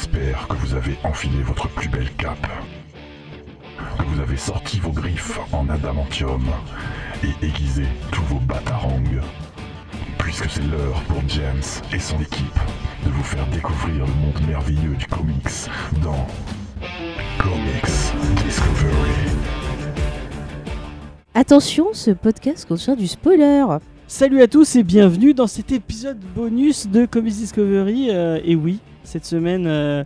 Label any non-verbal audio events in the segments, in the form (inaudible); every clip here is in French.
J'espère que vous avez enfilé votre plus belle cape, que vous avez sorti vos griffes en adamantium et aiguisé tous vos batarangs, puisque c'est l'heure pour James et son équipe de vous faire découvrir le monde merveilleux du comics dans Comics Discovery. Attention, ce podcast contient du spoiler. Salut à tous et bienvenue dans cet épisode bonus de Comics Discovery. Euh, et oui, cette semaine, euh,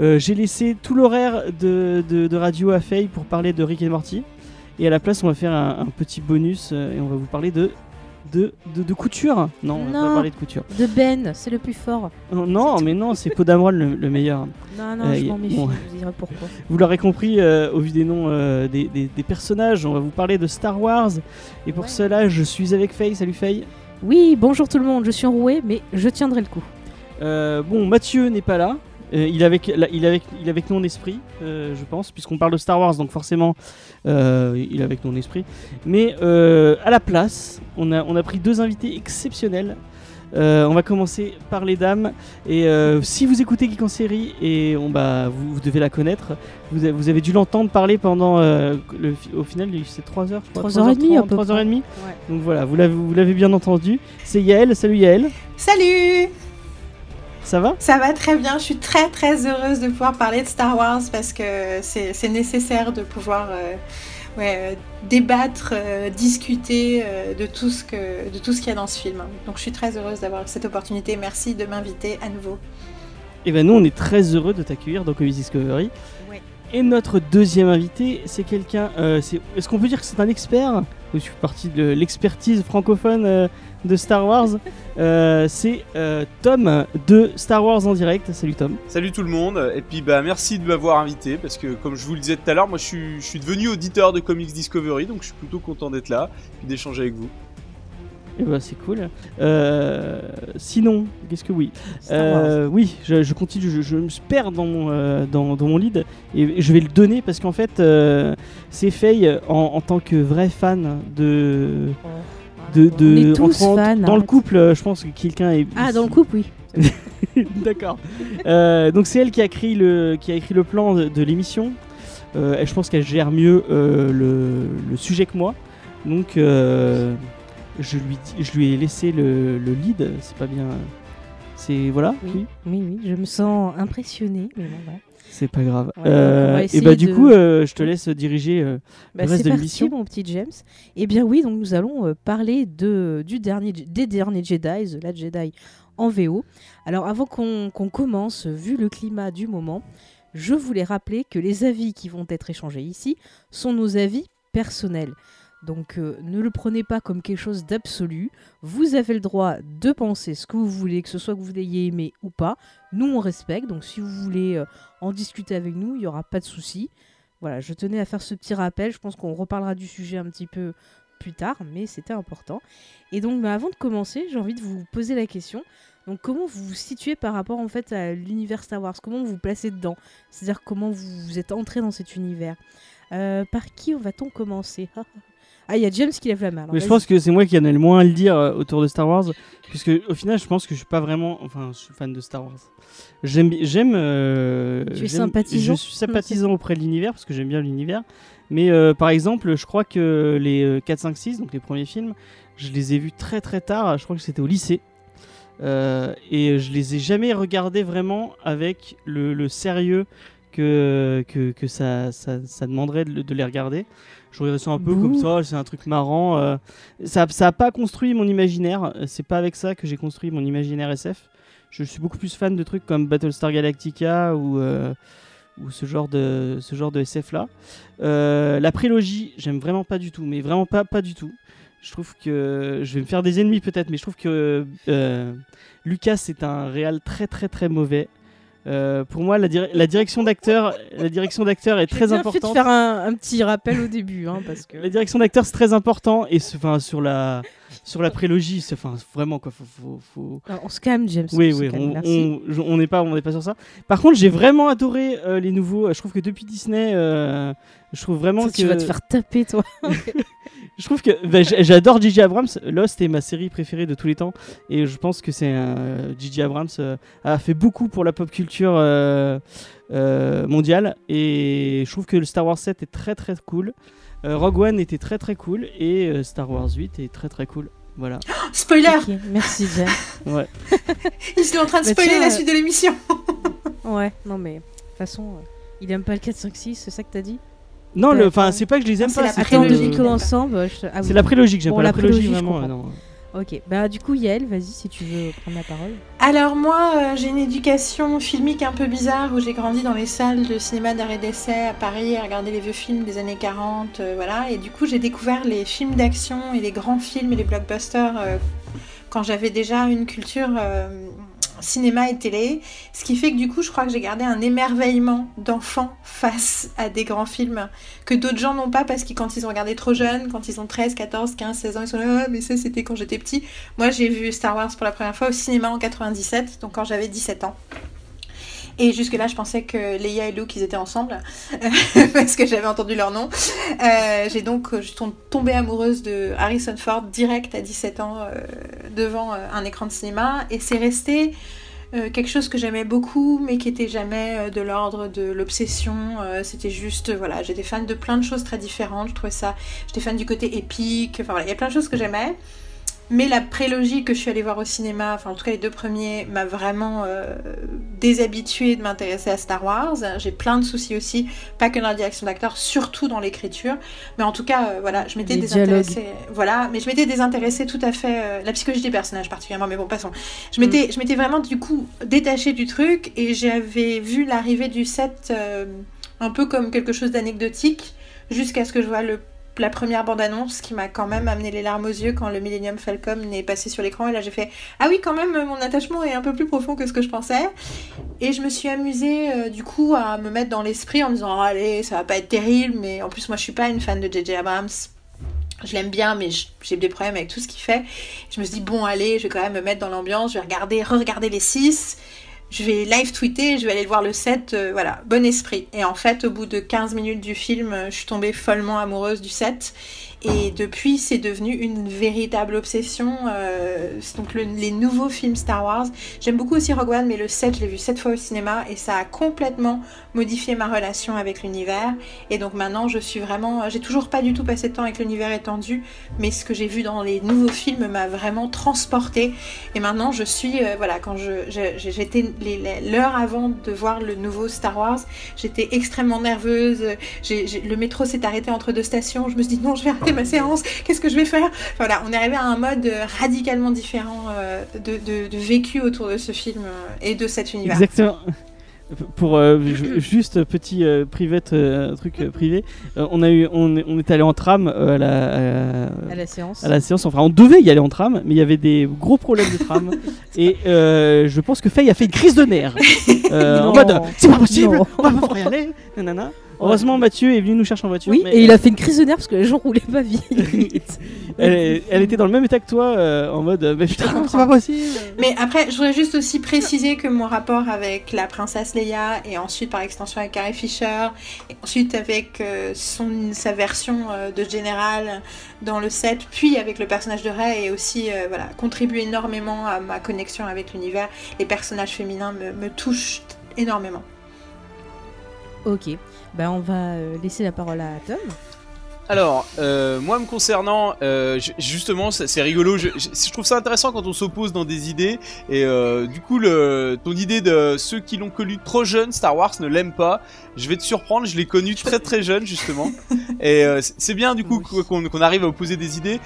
euh, j'ai laissé tout l'horaire de, de- de radio à Faye pour parler de Rick et Morty. Et à la place, on va faire un, un petit bonus euh, et on va vous parler de, de, de, de couture. Non, on va pas parler de couture. De Ben, c'est le plus fort. Non, non, mais non, c'est Podamron le, le meilleur. Non, non, Euh, je m'en méfie, bon. je vous dirai pourquoi. Vous l'aurez compris euh, au vu des noms euh, des, des- des personnages, on va vous parler de Star Wars. Et pour Ouais. cela, je suis avec Faye. Salut Faye. Oui, bonjour tout le monde, je suis enrouée, mais je tiendrai le coup. Euh, bon, Mathieu n'est pas là. Euh, il, est avec, là, il, est avec, il est avec nous en esprit, euh, je pense, puisqu'on parle de Star Wars, donc forcément, euh, il est avec nous en esprit. Mais euh, à la place, on a, on a pris deux invités exceptionnels. Euh, on va commencer par les dames. Et euh, si vous écoutez Geek en série, et on, bah, vous, vous devez la connaître, vous avez, vous avez dû l'entendre parler pendant. euh, le, au final, c'est 3 heures, je crois. 3 heures et demie, à 3h30, peu 3 heures et près. demie. Ouais. Donc voilà, vous l'avez, vous l'avez bien entendu. C'est Yael. Salut Yael. Salut Ça va? Ça va très bien, je suis très très heureuse de pouvoir parler de Star Wars parce que c'est nécessaire de pouvoir euh, ouais, euh, débattre, euh, discuter euh, de tout ce que de tout ce qu'il y a dans ce film. Donc je suis très heureuse d'avoir cette opportunité. Merci de m'inviter à nouveau. Et ben nous on est très heureux de t'accueillir dans Comics Discovery. Ouais. Et notre deuxième invité, c'est quelqu'un. Est-ce qu'on peut dire que c'est un expert? Je suis parti de l'expertise francophone euh, de Star Wars. (laughs) Euh, c'est euh, Tom de Star Wars en direct. Salut Tom. Salut tout le monde, et puis bah merci de m'avoir invité parce que comme je vous le disais tout à l'heure, moi je suis, je suis devenu auditeur de Comics Discovery donc je suis plutôt content d'être là et d'échanger avec vous. Et ben c'est cool. Euh, sinon, qu'est-ce que oui. Euh, Oui, je, je continue, je, je me perds dans mon, euh, dans, dans mon lead et je vais le donner parce qu'en fait, euh, c'est Faye en, en tant que vrai fan de. de, de On est tous entre- fans, dans le couple, je pense que quelqu'un est. Ah, dans le couple, oui. (laughs) D'accord. Euh, donc c'est elle qui a écrit le, qui a écrit le plan de, de l'émission. Euh, et je pense qu'elle gère mieux euh, le, le sujet que moi. Donc euh, je, lui, dis- je lui ai laissé le, le lead. C'est pas bien. C'est voilà. Oui. Oui, oui, je me sens impressionnée, mais bon, voilà. C'est pas grave. Ouais, Euh, et bah du coup, euh, je te laisse diriger. euh, Bah, Le reste c'est de parti, l'émission. mon petit James. Eh bien oui, donc nous allons parler de, du dernier, des derniers Jedi, The Last Jedi en VO. Alors avant qu'on qu'on commence, vu le climat du moment, je voulais rappeler que les avis qui vont être échangés ici sont nos avis personnels. Donc euh, ne le prenez pas comme quelque chose d'absolu. Vous avez le droit de penser ce que vous voulez, que ce soit que vous l'ayez aimé ou pas. Nous on respecte, donc si vous voulez euh, en discuter avec nous, il n'y aura pas de souci. Voilà, je tenais à faire ce petit rappel. Je pense qu'on reparlera du sujet un petit peu plus tard, mais c'était important. Et donc, bah, avant de commencer, j'ai envie de vous poser la question. Donc, comment vous vous situez par rapport en fait à l'univers Star Wars? Comment vous vous placez dedans? C'est-à-dire comment vous, êtes entré dans cet univers? Euh, Par qui va-t-on commencer? (laughs) Ah, il y a James qui lève la main. alors Mais je pense que c'est moi qui en ai le moins à le dire euh, autour de Star Wars, puisque au final, je pense que je suis pas vraiment, enfin, je suis fan de Star Wars. J'aime, j'aime. euh, Tu es sympathisant Je suis sympathisant auprès de l'univers parce que j'aime bien l'univers. Mais euh, par exemple, je crois que les euh, 4, 5, 6, donc les premiers films, je les ai vus très très tard. Je crois que c'était au lycée. Euh, et je les ai jamais regardés vraiment avec le, le sérieux que, que, que ça, ça, ça demanderait de les regarder. Je regardais ça un peu comme ça, c'est un truc marrant. euh, ça n'a pas construit mon imaginaire. C'est pas avec ça que j'ai construit mon imaginaire SF. Je suis beaucoup plus fan de trucs comme Battlestar Galactica ou, euh, ou ce genre de, ce genre de SF là. Euh, la prélogie, j'aime vraiment pas du tout, mais vraiment pas, pas du tout. Je trouve que je vais me faire des ennemis peut-être, mais je trouve que Lucas est un réal très très très mauvais. Euh, pour moi, la, dir- la direction d'acteur, la direction d'acteur est J'ai très importante. de faire un, un petit rappel au début, hein, parce que. La direction d'acteur c'est très important et enfin sur la sur la prélogie, c'est enfin vraiment quoi. Faut, faut, faut- Alors, on se calme, James. Oui, on oui, calme, on- merci. n'est pas on n'est pas sur ça. Par contre, j'ai vraiment adoré euh, les nouveaux. Je trouve que depuis Disney, euh, je trouve vraiment Ça, que Tu vas te faire taper, toi. (laughs) je trouve que bah, j'adore J.J. Abrams. Lost est ma série préférée de tous les temps. Et je pense que c'est un- J.J. Abrams euh, a fait beaucoup pour la pop culture euh, euh, mondiale. Et je trouve que le Star Wars 7 est très très cool. Euh, Rogue One était très très cool. Et euh, Star Wars 8 est très très cool. Voilà. (gasps) Spoiler Ok, merci Jen. (laughs) Ouais. (laughs) Ils sont en train de Bah, spoiler tiens, la euh, suite de l'émission. (laughs) Ouais, non mais de toute façon, euh, il aime pas le 4, 5, 6, c'est ça que t'as dit? Non, enfin, c'est pas que je les aime Ah, c'est pas. la c'est que- prélogie. commence ensemble. C'est la prélogie que j'aime pas. la La prélogie, vraiment. non. Ok, bah du coup Yael, vas-y si tu veux prendre la parole. Alors moi, euh, j'ai une éducation filmique un peu bizarre où j'ai grandi dans les salles de cinéma d'arrêt d'essai à Paris à regarder les vieux films des années 40, euh, voilà. Et du coup, j'ai découvert les films d'action et les grands films et les blockbusters euh, quand j'avais déjà une culture euh, cinéma et télé. Ce qui fait que du coup, je crois que j'ai gardé un émerveillement d'enfant face à des grands films que d'autres gens n'ont pas parce que quand ils ont regardé trop jeunes, quand ils ont 13, 14, 15, 16 ans, ils sont là, ah, mais ça c'était quand j'étais petit. Moi, j'ai vu Star Wars pour la première fois au cinéma en 97, donc quand j'avais 17 ans. Et jusque-là, je pensais que Leia et Luke, ils étaient ensemble, (laughs) parce que j'avais entendu leur nom. Euh, j'ai donc, je amoureuse de Harrison Ford direct à 17 ans euh, devant euh, un écran de cinéma, et c'est resté quelque chose que j'aimais beaucoup, mais qui était jamais de l'ordre de l'obsession. C'était juste, voilà, j'étais fan de plein de choses très différentes. Je trouvais ça, j'étais fan du côté épique. Enfin voilà, il y a plein de choses que j'aimais. Mais la prélogie que je suis allée voir au cinéma, enfin en tout cas les deux premiers, m'a vraiment euh, déshabituée de m'intéresser à Star Wars. J'ai plein de soucis aussi, pas que dans la direction d'acteur, surtout dans l'écriture. Mais en tout cas, euh, voilà, je m'étais désintéressée. Voilà, mais je m'étais désintéressée tout à fait. euh, la psychologie des personnages particulièrement, mais bon, passons. Je m'étais, je m'étais vraiment du coup détachée du truc et j'avais vu l'arrivée du set euh, un peu comme quelque chose d'anecdotique jusqu'à ce que je vois le la première bande-annonce qui m'a quand même amené les larmes aux yeux quand le Millennium Falcon est passé sur l'écran. Et là j'ai fait ah oui quand même mon attachement est un peu plus profond que ce que je pensais. Et je me suis amusée euh, du coup à me mettre dans l'esprit en me disant Ah, allez ça va pas être terrible. Mais en plus moi je suis pas une fan de JJ Abrams. Je l'aime bien, mais j'ai des problèmes avec tout ce qu'il fait. Je me suis dit, bon, allez, je vais quand même me mettre dans l'ambiance, je vais regarder, re-regarder les 6, je vais live tweeter, je vais aller voir le 7, euh, voilà, bon esprit. Et en fait, au bout de 15 minutes du film, euh, je suis tombée follement amoureuse du 7. Et depuis, c'est devenu une véritable obsession. euh, donc le- les nouveaux films Star Wars. J'aime beaucoup aussi Rogue One, mais le 7, je l'ai vu 7 fois au cinéma et ça a complètement modifié ma relation avec l'univers. Et donc maintenant, je suis vraiment. J'ai toujours pas du tout passé de temps avec l'univers étendu, mais ce que j'ai vu dans les nouveaux films m'a vraiment transporté. Et maintenant, je suis. euh, voilà, quand j'étais l'heure avant de voir le nouveau Star Wars, j'étais extrêmement nerveuse. Le métro s'est arrêté entre deux stations. Je me suis dit non, je vais arrêter ma séance. Qu'est-ce que je vais faire? Voilà, on est arrivé à un mode euh, radicalement différent euh, de, de- de vécu autour de ce film euh, et de cet univers. Exactement. Pour euh, ju- juste petit euh, private, euh, truc euh, privé, euh, on a eu, on, est- on est allé en tram euh, à, la, à- À la séance. à la séance. Enfin, on devait y aller en tram, mais il y avait des gros problèmes de tram. (laughs) et euh, je pense que Faye a fait une crise de nerfs. (laughs) Euh, en mode, c'est pas possible, Non. on va pas pouvoir y aller. Nanana. Heureusement, Mathieu est venu nous chercher en voiture. Oui, mais, et il a fait une crise de nerfs parce que les gens roulaient pas vite. (laughs) elle, elle était dans le même état que toi, euh, en mode, euh, mais putain, c'est pas possible. Mais après, je voudrais juste aussi préciser que mon rapport avec la princesse Leia et ensuite par extension avec Carrie Fisher et ensuite avec euh, son, sa version euh, de général dans le set, puis avec le personnage de Rey et aussi euh, voilà, contribue énormément à ma connexion avec l'univers. Les personnages féminins me, me touchent énormément. ok, bah on va euh, laisser la parole à Tom. Alors, euh, moi me concernant, euh, ju- justement, c'est rigolo. Je, je- je trouve ça intéressant quand on s'oppose dans des idées. Et euh, du coup, le, ton idée de ceux qui l'ont connu trop jeune, Star Wars ne l'aiment pas. Je vais te surprendre. Je l'ai connu très très jeune justement. (laughs) Et c'est- bien du coup Oui. qu'on arrive à opposer des idées,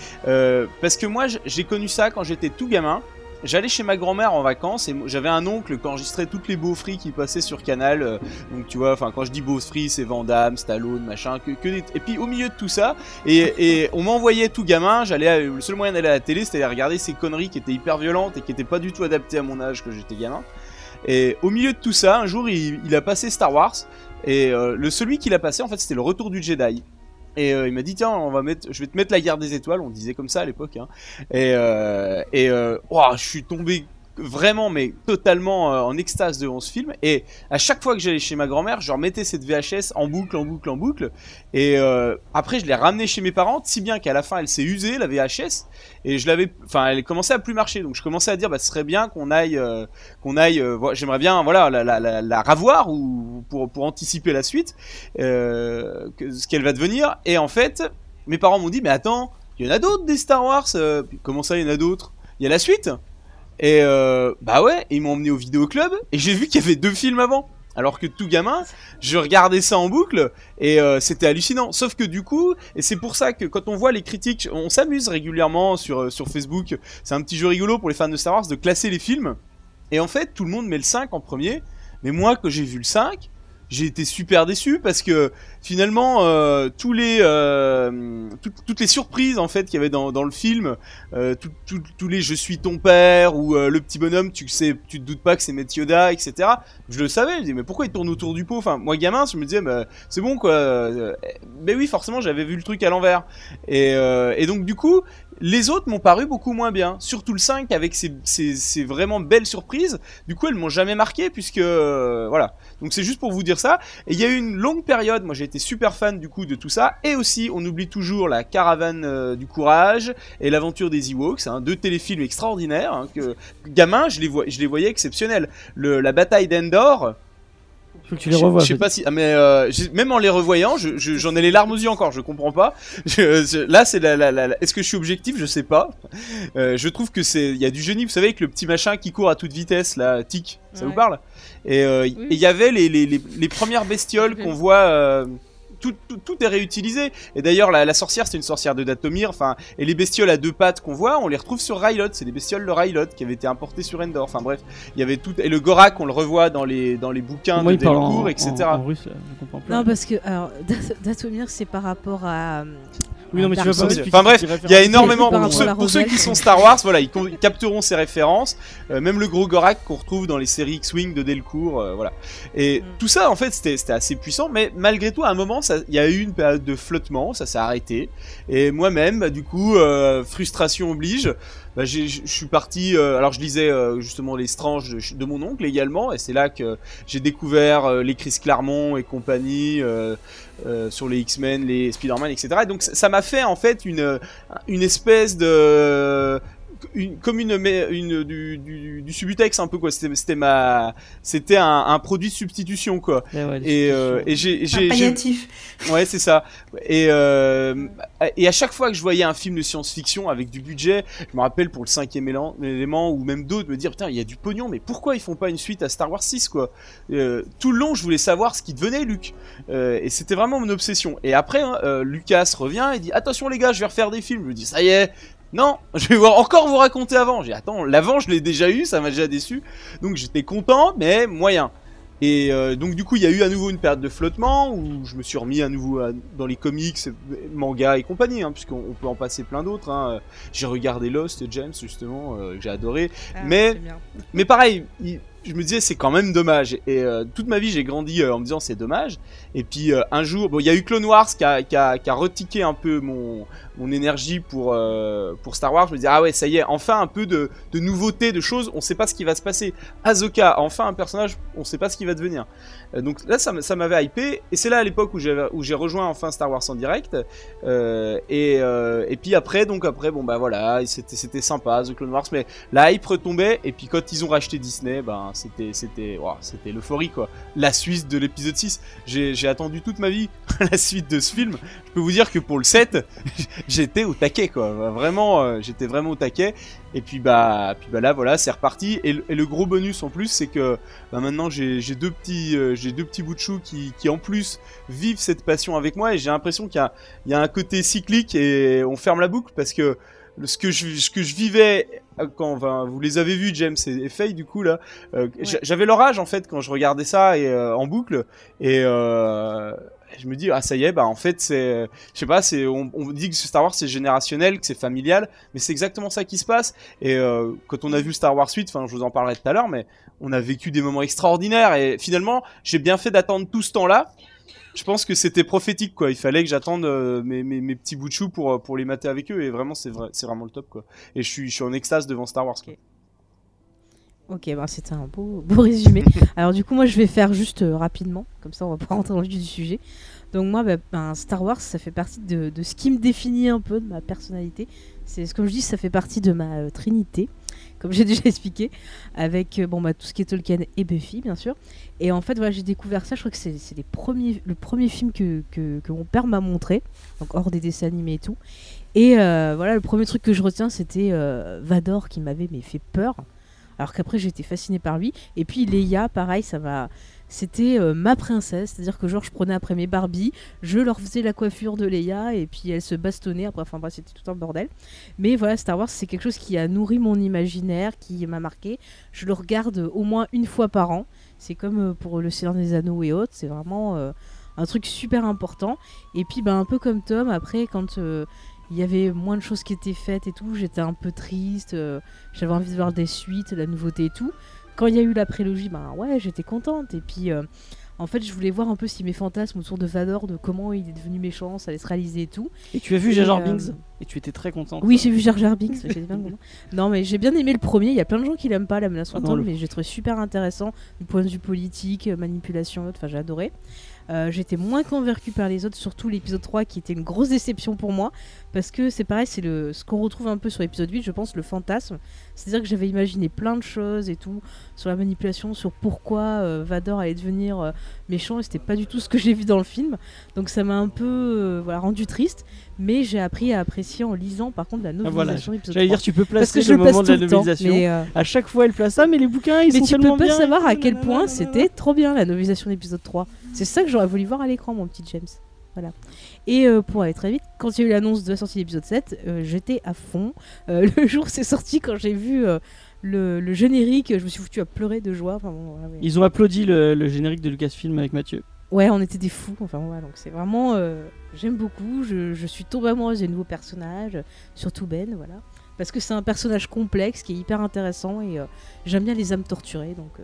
parce que moi j'ai connu ça quand j'étais tout gamin. J'allais chez ma grand-mère en vacances et j'avais un oncle qui enregistrait toutes les beaufries qui passaient sur Canal. euh, donc tu vois, enfin quand je dis beaufries, c'est Van Stallone, machin, que, Et puis au milieu de tout ça, et, on m'envoyait tout gamin. J'allais, le seul moyen d'aller à la télé, c'était aller regarder ces conneries qui étaient hyper violentes et qui étaient pas du tout adaptées à mon âge que j'étais gamin. Et au milieu de tout ça, un jour, il, il a passé Star Wars. Et euh, le celui qu'il a passé, en fait, c'était le Retour du Jedi. Et euh, il m'a dit tiens, on va mettre, je vais te mettre la guerre des étoiles. On disait comme ça à l'époque. Hein. Et euh, et euh, ouah, je suis tombé vraiment, mais totalement euh, en extase devant ce film. Et à chaque fois que j'allais chez ma grand-mère, je remettais cette VHS en boucle, en boucle, en boucle. Et euh, après, je l'ai ramenée chez mes parents, si bien qu'à la fin, elle s'est usée, la VHS. Et je l'avais, enfin, elle commençait à plus marcher. Donc je commençais à dire, bah, ce serait bien qu'on aille, euh, qu'on aille. J'aimerais bien, voilà, la, ravoir ou pour pour anticiper la suite, ce qu'elle va devenir. Et en fait, mes parents m'ont dit, mais attends, il y en a d'autres des Star Wars. comment ça, il y en a d'autres? Il y a la suite et euh, bah ouais, ils m'ont emmené au vidéoclub et j'ai vu qu'il y avait deux films avant. Alors que tout gamin, je regardais ça en boucle et euh, c'était hallucinant. Sauf que du coup, et c'est pour ça que quand on voit les critiques, on s'amuse régulièrement sur, euh, sur Facebook. C'est un petit jeu rigolo pour les fans de Star Wars de classer les films. Et en fait, tout le monde met le 5 en premier. Mais moi, quand j'ai vu le 5, j'ai été super déçu parce que finalement euh, tous les euh, toutes les surprises en fait qu'il y avait dans, dans le film euh, tous les je suis ton père ou euh, le petit bonhomme tu sais tu te doutes pas que c'est Yoda etc je le savais. Je me disais mais pourquoi il tourne autour du pot? Enfin moi gamin je me disais bah, c'est bon quoi. Euh, mais oui forcément j'avais vu le truc à l'envers et, et donc du coup les autres m'ont paru beaucoup moins bien, surtout le 5 avec ses, vraiment belles surprises. Du coup, elles m'ont jamais marqué puisque voilà. Donc c'est juste pour vous dire ça. Et il y a eu une longue période, moi j'ai été super fan du coup de tout ça. Et aussi, on oublie toujours la caravane euh, du courage et l'aventure des Ewoks, hein, deux téléfilms extraordinaires. Hein, que gamin, je les, je les voyais exceptionnels. Le, la bataille d'Endor, faut que tu les revois. Je, sais pas si, ah, mais euh, même en les revoyant, j'en ai les larmes aux yeux encore. Je comprends pas. (laughs) là, c'est la, la, la, Est-ce que je suis objectif? Je sais pas. Euh, je trouve que c'est, il y a du génie. Vous savez, avec le petit machin qui court à toute vitesse, là, tic. Ça vous parle? Et euh, il y avait les, les, les, les premières bestioles (laughs) qu'on voit. Euh, tout, tout, est réutilisé. Et d'ailleurs, la, la, sorcière, c'est une sorcière de Datomir. Enfin, et les bestioles à deux pattes qu'on voit, on les retrouve sur Rylot. C'est des bestioles de Rylot qui avaient été importées sur Endor. Enfin bref, il y avait tout. Et le Gorak, on le revoit dans les dans les bouquins de Delcourt, etc. En, russe, je comprends pas. Non, parce que alors (laughs) Datomir, c'est par rapport à oui, non, mais tu vas pas Enfin bref, il y a énormément. Pour, ceux, pour ceux, qui sont Star Wars, voilà, ils capteront ces références. Euh, même le gros Gorak qu'on retrouve dans les séries X-Wing de Delcourt, euh, voilà. Et mm. tout ça, en fait, c'était assez puissant, mais malgré tout, à un moment, il y a eu une période de flottement, ça s'est arrêté. Et moi-même, bah, du coup, euh, frustration oblige. Bah, je suis parti. alors, je lisais justement les Stranges de, de, mon oncle également, et c'est là que j'ai découvert les Chris Claremont et compagnie. Euh, sur les X-Men, les Spider-Man, etc. Et donc ça m'a fait en fait une, une espèce de une, comme une, une du, du, du, Subutex un peu quoi. C'était ma c'était un, un, produit de substitution quoi. Eh et, euh, et j'ai j'ai ouais c'est ça. Et euh, et à chaque fois que je voyais un film de science-fiction avec du budget je me rappelle pour le cinquième élément ou même d'autres me dire putain il y a du pognon mais pourquoi ils font pas une suite à Star Wars 6 quoi? Euh, tout le long je voulais savoir ce qui devenait Luke. Euh, et c'était vraiment mon obsession. Et après hein, euh, Lucas revient et dit attention les gars je vais refaire des films. Je me dis ça y est non, je vais voir encore vous raconter avant. J'ai attends, l'avant je l'ai déjà eu, ça m'a déjà déçu. Donc j'étais content, mais moyen. Et euh, donc du coup il y a eu à nouveau une période de flottement où je me suis remis à nouveau dans les comics, mangas et compagnie, hein, puisqu'on peut en passer plein d'autres. Hein. J'ai regardé Lost, James justement, euh, que j'ai adoré. Ah, mais mais pareil, je me disais c'est quand même dommage. Et euh, toute ma vie j'ai grandi en me disant c'est dommage. Et puis un jour, bon il y a eu Clone Wars qui a, qui a, qui a retiqué un peu mon mon énergie pour, euh, pour Star Wars, je me disais, ah ouais, ça y est, enfin un peu de, de nouveauté, de choses, on sait pas ce qui va se passer. Ahsoka, enfin un personnage, on sait pas ce qui va devenir. Euh, donc là, ça, ça m'avait hypé, et c'est là à l'époque où j'ai, rejoint enfin Star Wars en direct. Euh, et, euh, et puis après, donc après, bon bah voilà, c'était, sympa, The Clone Wars, mais la hype retombait, et puis quand ils ont racheté Disney, ben c'était, wow, l'euphorie quoi. La suite de l'épisode 6, j'ai, j'ai attendu toute ma vie (laughs) la suite de ce film. Je peux vous dire que pour le 7, (laughs) j'étais au taquet quoi. Vraiment, euh, j'étais vraiment au taquet. Et puis bah, puis bah là voilà, c'est reparti. Et, le gros bonus en plus, c'est que bah, maintenant j'ai deux petits, euh, petits bouts de chou qui, qui en plus vivent cette passion avec moi. Et j'ai l'impression qu'il y y a un côté cyclique et on ferme la boucle parce que ce que je, ce que je vivais quand enfin, vous les avez vus James et, Faye du coup là. Euh, j'avais leur âge en fait quand je regardais ça et en boucle. Et euh, je me dis ah ça y est bah en fait c'est je sais pas c'est on, on, dit que Star Wars c'est générationnel que c'est familial mais c'est exactement ça qui se passe. Et euh, quand on a vu Star Wars 8 enfin je vous en parlerai tout à l'heure mais on a vécu des moments extraordinaires. Et finalement j'ai bien fait d'attendre tout ce temps là je pense que c'était prophétique quoi il fallait que j'attende euh, mes, petits bouts de chou pour pour les mater avec eux et vraiment c'est vrai c'est vraiment le top quoi et je suis je suis en extase devant Star Wars quoi. Ok, bah c'était un beau, (laughs) beau résumé. Alors du coup, moi, je vais faire juste euh, rapidement, comme ça, on va pas (laughs) rentrer dans le vif du sujet. Donc moi, bah, ben, Star Wars, ça fait partie de, de ce qui me définit un peu de ma personnalité. C'est comme je dis, ça fait partie de ma euh, trinité, comme j'ai (laughs) déjà expliqué, avec euh, bon bah tout ce qui est Tolkien et Buffy, bien sûr. Et en fait, voilà, j'ai découvert ça. Je crois que c'est le premier film que, que, que mon père m'a montré, donc hors des dessins animés et tout. Et euh, voilà, le premier truc que je retiens, c'était Vador qui m'avait fait peur. Alors qu'après, j'étais fascinée par lui. Et puis Leia, pareil, ça m'a. C'était euh, ma princesse, c'est-à-dire que genre je prenais après mes Barbie, je leur faisais la coiffure de Leia et puis elles se bastonnaient. Après, enfin bref, c'était tout un bordel. Mais voilà, Star Wars, c'est quelque chose qui a nourri mon imaginaire, qui m'a marqué. Je le regarde au moins une fois par an. C'est comme euh, pour Le Seigneur des Anneaux et autres, c'est vraiment euh, un truc super important. Et puis, ben, un peu comme Tom, après, quand il y avait moins de choses qui étaient faites et tout, j'étais un peu triste. J'avais envie de voir des suites, la nouveauté et tout. Quand il y a eu la prélogie, ben ouais, j'étais contente. Et puis, euh, en fait, je voulais voir un peu si mes fantasmes autour de Vador, de comment il est devenu méchant, ça allait se réaliser et tout. Et tu as vu Jar Jar euh, et tu étais très contente. Oui, j'ai vu Jar Jar Binks. bien non, mais j'ai bien aimé le premier. Il y a plein de gens qui l'aiment pas, la menace Ah fantôme, le- mais j'ai trouvé super intéressant du point de vue politique, euh, manipulation, et autres. Enfin, j'ai adoré. Euh, J'étais moins convaincue par les autres, surtout l'épisode 3 qui était une grosse déception pour moi. Parce que c'est pareil, c'est ce qu'on retrouve un peu sur l'épisode 8, je pense, le fantasme. C'est-à-dire que j'avais imaginé plein de choses et tout, sur la manipulation, sur pourquoi euh, Vador allait devenir euh, méchant, et c'était pas du tout ce que j'ai vu dans le film. Donc ça m'a un peu voilà, rendu triste, mais j'ai appris à apprécier en lisant par contre la Ah, voilà, novelisation J'allais 3. dire, tu peux Parce que placer je le moment de la le temps. novelisation. Mais, À chaque fois, elle place ça, mais les bouquins, ils mais sont tu peux tellement pas bien. savoir à quel point c'était trop bien la novelisation d'épisode 3. C'est ça que j'aurais voulu voir à l'écran, mon petit James. Voilà. Et euh, pour aller très vite, quand il y a eu l'annonce de la sortie de l'épisode 7, euh, j'étais à fond. Euh, (laughs) le jour c'est sorti, quand j'ai vu le, le générique, je me suis foutu à pleurer de joie. Enfin, bon, voilà, ouais. Ils ont applaudi le, le générique de Lucasfilm avec Mathieu. Ouais, on était des fous. Enfin, voilà, donc c'est vraiment. J'aime beaucoup. Je, je suis tombée amoureuse des nouveaux personnages, surtout Ben, voilà. Parce que c'est un personnage complexe qui est hyper intéressant et j'aime bien les âmes torturées. Donc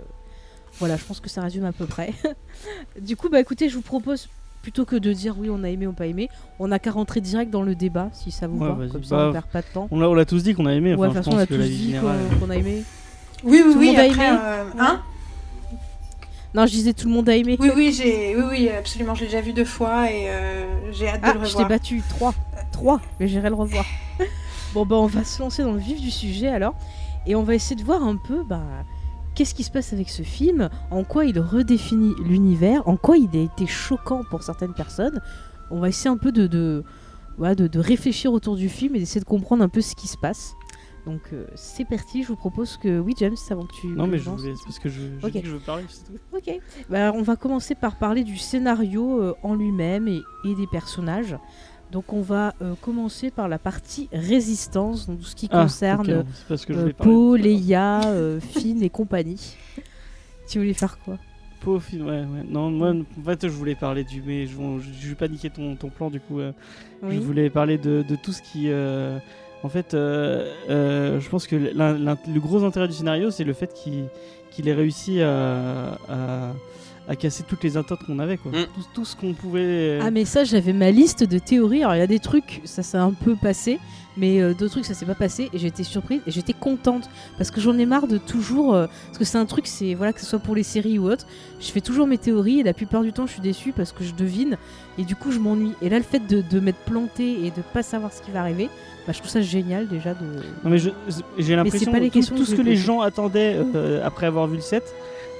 voilà, je pense que ça résume à peu près. (laughs) du coup, bah écoutez, je vous propose. Plutôt que de dire oui, on a aimé ou pas aimé, on a qu'à rentrer direct dans le débat si ça vous Ouais, va. Comme ça, Bah, on perd pas de temps. On l'a on l'a tous dit qu'on a aimé. ouais, de toute façon, on a pense que tous dit générale. qu'on a aimé. Oui, oui, Tout oui. monde a Après, aimé euh, hein Non, je disais tout le monde a aimé. Oui, oui, j'ai, oui, oui, absolument. Je l'ai déjà vu deux fois et euh, j'ai hâte Ah, de le je t'ai revoir. battu 3. 3, mais j'irai le revoir. (laughs) bon, bah, on va se lancer dans le vif du sujet alors. Et on va essayer de voir un peu, bah, qu'est-ce qui se passe avec ce film, en quoi il redéfinit l'univers, en quoi il a été choquant pour certaines personnes? On va essayer un peu de, de, de, de réfléchir autour du film et d'essayer de comprendre un peu ce qui se passe. Donc, euh, c'est parti. Je vous propose que. Oui, James, avant que tu. Non, mais je voulais. c'est parce que je, je Ok. dis que je veux parler. c'est tout. Ok. Bah, on va commencer par parler du scénario euh, en lui-même et, et des personnages. Donc on va euh, commencer par la partie résistance, donc tout ce qui Ah, concerne ok, c'est parce que je euh, Leia, euh, Finn et compagnie. (laughs) Tu voulais faire quoi? Poe, film, ouais, ouais. Non, moi, en fait, je voulais parler du. Mais je, vais pas niquer ton, ton plan, du coup. euh, Je voulais parler de, de tout ce qui. en fait, je pense que le gros intérêt du scénario, c'est le fait qu'il qu'il ait réussi à, à, à casser toutes les attentes qu'on avait. Quoi. Mm. Tout, tout ce qu'on pouvait. Ah mais ça j'avais ma liste de théories. Alors il y a des trucs, ça s'est un peu passé, mais euh, d'autres trucs ça s'est pas passé et j'ai été surprise et j'étais contente parce que j'en ai marre de toujours euh, parce que c'est un truc c'est voilà que ce soit pour les séries ou autre, je fais toujours mes théories et la plupart du temps je suis déçue parce que je devine et du coup je m'ennuie. Et là le fait de, de m'être planté et de pas savoir ce qui va arriver, bah, je trouve ça génial déjà de Non, mais je- j'ai l'impression que tout, tout ce que les gens attendaient euh, après avoir vu le set,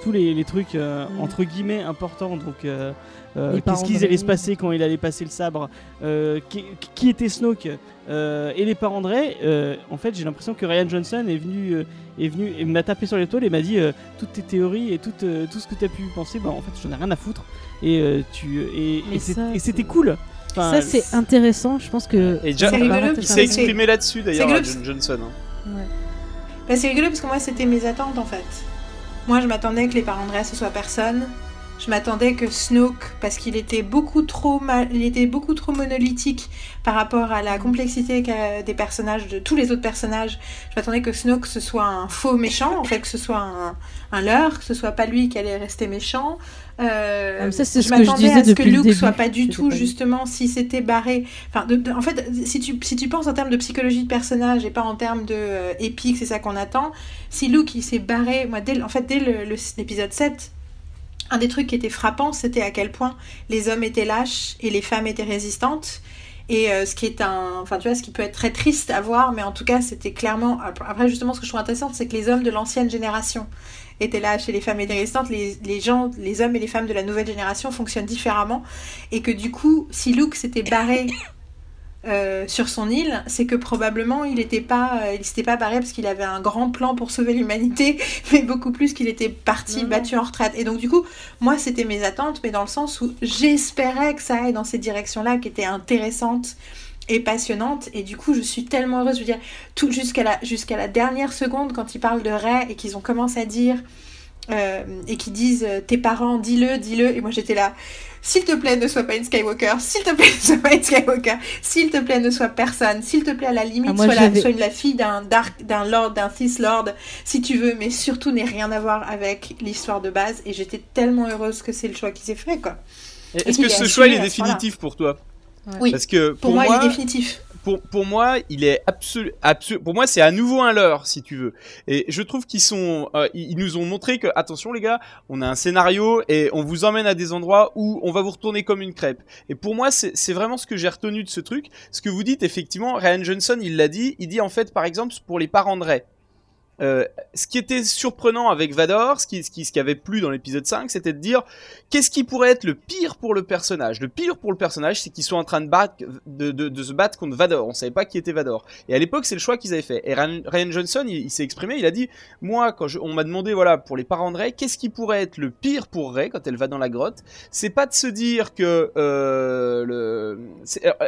tous les, les trucs euh, Mm. entre guillemets importants, donc euh, euh, qu'est-ce qu'ils allaient se passer quand il allait passer le sabre, euh, qui, qui était Snoke euh, et les parents de Rey, euh, en fait j'ai l'impression que Ryan Johnson est venu, euh, est venu et m'a tapé sur l'étoile et m'a dit euh, toutes tes théories et tout, euh, tout ce que tu as pu penser, bah en fait j'en ai rien à foutre et, euh, tu, et, c'était cool. Enfin, ça c'est intéressant. Je pense que Et ça John- Il s'est exprimé là-dessus d'ailleurs, Johnson. hein. Ouais. Bah, c'est rigolo parce que moi, c'était mes attentes en fait. Moi, je m'attendais que les parents de Rey, ce soit personne. Je m'attendais que Snoke, parce qu'il était beaucoup trop mal, il était beaucoup trop monolithique par rapport à la complexité des personnages, de tous les autres personnages. Je m'attendais que Snoke ce soit un faux méchant, en fait, que ce soit un, un leurre, que ce soit pas lui qui allait rester méchant. Euh, Ah, ça, je m'attendais à ce que Luke début. soit pas du tout pas- justement si c'était barré. Enfin, de- de- en fait, si tu si tu penses en termes de psychologie de personnage et pas en termes de euh, épique, c'est ça qu'on attend. Si Luke il s'est barré, moi dès en fait dès l'épisode 7 un des trucs qui était frappant, c'était à quel point les hommes étaient lâches et les femmes étaient résistantes. Et euh, ce qui est un, enfin tu vois, ce qui peut être très triste à voir, mais en tout cas c'était clairement. Après justement, ce que je trouve intéressant, c'est que les hommes de l'ancienne génération étaient lâches et les femmes étaient résistantes. Les, les gens, les hommes et les femmes de la nouvelle génération fonctionnent différemment, et que du coup, si Luke s'était barré euh, sur son île, c'est que probablement il n'était pas, euh, il s'était pas barré parce qu'il avait un grand plan pour sauver l'humanité, (laughs) mais beaucoup plus qu'il était parti non. battu en retraite. Et donc du coup, moi c'était mes attentes, mais dans le sens où j'espérais que ça aille dans ces directions-là, qui étaient intéressantes et passionnantes. Et du coup, je suis tellement heureuse. Je veux dire, tout jusqu'à la jusqu'à la dernière seconde quand ils parlent de Ray et qu'ils ont commencé à dire euh, et qui disent tes parents, dis-le, dis-le. Et moi j'étais là. S'il te plaît, ne sois pas une Skywalker. S'il te plaît, (laughs) ne sois pas une Skywalker. S'il te plaît, ne sois personne. S'il te plaît, à la limite, Ah, moi, sois, la, j'avais- sois une- la fille d'un dark, d'un lord, d'un Sith lord, si tu veux, mais surtout n'ait rien à voir avec l'histoire de base. Et j'étais tellement heureuse que c'est le choix qui s'est fait, quoi. Est-ce que ce choix il est définitif pour toi? Oui. Parce que Pour, moi, il est définitif. Pour, pour moi, il est absolu, absolu. Pour moi, c'est à nouveau un leurre, si tu veux. Et je trouve qu'ils sont, euh, ils nous ont montré que, attention les gars, on a un scénario et on vous emmène à des endroits où on va vous retourner comme une crêpe. Et pour moi, c'est c'est vraiment ce que j'ai retenu de ce truc. Ce que vous dites, effectivement, Ryan Johnson, il l'a dit. Il dit en fait, par exemple, pour les parents de Ray. Euh, ce qui était surprenant avec Vador, ce qui, ce qui, ce qui avait plu dans l'épisode 5, c'était de dire qu'est-ce qui pourrait être le pire pour le personnage? Le pire pour le personnage, c'est qu'ils soient en train de, se battre contre Vador. On savait pas qui était Vador. Et à l'époque, c'est le choix qu'ils avaient fait. Et Ryan, Johnson, il, s'est exprimé, il a dit, moi, quand on m'a demandé, voilà, pour les parents de Rey, qu'est-ce qui pourrait être le pire pour Rey quand elle va dans la grotte? C'est pas de se dire que euh,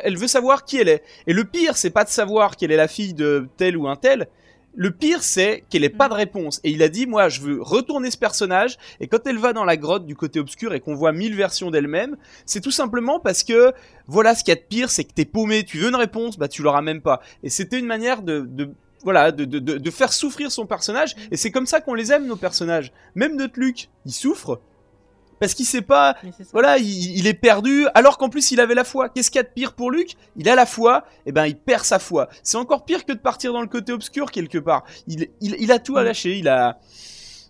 elle veut savoir qui elle est. Et le pire, c'est pas de savoir qu'elle est la fille de tel ou un tel. Le pire, c'est qu'elle ait pas de réponse. Et il a dit, moi, je veux retourner ce personnage. Et quand elle va dans la grotte du côté obscur et qu'on voit mille versions d'elle-même, c'est tout simplement parce que, voilà, ce qu'il y a de pire, c'est que t'es paumé. Tu veux une réponse, bah, tu l'auras même pas. Et c'était une manière de, de voilà, de, de, de, de faire souffrir son personnage. Et c'est comme ça qu'on les aime, nos personnages. Même notre Luke, il souffre. Parce qu'il sait pas, voilà, il, il est perdu, alors qu'en plus il avait la foi. Qu'est-ce qu'il y a de pire pour Luke Il a la foi, et ben il perd sa foi. C'est encore pire que de partir dans le côté obscur quelque part. Il, il, il a tout à lâcher, il a...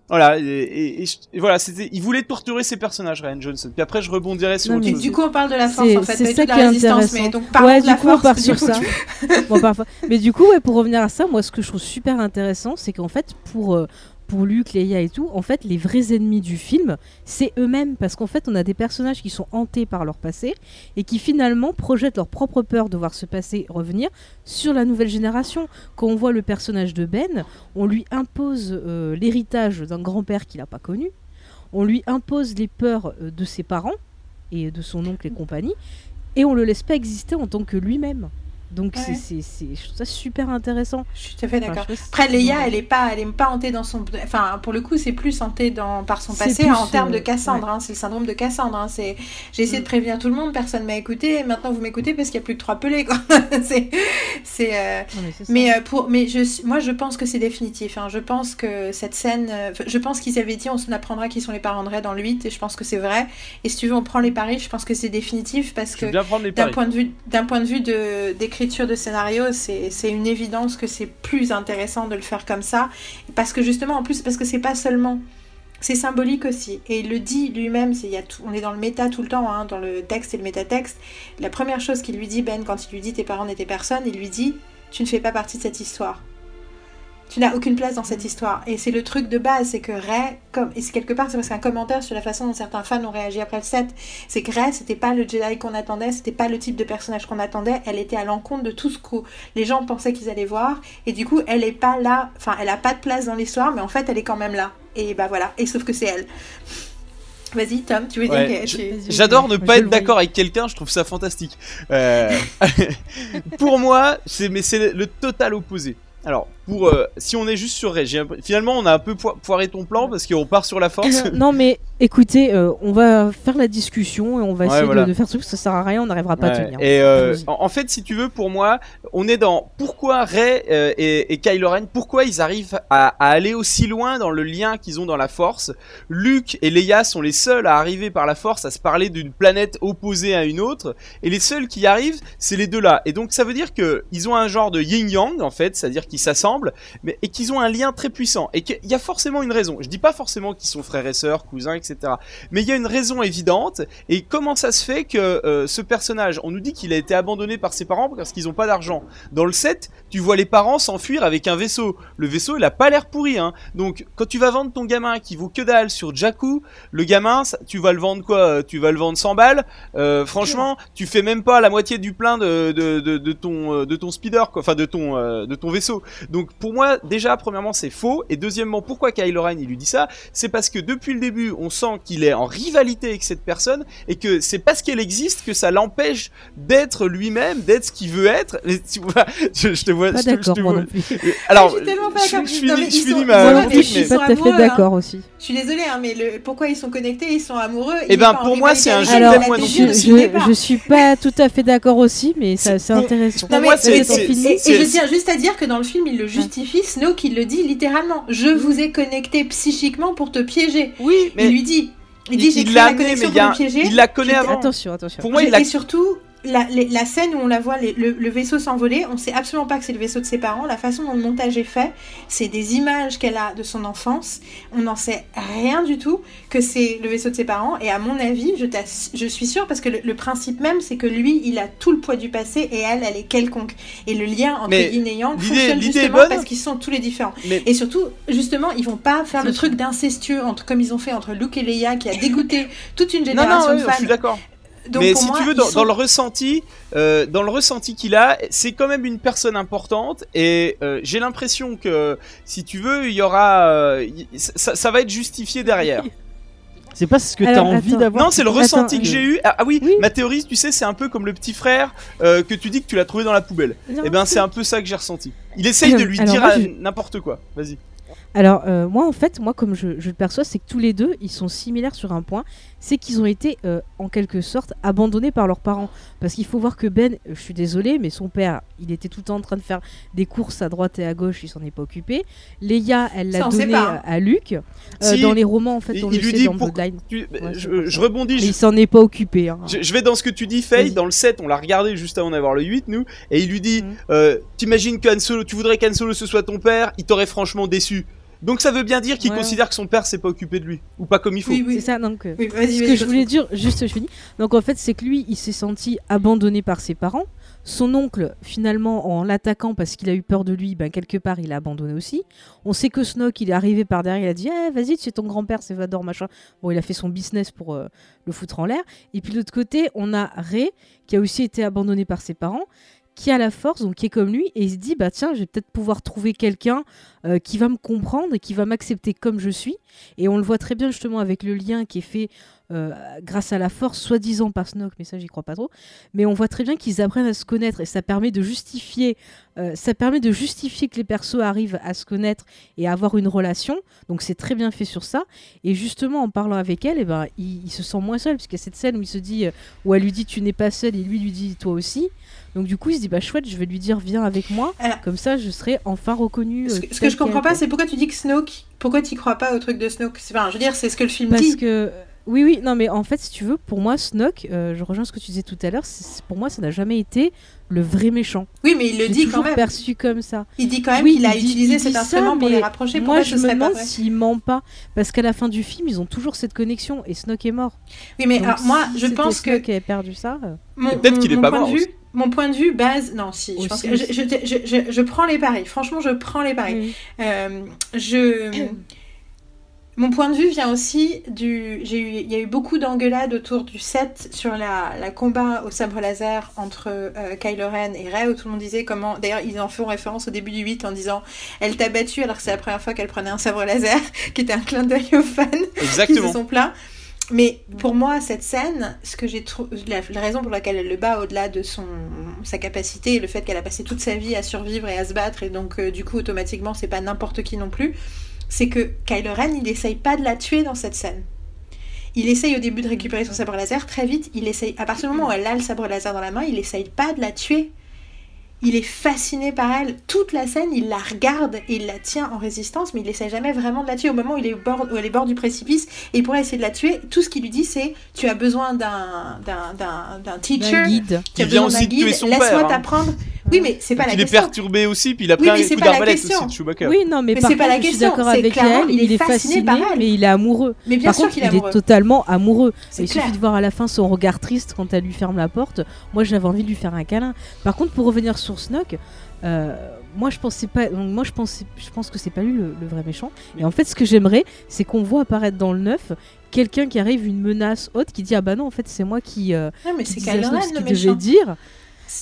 Voilà, et, et- et je- et voilà, c'était, il voulait torturer ses personnages, Ryan Johnson. Puis après, je rebondirai sur Non, autre mais Et chose. du coup, on parle de la force C'est en fait, c'est ça de qui la est résistance. intéressant. Mais donc, ouais, de la du coup, on force. part du sur ça. (laughs) Bon, parfois. Mais du coup, ouais, pour revenir à ça, moi, ce que je trouve super intéressant, c'est qu'en fait, pour, euh, pour Luke, Leia et tout, en fait, les vrais ennemis du film, c'est eux-mêmes. Parce qu'en fait, on a des personnages qui sont hantés par leur passé et qui finalement projettent leur propre peur de voir ce passé revenir sur la nouvelle génération. Quand on voit le personnage de Ben, on lui impose euh, l'héritage d'un grand-père qu'il n'a pas connu. On lui impose les peurs euh, de ses parents et de son oncle et compagnie. Et on le laisse pas exister en tant que lui-même. Donc Ouais. c'est, c'est, c'est- je trouve ça super intéressant. Je suis tout à fait d'accord. Enfin, Après, Leia, elle est pas, elle est pas hantée dans son, enfin, pour le coup, c'est plus hantée dans par son passé plus, en termes de euh, Cassandre. hein, c'est le syndrome de Cassandre. hein, c'est, j'ai essayé Mm. de prévenir tout le monde, personne m'a écouté. Et maintenant, vous m'écoutez parce qu'il y a plus que trois pelés. Quoi. (laughs) c'est, c'est. euh, mais c'est ça. Mais euh, pour, mais je, moi, je pense que c'est définitif. hein. Je pense que cette scène, euh, je pense qu'ils avaient dit, on s'en apprendra qui sont les parents de Ray dans le 8 et je pense que c'est vrai. Et si tu veux, on prend les paris. Je pense que c'est définitif parce Je que vais bien prendre les d'un point de vue d'un point de vue de d'écriture de scénario c'est une évidence que c'est plus intéressant de le faire comme ça. Parce que justement en plus parce que c'est pas seulement c'est symbolique aussi. Et il le dit lui-même c'est on est dans le méta tout le temps hein, dans le texte et le métatexte. La première chose qu'il lui dit Ben quand il lui dit tes parents n'étaient personne il lui dit tu ne fais pas partie de cette histoire tu n'as aucune place dans cette histoire. Et c'est le truc de base, c'est que Ray, comme, et c'est quelque part, c'est parce qu'un commentaire sur la façon dont certains fans ont réagi après le set, c'est que Ray, c'était pas le Jedi qu'on attendait, c'était pas le type de personnage qu'on attendait, elle était à l'encontre de tout ce que les gens pensaient qu'ils allaient voir, et du coup, elle est pas là, enfin, elle a pas de place dans l'histoire, mais en fait, elle est quand même là. Et bah voilà, et sauf que c'est elle. Vas-y, Tom, tu veux Ouais, dire que tu- J'adore ne pas je être d'accord avec quelqu'un, je trouve ça fantastique. Euh, (laughs) (laughs) pour moi, c'est mais c'est le total opposé. Alors, pour euh, si on est juste sur l'impression- Finalement, on a un peu poi- foiré ton plan parce qu'on part sur la force. (laughs) non mais écoutez, euh, on va faire la discussion et on va Ouais, essayer de- voilà. de, faire ce truc, ça sert à rien, on n'arrivera pas à Ouais, tenir. Et euh, en, en fait, si tu veux, pour moi, on est dans pourquoi Rey euh, et, et Kylo Ren, pourquoi ils arrivent à, à aller aussi loin dans le lien qu'ils ont dans la Force. Luke et Leia sont les seuls à arriver par la Force à se parler d'une planète opposée à une autre, et les seuls qui y arrivent, c'est les deux là. Et donc ça veut dire que ils ont un genre de yin yang en fait, c'est-à-dire qu'ils s'assemblent, mais et qu'ils ont un lien très puissant, et qu'il y a forcément une raison. Je dis pas forcément qu'ils sont frères et sœurs, cousins, etc. Mais il y a une raison évidente. Et comment ça se fait que euh, ce personnage, on nous dit qu'il a été abandonné par ses parents parce qu'ils ont pas d'argent. Dans le 7, tu vois les parents s'enfuir avec un vaisseau. Le vaisseau, il a pas l'air pourri, hein. Donc, quand tu vas vendre ton gamin qui vaut que dalle sur Jakku, le gamin, tu vas le vendre quoi Euh, Tu vas le vendre 100 balles. Euh, franchement, tu fais même pas la moitié du plein de, de, ton de ton speeder. Enfin, de ton de ton vaisseau. Donc, pour moi, déjà, premièrement, c'est faux. Et deuxièmement, pourquoi Kylo Ren il lui dit ça? C'est parce que depuis le début, on sent qu'il est en rivalité avec cette personne et que c'est parce qu'elle existe que ça l'empêche d'être lui-même, d'être ce qu'il veut être. (laughs) Et tu vois, je, je te vois. Pas je je d'accord te moi vois- non plus. Alors, Je suis tellement pas je, finis, Non, mais je ils finis sont- ma je suis pas tout à fait hein. d'accord aussi. Je suis désolée, hein, mais le... pourquoi ils sont connectés? Ils sont amoureux. Eh ben, pour moi, c'est un avec jeu des je, suis pas tout à fait d'accord aussi, mais ça- c'est intéressant. pour moi, c'est- et- je tiens juste à dire que dans le film, il le justifie. Snoke, il le dit littéralement. Je vous ai connecté psychiquement pour te piéger. Oui, mais il lui dit. Il dit j'ai l'a connexion mais a pour me piéger. il la connaît avant. Attention, attention. pour moi, il a Et surtout, la, les- la scène où on la voit, les- le, le vaisseau s'envoler, on sait absolument pas que c'est le vaisseau de ses parents. La façon dont le montage est fait, c'est des images qu'elle a de son enfance. On n'en sait rien du tout que c'est le vaisseau de ses parents. Et à mon avis, je, suis sûre, parce que le, le principe même, c'est que lui, il a tout le poids du passé et elle, elle est quelconque. Et le lien entre Mais yin et yang fonctionne justement parce qu'ils sont tous les différents. Mais- Et surtout, justement, ils vont pas faire le truc d'incestueux entre, comme ils ont fait entre Luke et Leia, qui a dégoûté (laughs) toute une non, génération non, de ouais, fans. je suis d'accord. Donc, mais si moi, tu veux, dans, sont- dans le ressenti, euh, dans le ressenti qu'il a, c'est quand même une personne importante et euh, j'ai l'impression que si tu veux, il y aura, euh, y- ça, ça va être justifié derrière. C'est pas ce que t'as envie d'avoir. Non, c'est le Attends, ressenti que j'ai eu. Ah, ah oui, oui. ma théorie, tu sais, c'est un peu comme le petit frère euh, que tu dis que tu l'as trouvé dans la poubelle. Non, Et ben, c'est un peu ça que j'ai ressenti. Il essaye de lui Alors, dire je- n'importe quoi. Vas-y. Alors, euh, moi, en fait, moi, comme je, je le perçois, c'est que tous les deux, ils sont similaires sur un point, c'est qu'ils ont été, euh, en quelque sorte, abandonnés par leurs parents. Parce qu'il faut voir que Ben, euh, je suis désolée, mais son père, il était tout le temps en train de faire des courses à droite et à gauche, il s'en est pas occupé. Leia, elle l'a donné à. Euh, Si, dans les romans, en fait, on il le lui sait dit dans pour- Bloodline. Tu- Ouais, c'est je, rebondis. Je- il s'en est pas occupé. hein. Je, je vais dans ce que tu dis, Faye. Dans le 7, on l'a regardé juste avant d'avoir le 8, nous. Et il lui dit euh, T'imagines Solo, tu voudrais qu'Han Solo ce soit ton père? Il t'aurait franchement déçu. Donc ça veut bien dire qu'il Ouais. considère que son père s'est pas occupé de lui. Ou pas comme il faut. Oui, oui. C'est ça, donc. euh, Oui, vas-y, Ce vas-y, que je voulais dire, juste je finis. Donc en fait, c'est que lui, il s'est senti abandonné par ses parents. Son oncle, finalement, en l'attaquant parce qu'il a eu peur de lui, ben, quelque part, il a abandonné aussi. On sait que Snoke, il est arrivé par derrière, il a dit Eh, Vas-y, tu es ton grand-père, c'est Vador, machin. Bon, il a fait son business pour euh, le foutre en l'air. Et puis de l'autre côté, on a Rey, qui a aussi été abandonné par ses parents, qui a la force, donc qui est comme lui, et il se dit Bah tiens, je vais peut-être pouvoir trouver quelqu'un euh, qui va me comprendre et qui va m'accepter comme je suis. Et on le voit très bien justement avec le lien qui est fait euh, grâce à la force, soi-disant par Snoke, mais ça j'y crois pas trop. Mais on voit très bien qu'ils apprennent à se connaître et ça permet de justifier, euh, ça permet de justifier que les persos arrivent à se connaître et à avoir une relation. Donc c'est très bien fait sur ça. Et justement en parlant avec elle, eh ben il, il se sent moins seul parce qu'il y a cette scène où il se dit, où elle lui dit tu n'es pas seul et lui lui dit toi aussi. Donc du coup il se dit bah chouette, je vais lui dire viens avec moi. Alors- Comme ça je serai enfin reconnu. Ce euh, que, ce que je comprends pas, c'est pourquoi tu dis que Snoke. Pourquoi tu crois pas au truc de Snoke? Enfin, je veux dire, c'est ce que le film Parce dit. que oui, oui, non, mais en fait, si tu veux, pour moi, Snoke, euh, je rejoins ce que tu disais tout à l'heure, pour moi, ça n'a jamais été le vrai méchant. Oui, mais il le dit quand toujours même. perçu comme ça. Il dit quand même Oui, qu'il a il utilisé il cet dit ça, instrument pour les mais rapprocher. Moi, Pourquoi je me demande s'il ment pas, parce qu'à la fin du film, ils ont toujours cette connexion et Snoke est mort. Oui, mais Donc, alors, moi, si je pense que Snoke qui avait perdu ça. euh, peut-être qu'il est mon pas point mort vue, mon point de vue base. Non, si, je Aussi, pense que je, je, je- je- je prends les paris. Franchement, je prends les paris. oui. Euh, je. Mon point de vue vient aussi du. J'ai eu, il y a eu beaucoup d'engueulades autour du set sur la, la combat au sabre laser entre euh, Kylo Ren et Rey, où tout le monde disait comment. D'ailleurs, ils en font référence au début du 8 en disant Elle t'a battu alors que c'est la première fois qu'elle prenait un sabre laser, (laughs) qui était un clin d'œil aux fans (laughs) qui se Exactement. sont plaints. mais pour moi, cette scène, ce que j'ai trou- la, la raison pour laquelle elle le bat, au-delà de son sa capacité et le fait qu'elle a passé toute sa vie à survivre et à se battre, et donc euh, du coup automatiquement c'est pas n'importe qui non plus, c'est que Kylo Ren il essaye pas de la tuer dans cette scène. Il essaye au début de récupérer son sabre laser, très vite, il essaye, à partir du moment où elle a le sabre laser dans la main, il essaye pas de la tuer. Il est fasciné par elle. Toute la scène, il la regarde et il la tient en résistance, mais il essaie jamais vraiment de la tuer. Au moment où, il est au bord, où elle est au bord du précipice et il pourrait essayer de la tuer, tout ce qu'il lui dit, c'est Tu as besoin d'un d'un- d'un- teacher, guide. tu as Il besoin d'un guide, laisse-moi hein. Oui, mais c'est pas la il est question. perturbé aussi, puis il a pris Oui, un coup d'arbalète aussi de Chewbacca. Oui, non, mais, c'est pas la je suis question, d'accord c'est avec elle. il est Il est fasciné fasciné, par elle. mais il est amoureux. Mais bien Par sûr contre, est il est totalement amoureux. Il clair. suffit de voir à la fin son regard triste quand elle lui ferme la porte. Moi, j'avais envie de lui faire un câlin. Par contre, pour revenir sur Snoke, euh, moi, je pensais pas. donc, moi, je pense, je pense que c'est pas lui le, le vrai méchant. Et en fait, ce que j'aimerais, c'est qu'on voit apparaître dans le neuf quelqu'un qui arrive, une menace haute, qui dit ah bah non, en fait, c'est moi qui. euh, Non, mais qui c'est disais ce le qu'il devait méchant. dire.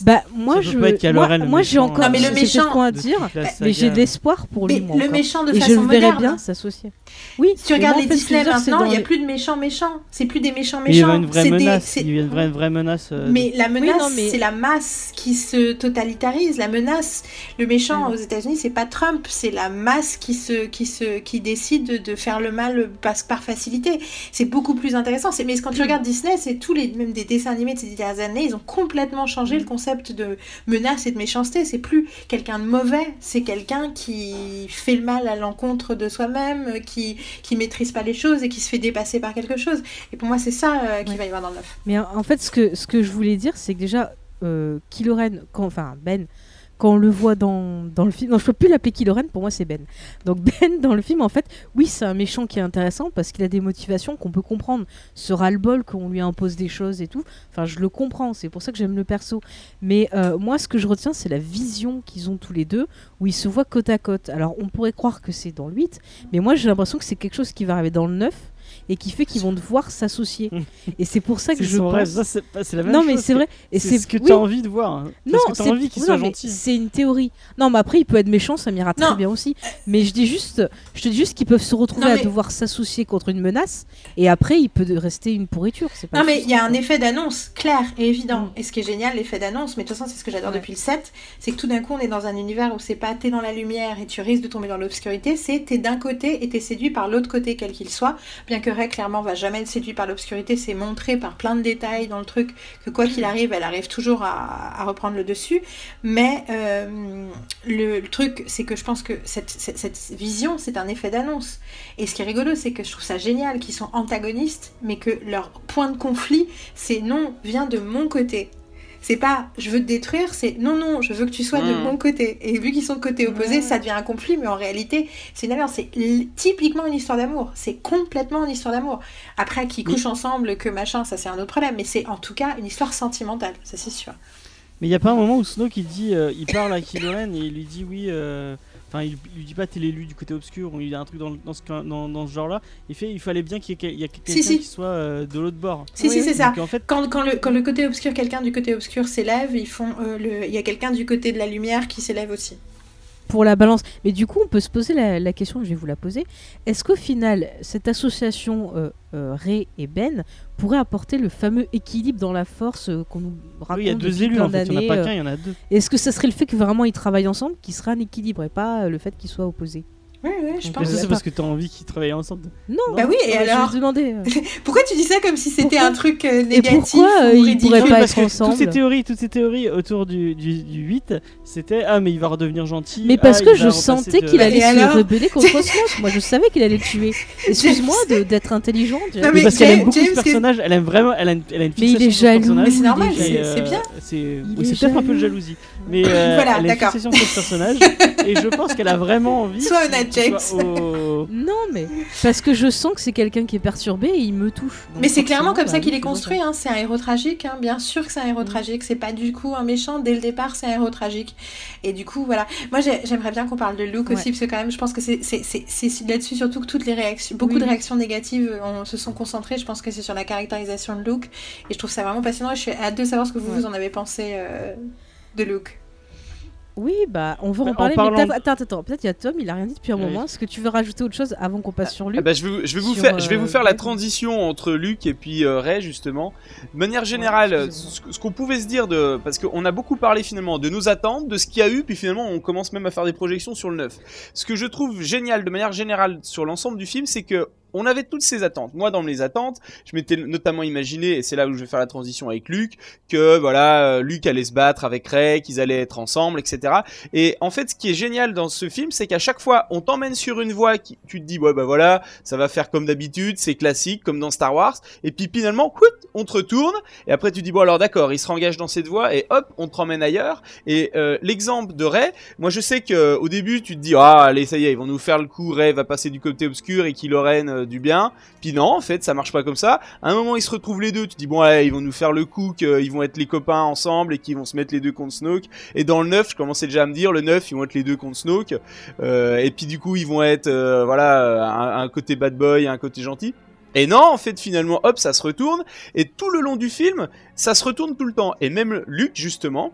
Bah moi Ça je peut pas être Kylo moi, j'ai encore Non, mais le méchant- quoi à dire mais j'ai de l'espoir pour lui Mais moi, le méchant de et je façon le verrais moderne. bien s'associer oui Si tu regardes moi, les je Disney maintenant, il n'y a les- plus de méchants méchants. C'est plus des méchants méchants. c'est des- Il y a une vraie, menace. euh, Mais la menace, mais- c'est la masse qui se totalitarise. La menace, le méchant aux États-Unis, c'est pas Trump, c'est la masse qui se, qui se, qui décide de faire le mal par, par facilité. C'est beaucoup plus intéressant. C'est, mais quand tu regardes Disney, c'est tous les, même des dessins animés de ces dernières années, ils ont complètement changé le concept de menace et de méchanceté. C'est plus quelqu'un de mauvais, c'est quelqu'un qui fait le mal à l'encontre de soi-même, qui, qui maîtrise pas les choses et qui se fait dépasser par quelque chose. Et pour moi, c'est ça euh, qu'il Ouais. va y avoir dans le neuf. Mais en fait, ce que, ce que je voulais dire, c'est que déjà, euh, quand, enfin Ben, quand on le voit dans, dans le film, non, je peux plus l'appeler Kylo Ren, pour moi c'est Ben. Donc (laughs) Ben, dans le film, en fait, oui, c'est un méchant qui est intéressant parce qu'il a des motivations qu'on peut comprendre. Ce ras-le-bol qu'on lui impose des choses et tout, enfin, je le comprends, c'est pour ça que j'aime le perso. Mais euh, moi, ce que je retiens, c'est la vision qu'ils ont tous les deux, où ils se voient côte à côte. Alors, on pourrait croire que c'est dans le 8, mais moi, j'ai l'impression que c'est quelque chose qui va arriver dans le 9 et qui fait qu'ils vont devoir s'associer. (laughs) et c'est pour ça que je pense... Ça, c'est la même Non, chose. mais c'est vrai. Et C'est ce que oui. tu as envie de voir. Non, c'est- envie une théorie. Non, mais après, il peut être méchant, ça m'ira très bien aussi. Mais je dis juste, je te dis juste qu'ils peuvent se retrouver Non, à devoir s'associer contre une menace, et après, il peut rester une pourriture. C'est pas Non, mais il y a un effet d'annonce clair et évident. Et ce qui est génial, l'effet d'annonce, mais de toute façon, c'est ce que j'adore Ouais. depuis le 7, c'est que tout d'un coup, on est dans un univers où c'est pas t'es dans la lumière et tu risques de tomber dans l'obscurité, c'est t'es d'un côté et t'es séduit par l'autre côté, quel qu'il soit. Bien que Rey, clairement, va jamais être séduit par l'obscurité, c'est montré par plein de détails dans le truc que quoi qu'il arrive, elle arrive toujours à, reprendre le dessus. Mais euh, le, truc, c'est que je pense que cette, vision, c'est un effet d'annonce. Et ce qui est rigolo, c'est que je trouve ça génial qu'ils sont antagonistes, mais que leur point de conflit, c'est non, viens de mon côté. C'est pas je veux te détruire, c'est non, non, je veux que tu sois de Mm. mon côté. Et vu qu'ils sont de côté opposé, ça devient un conflit, mais en réalité, c'est une alliance. C'est typiquement une histoire d'amour. C'est complètement une histoire d'amour. Après, qu'ils couchent ensemble, que machin, ça c'est un autre problème, mais c'est en tout cas une histoire sentimentale, ça c'est sûr. Mais il y a pas un moment où Snoke il dit, euh, il parle à Kylo Ren et il lui dit oui. euh, Enfin, il, il lui dit pas t'es l'élu du côté obscur ou il y a un truc dans, ce, dans, dans ce genre-là. Il fait il fallait bien qu'il y ait, quelqu'un Si, si. qui soit euh, de l'autre bord. Si, si, c'est ça. En fait, Quand, quand, le, quand le côté obscur, quelqu'un du côté obscur s'élève, ils font, euh, le- il y a quelqu'un du côté de la lumière qui s'élève aussi. Pour la balance. Mais du coup, on peut se poser la, la question, je vais vous la poser. Est-ce qu'au final, cette association euh, euh, Rey et Ben pourrait apporter le fameux équilibre dans la force euh, qu'on nous raconte oui, il y a deux élus en fait. Il n'y en a pas euh, qu'un, il y en a deux. Est-ce que ça serait le fait que vraiment ils travaillent ensemble qui serait un équilibre et pas euh, le fait qu'ils soient opposés? Oui, oui, je pense. ça, c'est parce que tu as envie qu'ils travaillent ensemble. Non. Bah oui, et Non, alors Je me demandais. euh, (laughs) Pourquoi tu dis ça comme si c'était Pourquoi un truc euh, Et négatif pourquoi euh, ou ils pourraient Oui, pas parce être ensemble toutes ces théories, toutes ces théories autour du, du, du 8, c'était ah mais il va redevenir gentil. Mais parce ah, que je sentais de- qu'il allait Et se alors rebeller contre (laughs) Snoke. Moi, je savais qu'il allait le tuer. (laughs) Excuse-moi d'être intelligente. Non, Mais mais parce qu'elle aime beaucoup James, ce personnage, elle aime vraiment, elle a une, elle a une Mais il est jaloux. Mais c'est normal, c'est Et, euh, bien. C'est peut-être un peu de jalousie. Mais euh, (laughs) Voilà, elle a une sur ce personnage. (laughs) et je pense qu'elle a vraiment envie. Sois honnête, qu'il James. soit au- Non, mais parce que je sens que c'est quelqu'un qui est perturbé et il me touche. Donc Mais c'est clairement comme bah ça oui, qu'il est construit, hein. c'est un héros tragique, hein. bien sûr que c'est un héros Mm. tragique, c'est pas du coup un méchant, dès le départ c'est un héros tragique. Et du coup voilà, moi j'ai- j'aimerais bien qu'on parle de Luke Ouais. aussi, parce que quand même je pense que c'est c'est- c'est- c'est là-dessus surtout que toutes les réactions, beaucoup Oui. de réactions négatives on, se sont concentrées, je pense que c'est sur la caractérisation de Luke, et je trouve ça vraiment passionnant, et je suis hâte de savoir ce que vous, Ouais. vous en avez pensé euh, de Luke. Oui, bah on va en En parler. parlant- Mais attends, attends, peut-être il y a Tom, il a rien dit depuis un Oui. moment. Est-ce que tu veux rajouter autre chose avant qu'on passe sur Ah bah, je, vais, je, vais vous Sur, faire, je vais vous euh, faire la Luke. transition entre Luke et puis euh, Ray justement. De manière générale, Ouais, ce, ce qu'on pouvait se dire de, parce qu'on a beaucoup parlé finalement de nos attentes, de ce qu'il y a eu, puis finalement on commence même à faire des projections sur le neuf. Ce que je trouve génial de manière générale sur l'ensemble du film, c'est que on avait toutes ces attentes. Moi, dans mes attentes, je m'étais notamment imaginé, et c'est là où je vais faire la transition avec Luke, que voilà, euh, Luke allait se battre avec Ray, qu'ils allaient être ensemble, etc. Et en fait, ce qui est génial dans ce film, c'est qu'à chaque fois, on t'emmène sur une voie qui, tu te dis, ouais, bah voilà, ça va faire comme d'habitude, c'est classique, comme dans Star Wars. Et puis finalement, on te retourne, et après tu dis, bon alors d'accord, il se engage dans cette voie, et hop, on te ramène ailleurs. Et euh, l'exemple de Ray, moi je sais que au début, tu te dis, ah, allez, ça y est, ils vont nous faire le coup, Ray va passer du côté obscur et Kylo Ren euh, du bien. Puis non, en fait, ça marche pas comme ça. À un moment, ils se retrouvent les deux, tu dis, bon, allez, ils vont nous faire le coup, qu'ils vont être les copains ensemble et qu'ils vont se mettre les deux contre Snoke. Et dans le 9, je commençais déjà à me dire, le 9, ils vont être les deux contre Snoke. Euh, et puis du coup, ils vont être, euh, voilà, un, côté bad boy un côté gentil. Et non, en fait, finalement, hop, ça se retourne. Et tout le long du film, ça se retourne tout le temps. Et même Luke, justement,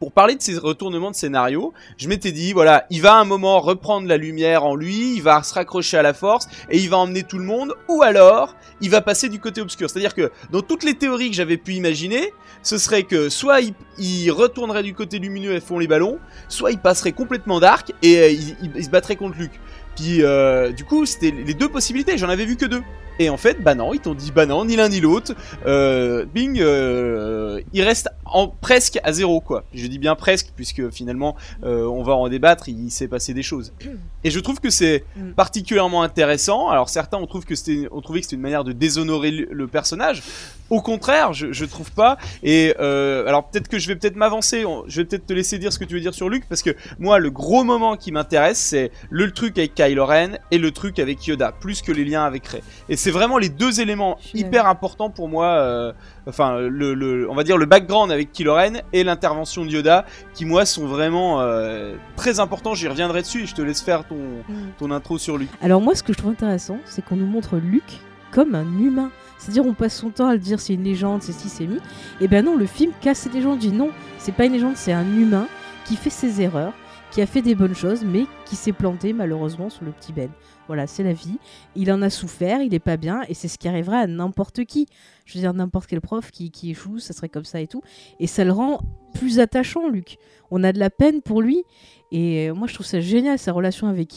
pour parler de ces retournements de scénario, je m'étais dit, voilà, il va à un moment reprendre la lumière en lui, il va se raccrocher à la force, et il va emmener tout le monde, ou alors, il va passer du côté obscur. C'est-à-dire que, dans toutes les théories que j'avais pu imaginer, ce serait que, soit il, retournerait du côté lumineux et font les ballons, soit il passerait complètement dark, et euh, il se battrait contre Luke. Puis, euh, du coup, c'était les deux possibilités, j'en avais vu que deux. Et en fait, bah non, ils t'ont dit bah non, ni l'un ni l'autre. Euh, Bing, euh, il reste en presque à zéro quoi. Je dis bien presque puisque finalement, euh, on va en débattre. Il, s'est passé des choses. (clears throat) Et je trouve que c'est Mm. particulièrement intéressant. Alors certains ont trouvé que c'était, que une manière de déshonorer le, le personnage. Au contraire, je, je trouve pas. Et alors peut-être que je vais peut-être m'avancer. On- Je vais peut-être te laisser dire ce que tu veux dire sur Luke parce que moi, le gros moment qui m'intéresse, c'est le truc avec Kylo Ren et le truc avec Yoda, plus que les liens avec Rey. Et c'est vraiment les deux éléments hyper importants pour moi. euh, enfin, le, le- on va dire le background avec Kylo Ren et l'intervention de Yoda, qui moi sont vraiment euh, très importants. J'y reviendrai dessus et je te laisse faire ton, Mm. ton intro sur Luke. Alors moi, ce que je trouve intéressant, c'est qu'on nous montre Luke comme un humain. C'est-à-dire, on passe son temps à le dire c'est une légende, c'est ci, c'est mi. Et ben non, le film casse cette légende. Dit non, c'est pas une légende, c'est un humain qui fait ses erreurs, qui a fait des bonnes choses, mais qui s'est planté malheureusement sur le petit Ben. Voilà, c'est la vie. Il en a souffert, il est pas bien, et c'est ce qui arriverait à n'importe qui. Je veux dire, n'importe quel prof qui, qui échoue, ça serait comme ça et tout. Et ça le rend plus attachant, Luc. On a de la peine pour lui. Et euh, moi, je trouve ça génial, sa relation avec.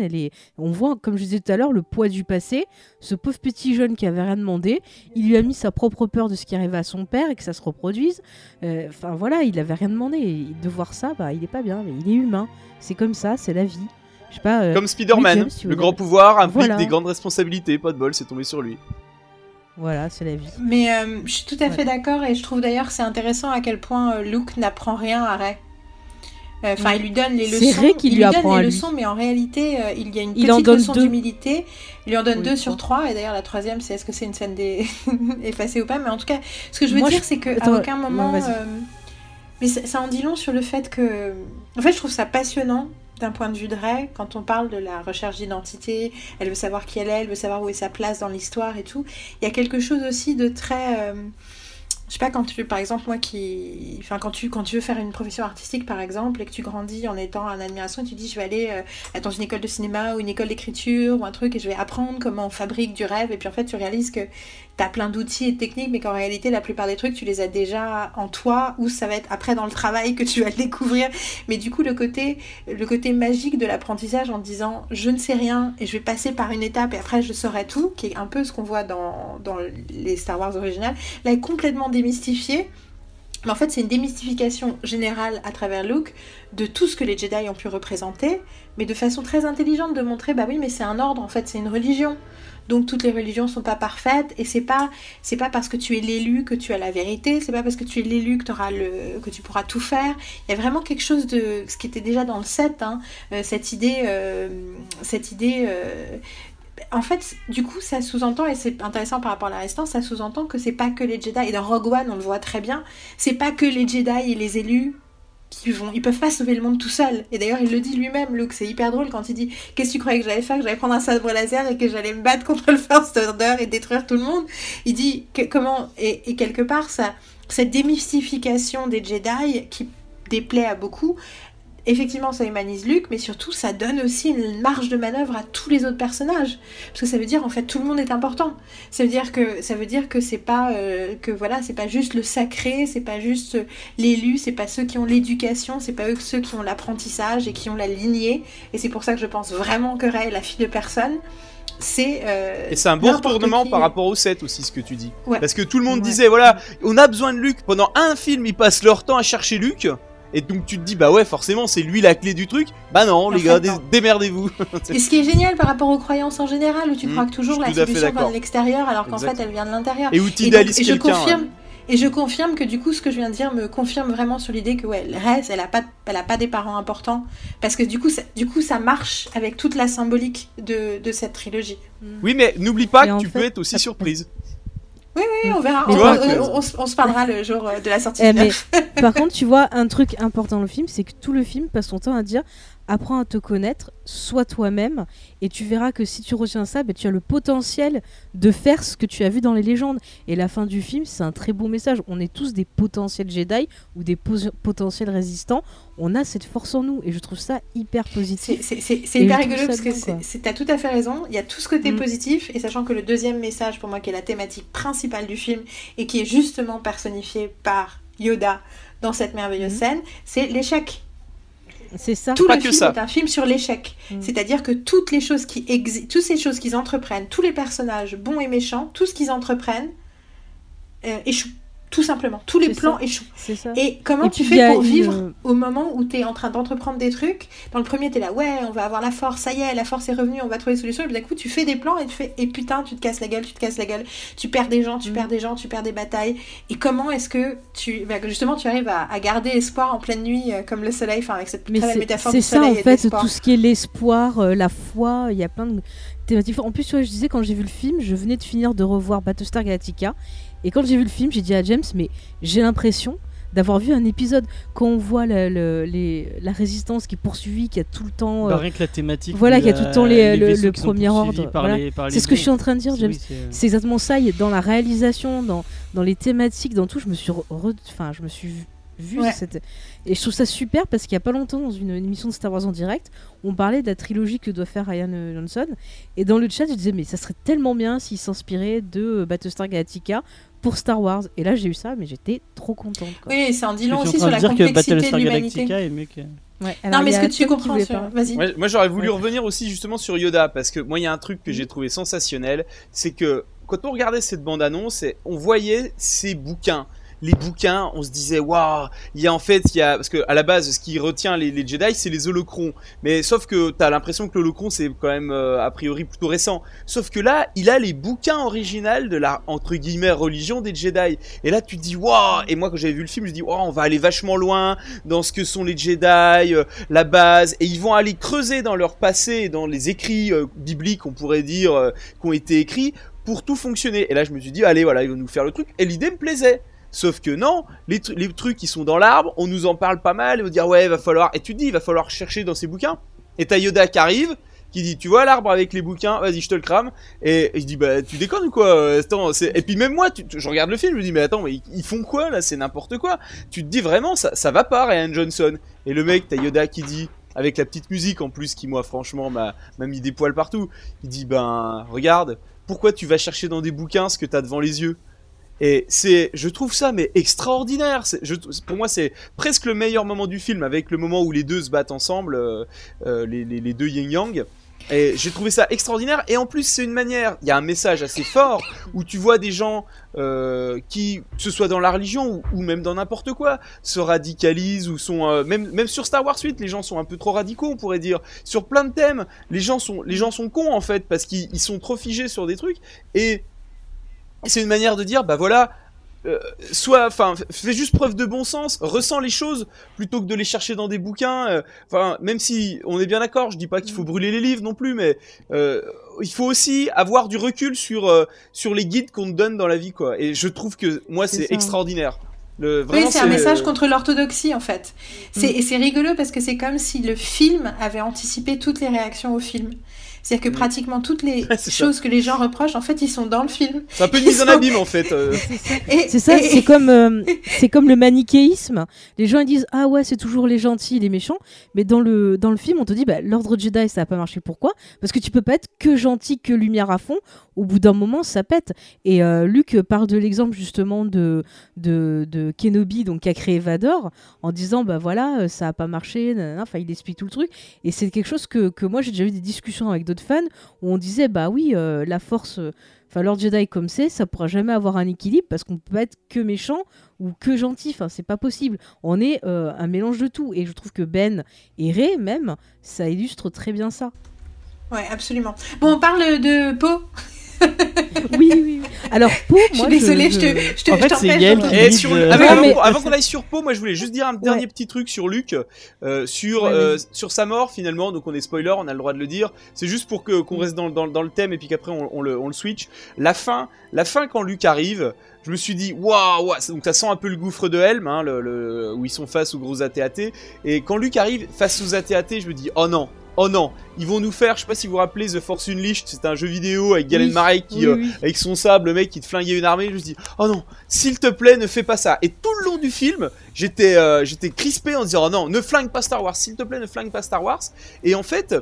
Elle est... On voit, comme je disais tout à l'heure, le poids du passé. Ce pauvre petit jeune qui avait rien demandé, il lui a mis sa propre peur de ce qui arrivait à son père et que ça se reproduise. Euh, Enfin voilà, il avait rien demandé. Et de voir ça, bah, il est pas bien, mais il est humain. C'est comme ça, c'est la vie. Je sais pas. euh, Comme Spider-Man, le grand pouvoir implique Voilà. des grandes responsabilités. Pas de bol, c'est tombé sur lui. Voilà, c'est la vie. Mais euh, je suis tout à fait Ouais. d'accord et je trouve d'ailleurs que c'est intéressant à quel point Luke n'apprend rien à Rey. Euh, Enfin, il lui donne les leçons. Rey qui il lui donne apprend à les lui. leçons, mais en réalité, euh, il y a une Il petite donne leçon d'humilité. Il lui en donne Oui, deux sur trois. Et d'ailleurs, la troisième, c'est est-ce que c'est une scène des... (laughs) effacée ou pas Mais en tout cas, ce que je veux Moi, dire, je- c'est que Attends, à aucun moment. euh, Mais ça, ça en dit long sur le fait que. En fait, je trouve ça passionnant d'un point de vue de Rey, quand on parle de la recherche d'identité, elle veut savoir qui elle est, elle veut savoir où est sa place dans l'histoire et tout. Il y a quelque chose aussi de très. euh, je sais pas quand tu par exemple moi qui enfin quand tu quand tu veux faire une profession artistique par exemple et que tu grandis en étant en admiration et tu dis je vais aller euh, dans une école de cinéma ou une école d'écriture ou un truc et je vais apprendre comment on fabrique du rêve et puis en fait tu réalises que tu as plein d'outils et de techniques mais qu'en réalité la plupart des trucs tu les as déjà en toi ou ça va être après dans le travail que tu vas le découvrir mais du coup le côté le côté magique de l'apprentissage en disant je ne sais rien et je vais passer par une étape et après je saurai tout qui est un peu ce qu'on voit dans, les Star Wars originales là est complètement démystifié. Mais en fait, c'est une démystification générale à travers Luke de tout ce que les Jedi ont pu représenter, mais de façon très intelligente de montrer, bah oui, mais c'est un ordre, en fait, c'est une religion. Donc toutes les religions sont pas parfaites et c'est pas c'est pas parce que tu es l'élu que tu as la vérité, c'est pas parce que tu es l'élu que, que tu pourras tout faire. Il y a vraiment quelque chose de ce qui était déjà dans le set, hein, euh, cette idée euh, cette idée euh, en fait, du coup, ça sous-entend, et c'est intéressant par rapport à la résistance, ça sous-entend que c'est pas que les Jedi, et dans Rogue One, on le voit très bien, c'est pas que les Jedi et les élus qui vont, ils peuvent pas sauver le monde tout seuls. Et d'ailleurs, il le dit lui-même, Luke, c'est hyper drôle quand il dit Qu'est-ce que tu croyais que j'allais faire Que j'allais prendre un sabre laser et que j'allais me battre contre le First Order et détruire tout le monde? Il dit comment, et, et quelque part, ça, cette démystification des Jedi qui déplaît à beaucoup, effectivement, ça humanise Luke, mais surtout, ça donne aussi une marge de manœuvre à tous les autres personnages, parce que ça veut dire en fait tout le monde est important. Ça veut dire que ça veut dire que c'est pas euh, que voilà, c'est pas juste le sacré, c'est pas juste l'élu, c'est pas ceux qui ont l'éducation, c'est pas eux ceux qui ont l'apprentissage et qui ont la lignée. Et c'est pour ça que je pense vraiment que Ray est la fille de personne c'est euh, et c'est un bon retournement par rapport au 7 aussi ce que tu dis Ouais. parce que tout le monde Ouais. disait voilà on a besoin de Luke pendant un film ils passent leur temps à chercher Luke et donc tu te dis bah ouais forcément c'est lui la clé du truc. Bah non En les fait, gars dé- démerdez-vous. (laughs) Et ce qui est génial par rapport aux croyances en général, où tu Mm, crois que toujours la solution vient de l'extérieur, alors qu'en fait elle vient de l'intérieur. et où tu idéalises et je quelqu'un confirme, ouais. et je confirme que du coup ce que je viens de dire me confirme vraiment sur l'idée que ouais, Rez, elle a pas, elle a pas des parents importants, parce que du coup, ça, du coup ça marche avec toute la symbolique de, de cette trilogie. oui mais n'oublie pas Et que tu fait- peux être aussi surprise Oui, on verra. On, par- on- on- on se parlera le jour euh, de la sortie Eh, mais par (laughs) contre, tu vois, un truc important dans le film, c'est que tout le film passe son temps à dire apprends à te connaître, sois toi-même, et tu verras que si tu retiens ça, ben, tu as le potentiel de faire ce que tu as vu dans les légendes. Et la fin du film, c'est un très beau message. On est tous des potentiels Jedi ou des potentiels résistants. On a cette force en nous, et je trouve ça hyper positif. c'est- hyper rigolo parce que c'est- t'as tout à fait raison. Il y a tout ce côté Mm. positif, et sachant que le deuxième message pour moi, qui est la thématique principale du film, et qui est justement personnifié par Yoda dans cette merveilleuse Mm. scène, c'est l'échec. C'est ça. Tout Pas le que film ça. est un film sur l'échec. Mm. C'est-à-dire que toutes les choses qui exi- toutes ces choses qu'ils entreprennent, tous les personnages bons et méchants, tout ce qu'ils entreprennent euh, échoue. Tout simplement. Tous les plans ça. échouent. Ça. Et comment Et tu fais pour une- vivre au moment où tu es en train d'entreprendre des trucs? Dans le premier, tu es là, ouais, on va avoir la force, ça y est, la force est revenue, on va trouver des solutions. Et puis d'un coup, tu fais des plans et tu fais, et putain, tu te casses la gueule, tu te casses la gueule, tu perds des gens, tu Mm. perds des gens, tu perds des batailles. Et comment est-ce que tu, bah, justement, tu arrives à, à garder espoir en pleine nuit, euh, comme le soleil, enfin, avec cette Mais très belle c'est métaphore c'est ça en fait, tout ce qui est l'espoir, euh, la foi, il y a plein de thématiques. En plus, je disais quand j'ai vu le film, je venais de finir de revoir Battlestar Galactica. Et quand j'ai vu le film, j'ai dit à James, mais j'ai l'impression d'avoir vu un épisode quand on voit la, le- les- la résistance qui est poursuivie, qui a tout le temps. euh, Bah, rien que la thématique. voilà, y a tout le temps les- le- qui premier ordre, voilà. c'est ce que je suis en train de dire, James. oui, c'est- exactement ça. et Dans la réalisation, dans, dans les thématiques, dans tout, je me suis, re- enfin, je me suis vu. Ouais. cette- Et je trouve ça super parce qu'il y a pas longtemps, dans une, une émission de Star Wars en direct, on parlait de la trilogie que doit faire Ryan euh, Johnson. Et dans le chat, je disais, mais ça serait tellement bien s'il s'inspirait de euh, Battlestar Galactica pour Star Wars. Et là, j'ai eu ça, mais j'étais trop contente. Quoi. Oui, c'est en Je dit long aussi sur la de dire que complexité de Battlestar l'humanité. Galactica est mieux que. Ouais, Non, mais ce que tu comprends, sur- vas-y. Moi, moi, j'aurais voulu Ouais. revenir aussi justement sur Yoda parce que moi il y a un truc que j'ai trouvé sensationnel, c'est que quand on regardait cette bande annonce, on voyait ces bouquins. Les bouquins, on se disait waouh, il y a en fait il y a parce que à la base ce qui retient les, Jedi c'est les holocrons. Mais sauf que t'as l'impression que l'holocron c'est quand même euh, a priori plutôt récent. Sauf que là, il a les bouquins originaux de la entre guillemets religion des Jedi. Et là tu te dis waouh et moi quand j'avais vu le film, je dis waouh, on va aller vachement loin dans ce que sont les Jedi, euh, la base, et ils vont aller creuser dans leur passé, dans les écrits euh, bibliques, on pourrait dire, euh, qui ont été écrits, pour tout fonctionner. Et là, je me suis dit, allez, voilà, ils vont nous faire le truc. Et l'idée me plaisait. Sauf que non, les, tru- les trucs qui sont dans l'arbre, on nous en parle pas mal, et on dit, ouais, va falloir, et tu te dis, il va falloir chercher dans ces bouquins. Et t'as Yoda qui arrive, qui dit, tu vois l'arbre avec les bouquins, vas-y, je te le crame. Et, je dis, bah, tu déconnes ou quoi euh, attends, Et puis même moi, tu- je regarde le film, je me dis, mais attends, mais ils, font quoi là C'est n'importe quoi. Tu te dis vraiment, ça, ça va pas, Ryan Johnson. Et le mec, t'as Yoda qui dit, avec la petite musique en plus, qui moi, franchement, m'a mis des poils partout. Il dit, ben, regarde, pourquoi tu vas chercher dans des bouquins ce que t'as devant les yeux? Et c'est, je trouve ça mais extraordinaire. Pour moi, c'est presque le meilleur moment du film, avec le moment où les deux se battent ensemble, euh, euh, les, deux yin yang. Et j'ai trouvé ça extraordinaire. Et en plus, c'est une manière. Il y a un message assez fort où tu vois des gens euh, qui, que ce soit dans la religion ou, même dans n'importe quoi, se radicalisent ou sont même même sur Star Wars 8, les gens sont un peu trop radicaux, on pourrait dire. Sur plein de thèmes, les gens sont les gens sont cons en fait parce qu'ils ils sont trop figés sur des trucs. Et c'est une manière de dire, bah voilà, euh, soit, enfin, fais juste preuve de bon sens, ressens les choses plutôt que de les chercher dans des bouquins. euh, Enfin, même si on est bien d'accord, je dis pas qu'il faut brûler les livres non plus, mais euh, il faut aussi avoir du recul sur sur les guides qu'on te donne dans la vie, quoi. Et je trouve que moi, C'est extraordinaire. Le, Oui, c'est un message contre l'orthodoxie en fait. C'est, Mm. Et c'est rigolo parce que c'est comme si le film avait anticipé toutes les réactions au film. C'est-à-dire que Mm. pratiquement toutes les (laughs) Ouais, c'est ça. choses que les gens reprochent, en fait, ils sont dans le film. C'est un peu une mise en abîme en (laughs) fait. euh. C'est ça, et- c'est comme, euh, (laughs) c'est comme le manichéisme. Les gens ils disent ah ouais c'est toujours les gentils, les méchants, mais dans le dans le film on te dit bah, l'ordre Jedi ça a pas marché. Pourquoi? Parce que tu peux pas être que gentil, que lumière à fond. Au bout d'un moment ça pète. Et euh, Luc parle de l'exemple justement de, de de Kenobi donc qui a créé Vador en disant bah voilà euh, ça a pas marché. Enfin il explique tout le truc. Et c'est quelque chose que, que moi j'ai déjà eu des discussions avec d'autres fans où on disait bah oui euh, la force. euh, Enfin, Lord Jedi comme c'est, ça pourra jamais avoir un équilibre parce qu'on peut être que méchant ou que gentil. Enfin, c'est pas possible. On est euh, un mélange de tout. Et je trouve que Ben et Rey, même, ça illustre très bien ça. Ouais, absolument. Bon, on parle de Poe. (laughs) (laughs) Oui, oui, oui. Alors, Je moi, suis désolée, je, te, je te En je fait, c'est qui- sur, euh, avant, mais- qu'on- avant qu'on aille sur Poe, moi je voulais juste dire un dernier petit truc sur Luc, euh, sur Ouais, euh, sur sa mort finalement. Donc on est spoiler, on a le droit de le dire. C'est juste pour que qu'on reste dans, dans, dans le thème et puis qu'après on, on le, on le switch. La fin, la fin quand Luc arrive, je me suis dit waouh, waouh, donc ça sent un peu le gouffre de Helm, hein, le, le- où ils sont face aux gros AT-AT. Et quand Luc arrive face aux AT-AT, je me dis oh non. Oh non, ils vont nous faire, je sais pas si vous vous rappelez The Force Unleashed, c'était un jeu vidéo avec Galen Oui, Marek qui, oui, euh, oui. avec son sable, le mec qui te flinguait une armée, je me dis oh non, s'il te plaît, ne fais pas ça. Et tout le long du film, j'étais euh, j'étais crispé en disant oh non, ne flingue pas Star Wars, s'il te plaît, ne flingue pas Star Wars. Et en fait,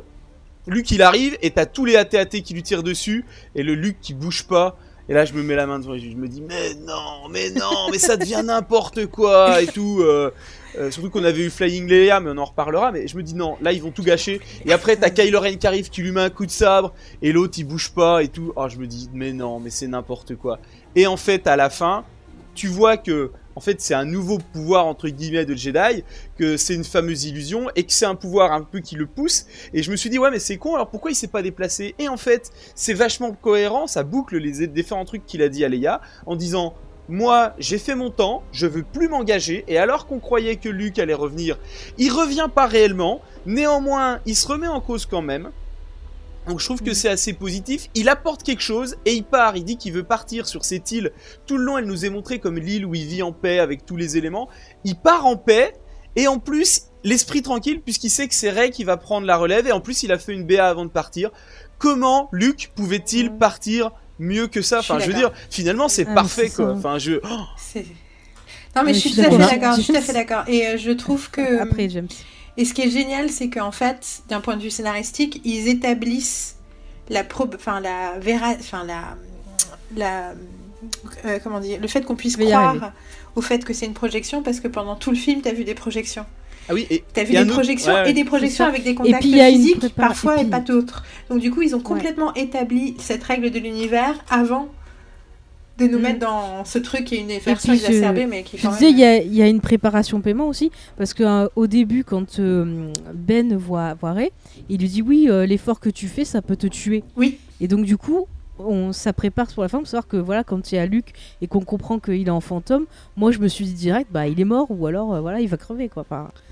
Luke il arrive et t'as tous les AT-AT qui lui tirent dessus et le Luke qui bouge pas. Et là, je me mets la main devant les yeux, je me dis mais non, mais non, mais ça devient (laughs) n'importe quoi et tout. euh, euh, surtout qu'on avait eu Flying Leia, mais on en reparlera. Mais je me dis non, là ils vont tout gâcher. Et après t'as Kylo Ren qui arrive, qui lui met un coup de sabre, et l'autre il bouge pas et tout. Oh, je me dis mais non, mais c'est n'importe quoi. Et en fait, à la fin, tu vois que fait c'est un nouveau pouvoir entre guillemets de Jedi, que c'est une fameuse illusion et que c'est un pouvoir un peu qui le pousse. Et je me suis dit ouais mais c'est con, alors pourquoi il s'est pas déplacé? Et en fait, c'est vachement cohérent, ça boucle les différents trucs qu'il a dit à Leia en disant moi, j'ai fait mon temps, je veux plus m'engager, et alors qu'on croyait que Luke allait revenir, il revient pas réellement, néanmoins, il se remet en cause quand même. Donc je trouve que c'est assez positif. Il apporte quelque chose et il part. Il dit qu'il veut partir sur cette île. Tout le long, elle nous est montrée comme l'île où il vit en paix avec tous les éléments. Il part en paix et en plus, l'esprit tranquille puisqu'il sait que c'est Rey qui va prendre la relève et en plus, il a fait une BA avant de partir. Comment Luke pouvait-il Mm. partir mieux que ça Enfin, je veux dire, finalement, c'est Ah, parfait quoi. Enfin, je. oh, Non, mais je suis tout à fait d'accord. je suis tout à fait d'accord. Et euh, je trouve que. Après, James. Et ce qui est génial, c'est qu'en fait, d'un point de vue scénaristique, ils établissent la prob... enfin la véra... enfin la la euh, comment dire, le fait qu'on puisse croire au fait que c'est une projection parce que pendant tout le film, tu as vu des projections. Ah oui, et Tu as vu des projections ouais, ouais. et des projections avec des contacts puis, il y a une physiques parfois et et, puis- pas d'autres. Donc du coup, ils ont complètement établi cette règle de l'univers avant de nous Mm. mettre dans ce truc qui est une version puis, je- exacerbée, mais qui est Je quand disais, même... il y, a- il y a une préparation paiement aussi, parce qu'au début, quand euh, Ben voit, voit Rey, il lui dit oui, euh, l'effort que tu fais, ça peut te tuer. Oui. Et donc du coup, on, ça prépare pour la fin, pour savoir que voilà, quand il y a Luke et qu'on comprend qu'il est en fantôme, moi je me suis dit direct, bah il est mort ou alors euh, voilà, il va crever quoi. Enfin, j'ai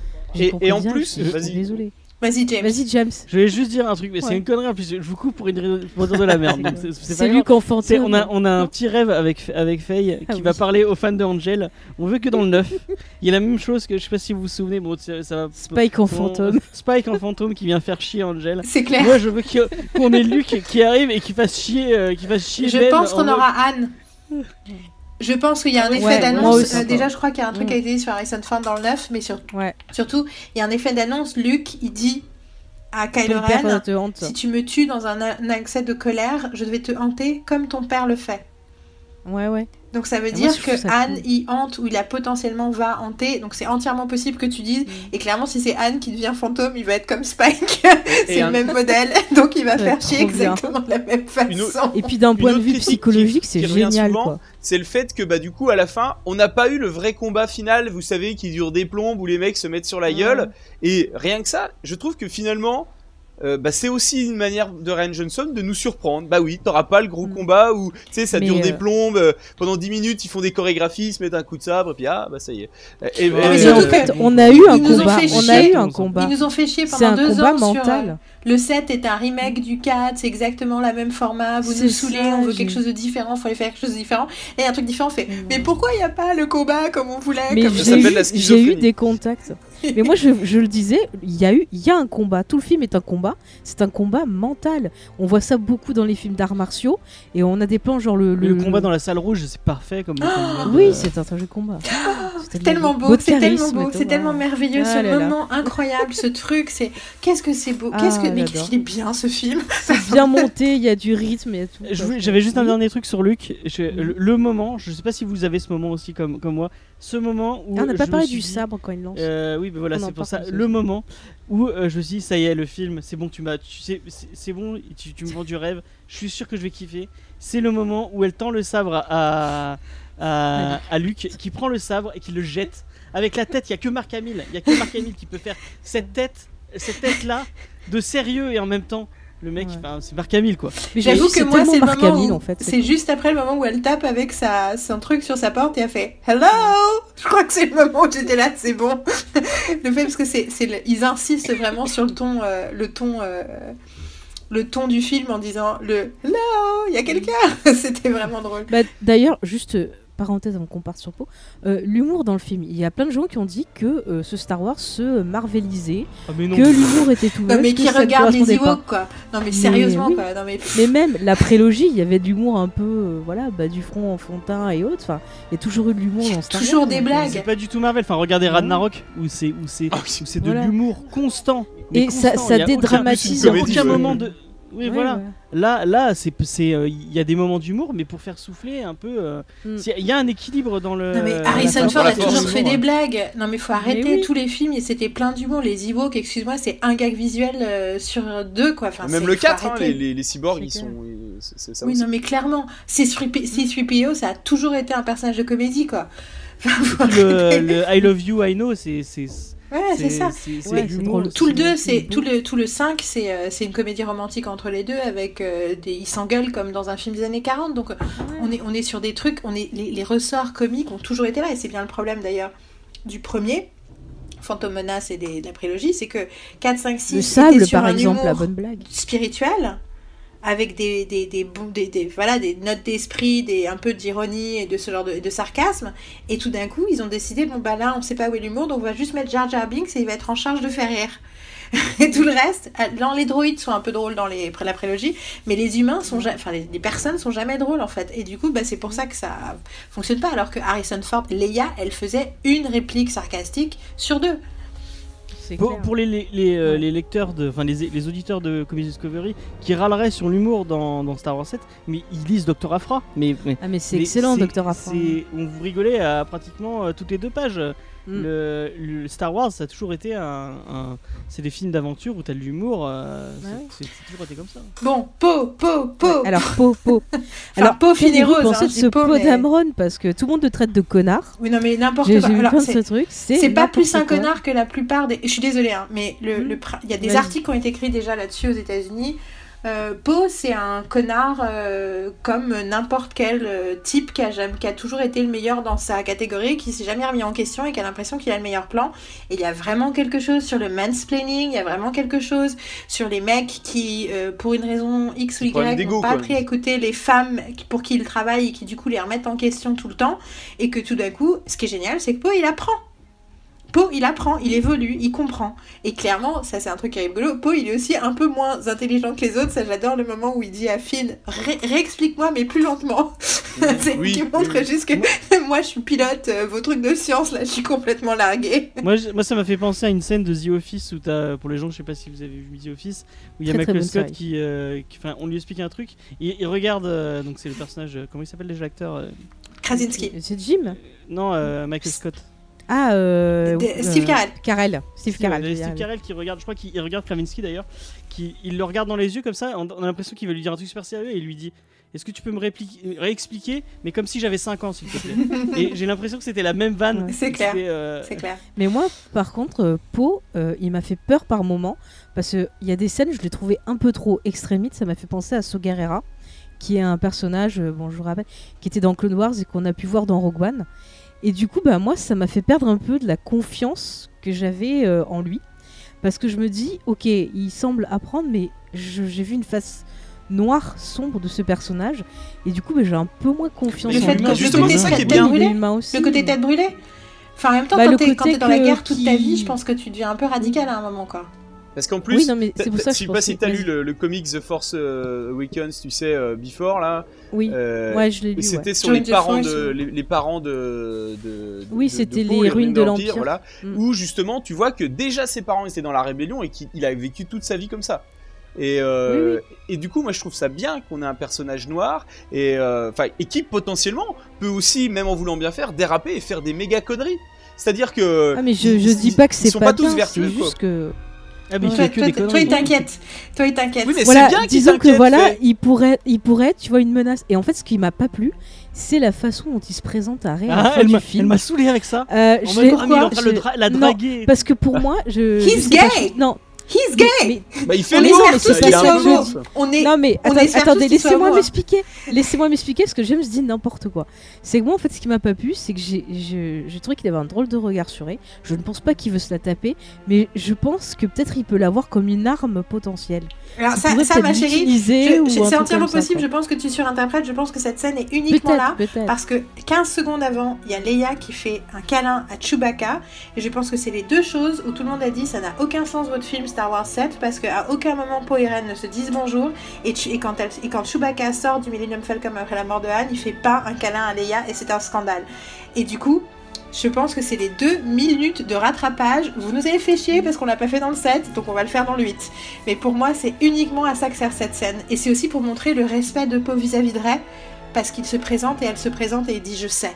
Et- en plus, je suis vas-y. Désolé. Vas-y, James. Vas-y James. Je vais juste dire un truc, mais c'est une connerie en plus. Je vous coupe pour, une... pour dire de la merde. (laughs) c'est- C'est- fantôme. on, a, on a un petit rêve avec, avec Faye qui Ah va oui. parler aux fans de Angel. On veut que dans le 9. Il y a la même chose que je sais pas si vous vous souvenez. Bon, ça ça va. (laughs) Spike en fantôme. (laughs) Spike en fantôme qui vient faire chier Angel. C'est clair. Moi je veux que- qu'on ait Luke qui arrive et qui fasse chier, euh, qui fasse chier Je Ben pense en qu'on aura Anne. Je pense qu'il y a un effet d'annonce. Euh, déjà, je crois qu'il y a un truc Mm. qui a été dit sur Harrison Ford dans le 9, mais sur- Ouais. surtout, il y a un effet d'annonce. Luke, il dit à Kylo Ren. Si tu me tues dans un, un accès de colère, je vais te hanter comme ton père le fait. Ouais, ouais. Donc ça veut Et moi, dire que Anne cool. y hante ou il a potentiellement va hanter. Donc c'est entièrement possible que tu dises. Mm. Et clairement, si c'est Anne qui devient fantôme, il va être comme Spike. (laughs) C'est un- le même (laughs) modèle. Donc il va faire chier exactement de la même façon. Et puis d'un point de vue psychologique, c'est génial souvent, quoi. c'est le fait que bah du coup à la fin on n'a pas eu le vrai combat final vous savez qui dure des plombes où les mecs se mettent sur la gueule et rien que ça je trouve que finalement euh, bah, c'est aussi une manière de Ryan Johnson de nous surprendre. Bah oui, t'auras pas le gros Mm. combat où tu sais ça Mais, dure des euh, plombes euh, pendant 10 minutes, ils font des chorégraphies, ils se mettent un coup de sabre et puis ah bah ça y est. Et, Ouais, et- mais Et en fait, on a eu un combat. On a eu un combat. Ils nous ont fait chier C'est pendant un deux combat ans sur mental. le 7 est un remake du 4, c'est exactement la même format, vous nous saoulez, ça, on veut j'ai- quelque chose de différent, faut aller faire quelque chose de différent. Et un truc différent on fait Mm. mais pourquoi il n'y a pas le combat comme on voulait Mais comme Ça j'ai s'appelle eu, la j'ai schizophrénie. eu des contacts. (laughs) Mais moi, je, je le disais, il y a eu, il y a un combat. Tout le film est un combat. C'est un combat mental. On voit ça beaucoup dans les films d'arts martiaux et on a des plans genre le, Le, combat dans la salle rouge, c'est parfait comme. Oui, euh, c'est un très jeu de combat. C'est tellement beau, c'est tellement et beau, c'est tellement merveilleux, Ah ce là là. moment incroyable, ce truc, c'est qu'est-ce que c'est beau, Ah, qu'est-ce que mais j'adore. qu'est-ce qu'il est bien ce film. (laughs) C'est bien monté, il y a du rythme, il y a tout. J'avais juste un dernier truc sur Luc. Je- le, le moment, je sais pas si vous avez ce moment aussi comme, comme moi, ce moment où. Ah, on n'a pas parlé du dit- sabre quand il lance. Euh, oui, mais voilà, On en c'est pour ça. Le aussi. moment où euh, je me suis dit, ça y est, le film, c'est bon, tu m'as, c'est bon, tu, tu me vends du rêve. Je suis sûr que je vais kiffer. C'est le moment où elle tend le sabre à à, à Luc, qui prend le sabre et qui le jette avec la tête. Il y a que Marc Hamill, il y a que Marc Hamill qui peut faire cette tête, cette tête là, de sérieux et en même temps. Le mec, Ouais. c'est Marc Hamill quoi. Mais J'avoue que moi c'est Marc Hamill, en fait. c'est juste après le moment où elle tape avec sa son truc sur sa porte et elle fait hello. Je crois que c'est le moment où j'étais là, c'est bon. (laughs) le fait parce que c'est c'est le- ils insistent vraiment sur le ton euh, le ton euh, le ton du film en disant le hello, il y a quelqu'un. (laughs) C'était vraiment drôle. Bah, D'ailleurs, juste euh, parenthèse avant qu'on parte sur Poe, euh, l'humour dans le film. Il y a plein de gens qui ont dit que euh, ce Star Wars se marvelisait, Ah, mais non. que l'humour était tout Non mais qui regarde les. Ewoks quoi. Non mais sérieusement oui. quoi. Non mais Mais même la prélogie, il y avait de l'humour un peu, euh, voilà, bah, du front enfantin et autres. Enfin, il y a toujours eu de l'humour dans Star toujours Wars, des donc, euh, blagues. C'est pas du tout Marvel. Enfin, regardez. Ragnarok où c'est où c'est Ah oui. où c'est de Voilà. l'humour constant. Mais Et ça- constant. aucun- dédramatise aucun peu. moment de. Oui, voilà. ouais. Là, là, c'est c'est euh, il y a des moments d'humour, mais pour faire souffler un peu. euh, Mm. c'est- Il y a un équilibre dans le. Non mais Harrison Ford a toujours fait des blagues. Non mais faut arrêter oui. tous les films et c'était plein d'humour. Les Ewoks, excuse-moi, c'est un gag visuel euh, sur deux quoi. Enfin, Même c'est- le faut 4, hein, les, les, les cyborgs, C'est ils sont. euh, c'est- c'est ça Oui aussi. non mais clairement, C3PO ça a toujours été un personnage de comédie quoi. (laughs) Enfin, le, le I love you, I know, c'est c'est Ouais c'est ça. Drôle. Tout le C'est- 2, c'est c'est beau. tout le tout le 5, c'est euh, c'est une comédie romantique entre les deux avec euh, des ils s'engueulent comme dans un film des années 40. Donc euh, on est on est sur des trucs, on est les, les ressorts comiques ont toujours été là et c'est bien le problème d'ailleurs du premier Phantom Menace et des, de la prélogie, c'est que 4 5 6 Le sable, sur par un exemple, la bonne blague. spirituel avec des, des, des, des, voilà, des notes d'esprit, des, un peu d'ironie et de ce genre de, sarcasme. Et tout d'un coup, ils ont décidé, bon bah là, on sait pas où est l'humour, donc on va juste mettre Jar Jar Binks et il va être en charge de faire rire. (laughs) et tout le reste, les droïdes sont un peu drôles dans les, la prélogie, mais les humains sont enfin les, les personnes sont jamais drôles en fait. Et du coup, bah, c'est pour ça que ça fonctionne pas. Alors que Harrison Ford, Leia, elle faisait une réplique sarcastique sur deux. Pour, les, les, les, euh, les lecteurs, de, enfin les, les auditeurs de Comedy Discovery qui râleraient sur l'humour dans, dans Star Wars 7, mais ils lisent Docteur Afra. Mais, mais- Ah mais c'est excellent, Docteur Afra. On vous rigolez à pratiquement euh, toutes les deux pages. Mm. Le, le Star Wars, ça a toujours été un. un- c'est des films d'aventure où t'as de l'humour. euh, c'est- Ouais. c'est c'est toujours été comme ça. Bon, Po, Po, Po. Alors, Po, Po. (laughs) Alors, Po qu'avez-vous rose, pensé hein, de ce Po, mais- d'Amron Parce que tout le monde te traite de connard. Oui, non, mais n'importe quoi. j'ai vu Alors, plein de c'est- ce truc. C'est C'est pas plus un quoi. connard que la plupart des. Je suis désolée, hein, mais le, Mm. le il y a des articles qui ont été écrits déjà là-dessus aux États-Unis. Euh, Poe, c'est un connard euh, comme n'importe quel euh, type qui a, jamais- qui a toujours été le meilleur dans sa catégorie, qui s'est jamais remis en question et qui a l'impression qu'il a le meilleur plan. Et il y a vraiment quelque chose sur le mansplaining, il y a vraiment quelque chose sur les mecs qui, euh, pour une raison X ou Y, n'ont pas appris à écouter les femmes pour qui ils travaillent et qui du coup les remettent en question tout le temps. Et que tout d'un coup, ce qui est génial, c'est que Poe, il apprend. Poe, il apprend, il évolue, il comprend. Et clairement, ça c'est un truc qui est rigolo, Poe, il est aussi un peu moins intelligent que les autres. Ça, j'adore le moment où il dit à Finn, Ré- réexplique-moi, mais plus lentement. (laughs) c'est Oui, qui montre oui. juste que (laughs) moi, je suis pilote, euh, vos trucs de science, là, je suis complètement larguée. (laughs) moi, je- moi, ça m'a fait penser à une scène de The Office où t'as, pour les gens, je sais pas si vous avez vu The Office, où il y a Michael Scott qui, euh, qui- enfin, on lui explique un truc, il regarde, euh, donc c'est le personnage, euh, comment il s'appelle déjà l'acteur euh, Krasinski. C'est Jim? Non, euh, Michael Scott. Ah, euh, De- euh, Steve Carell. Carell. Steve Carell. Steve dire. Carell qui regarde, je crois qu'il il regarde Kravinsky d'ailleurs, qui il le regarde dans les yeux comme ça, on, a l'impression qu'il va lui dire un truc super sérieux et il lui dit Est-ce que tu peux me réexpliquer, mais comme si j'avais 5 ans s'il te plaît (laughs) Et j'ai l'impression que c'était la même vanne. Ouais. C'est clair. Euh, C'est clair. Mais moi, par contre, euh, Poe, euh, il m'a fait peur par moment parce qu'il y a des scènes, je l'ai trouvé un peu trop extrémiste. Ça m'a fait penser à So Guerrera, qui est un personnage, euh, bon, je vous rappelle, qui était dans Clone Wars et qu'on a pu voir dans Rogue One. Et du coup, bah, moi, ça m'a fait perdre un peu de la confiance que j'avais euh, en lui. Parce que je me dis, ok, il semble apprendre, mais j'ai vu une face noire, sombre de ce personnage. Et du coup, bah, j'ai un peu moins confiance Le en fait lui. que- justement, le c'est ça côté qui est bien. Brûlée, aussi. Le côté tête brûlée Enfin, en même temps, Bah, quand t'es dans la guerre toute ta vie, je pense que tu deviens un peu radical à un moment, quoi. Parce qu'en plus, Oui, non, mais c'est t'as- pour ça t'as- que je sais pas si t'as lu le, le comics The Force euh, Awakens, tu sais, euh, Before là. Oui, Euh, ouais, je l'ai lu. ouais. c'était sur les parents de les, les parents de, de- de- Oui, c'était les ruines de l'Empire. voilà Mm. où justement tu vois que déjà ses parents étaient dans la rébellion et qu'il il a vécu toute sa vie comme ça et euh, et du coup moi je trouve ça bien qu'on ait un personnage noir et euh, et qui potentiellement peut aussi même en voulant bien faire déraper et faire des méga conneries c'est à dire que Ah, mais je, ils- je dis pas que ils c'est sont pas, pas tous bien, vertueux, c'est quoi. juste que Ah, mais Toi, il t'inquiète. Toi, il t'inquiète. Oui, mais voilà, c'est bien qu'il disons que voilà, il pourrait, il pourrait, être, tu vois, une menace. Et en fait, ce qui m'a pas plu, c'est la façon dont il se présente à Ray à la Ah, fin elle du m'a- elle film. m'a saoulé avec ça. Euh, En je ah, il est en train de le je- dra- la non, draguer. parce que pour moi, je. He's je sais pas, gay je- Non, He's gay mais, bah, il fait On le espère mais tous ça, c'est il qu'il soit beauf. On est. non, mais on attendez, laissez-moi m'expliquer. Laissez-moi m'expliquer parce que James dit n'importe quoi. C'est que moi, en fait, ce qui m'a pas plu, c'est que j'ai, je, j'ai trouvé qu'il avait un drôle de regard sur Ray. Je ne pense pas qu'il veut se la taper, mais je pense que peut-être il peut l'avoir comme une arme potentielle. Alors, Il ça, ma chérie, c'est entièrement ça, possible. Je pense que tu surinterprètes. Je pense que cette scène est uniquement là. Parce que 15 secondes avant, il y a Leia qui fait un câlin à Chewbacca. Et je pense que c'est les deux choses où tout le monde a dit ça n'a aucun sens votre film Star Wars 7. Parce qu'à aucun moment Poe et Ren ne se disent bonjour. Et, et, quand elle- Chewbacca sort du Millennium Falcon après la mort de Han, il fait pas un câlin à Leia. Et c'est un scandale. Et du coup. Je pense que c'est les deux minutes de rattrapage. Vous nous avez fait chier parce qu'on l'a pas fait dans le 7, donc on va le faire dans le 8. Mais pour moi, c'est uniquement à ça que sert cette scène. Et c'est aussi pour montrer le respect de Poe vis-à-vis de Rey, parce qu'il se présente et elle se présente et il dit je sais.